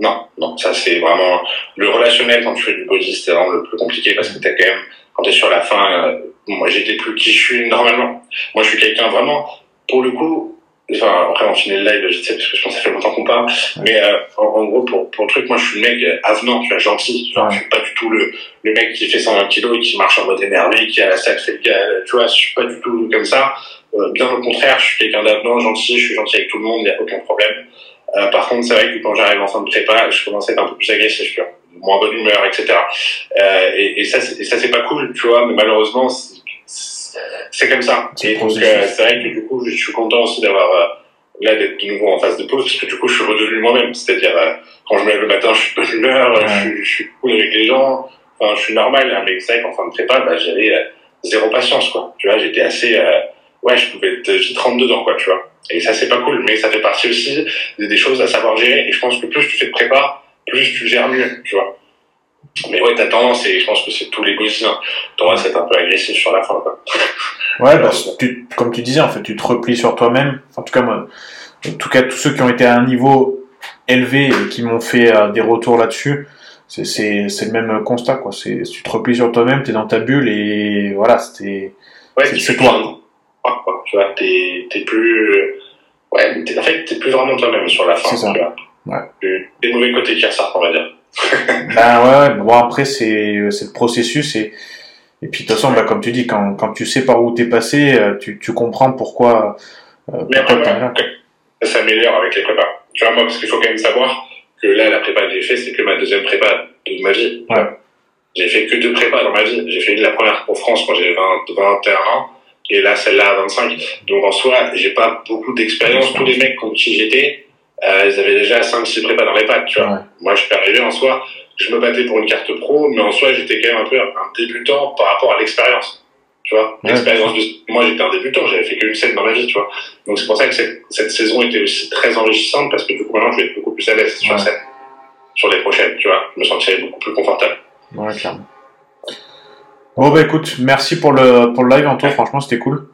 Non, non, ça c'est vraiment le relationnel quand tu fais du body, c'est vraiment le plus compliqué parce que t'as quand même, quand t'es sur la fin, euh, moi j'étais plus qui je suis normalement. Moi je suis quelqu'un vraiment, pour le coup, Enfin, après, on finit le live, je sais, parce que je pense que ça fait longtemps qu'on parle. Mais euh, en, gros, pour, pour le truc, moi, je suis le mec euh, avenant, tu vois, gentil. Genre, Je suis pas du tout le, le mec qui fait 120 kilos et qui marche en mode énervé, qui a la salle fait le gars. Tu vois, je suis pas du tout comme ça. Euh, bien au contraire, je suis quelqu'un d'avenant, gentil, je suis gentil avec tout le monde, il n'y a aucun problème. Euh, par contre, c'est vrai que quand j'arrive en fin de prépa, je commence à être un peu plus agressif, tu vois, moins bonne humeur, etc. Euh, et, et ça, et ça, c'est pas cool, tu vois, mais malheureusement, c'est comme ça. Et donc, euh, c'est vrai que du coup, je suis content aussi d'avoir euh, là d'être de nouveau en phase de pause parce que du coup, je suis redevenu moi-même. C'est-à-dire, euh, quand je me lève le matin, je suis de bonne humeur, je, je, suis cool avec les gens. Enfin, je suis normal. Hein, mais c'est vrai qu'en fin de prépa, bah, j'avais zéro patience, quoi. Tu vois, j'étais assez, ouais, je pouvais être vite rentre dedans, quoi, tu vois. Et ça, c'est pas cool. Mais ça fait partie aussi des, choses à savoir gérer. Et je pense que plus tu fais de prépa, plus tu gères mieux, tu vois. Mais ouais, t'as tendance, et je pense que c'est tous les tendance à être un peu agressif sur la fin. Quoi. Ouais, bah, tu, comme tu disais, en fait, tu te replies sur toi-même. En tout cas, moi, en tout cas, tous ceux qui ont été à un niveau élevé et qui m'ont fait euh, des retours là-dessus, c'est, c'est, c'est le même constat, quoi. C'est, tu te replies sur toi-même, t'es dans ta bulle et voilà, c'était, ouais, c'est, c'est toi. Quoi. Tu vois, t'es, t'es plus, ouais, t'es, en fait, t'es plus vraiment toi-même sur la fin. C'est ça. Tu vois. Ouais. Des mauvais côtés qui ressortent, on va dire. <laughs> ben ouais, bon après c'est le processus et et puis de toute façon bah, comme tu dis quand, quand tu sais par où t'es passé euh, tu, tu comprends pourquoi, euh, mais après, ça s'améliore avec les prépas. Tu vois, moi, parce qu'il faut quand même savoir que là, la prépa que j'ai fait, c'est que ma deuxième prépa de ma vie. Ouais. J'ai fait que deux prépas dans ma vie. J'ai fait la première pour France quand j'avais 20, 21 ans, et là, celle-là à 25. Donc, en soi, j'ai pas beaucoup d'expérience. Tous les mecs contre qui j'étais, euh, ils avaient déjà 5-6 prépas dans les pattes, tu vois. Ouais. Moi, je suis arrivé en soi, je me battais pour une carte pro, mais en soi, j'étais quand même un peu un débutant par rapport à l'expérience. Tu vois, Ouais, l'expérience de... Moi, j'étais un débutant, j'avais fait qu'une scène dans ma vie, tu vois. Donc, c'est pour ça que cette, cette saison était aussi très enrichissante, parce que du coup, maintenant, je vais être beaucoup plus à l'aise sur Ouais. scène. Sur les prochaines, tu vois. Je me sentirais beaucoup plus confortable. Ouais, clairement. Bon, bah écoute, merci pour le, pour le live, Anto. Franchement, c'était cool.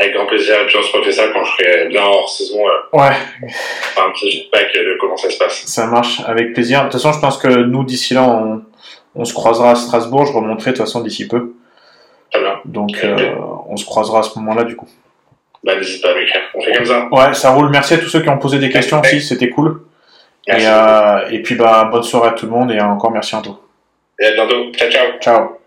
Avec grand plaisir, et puis on se refait ça quand je serai bien hors saison, euh, Ouais, faire un petit feedback de comment ça se passe. ça marche avec plaisir. De toute façon, je pense que nous, d'ici là, on, on se croisera à Strasbourg. Je remonterai de toute façon d'ici peu. Très bien. Donc, euh, on se croisera à ce moment-là, du coup. Bah, n'hésite pas à m'écrire. On fait comme ça. Ouais, ça roule. Merci à tous ceux qui ont posé des questions aussi. C'était cool. Merci. Et, euh, et puis, bah, bonne soirée à tout le monde et encore merci, Anto. Et à bientôt. Ciao, ciao. Ciao.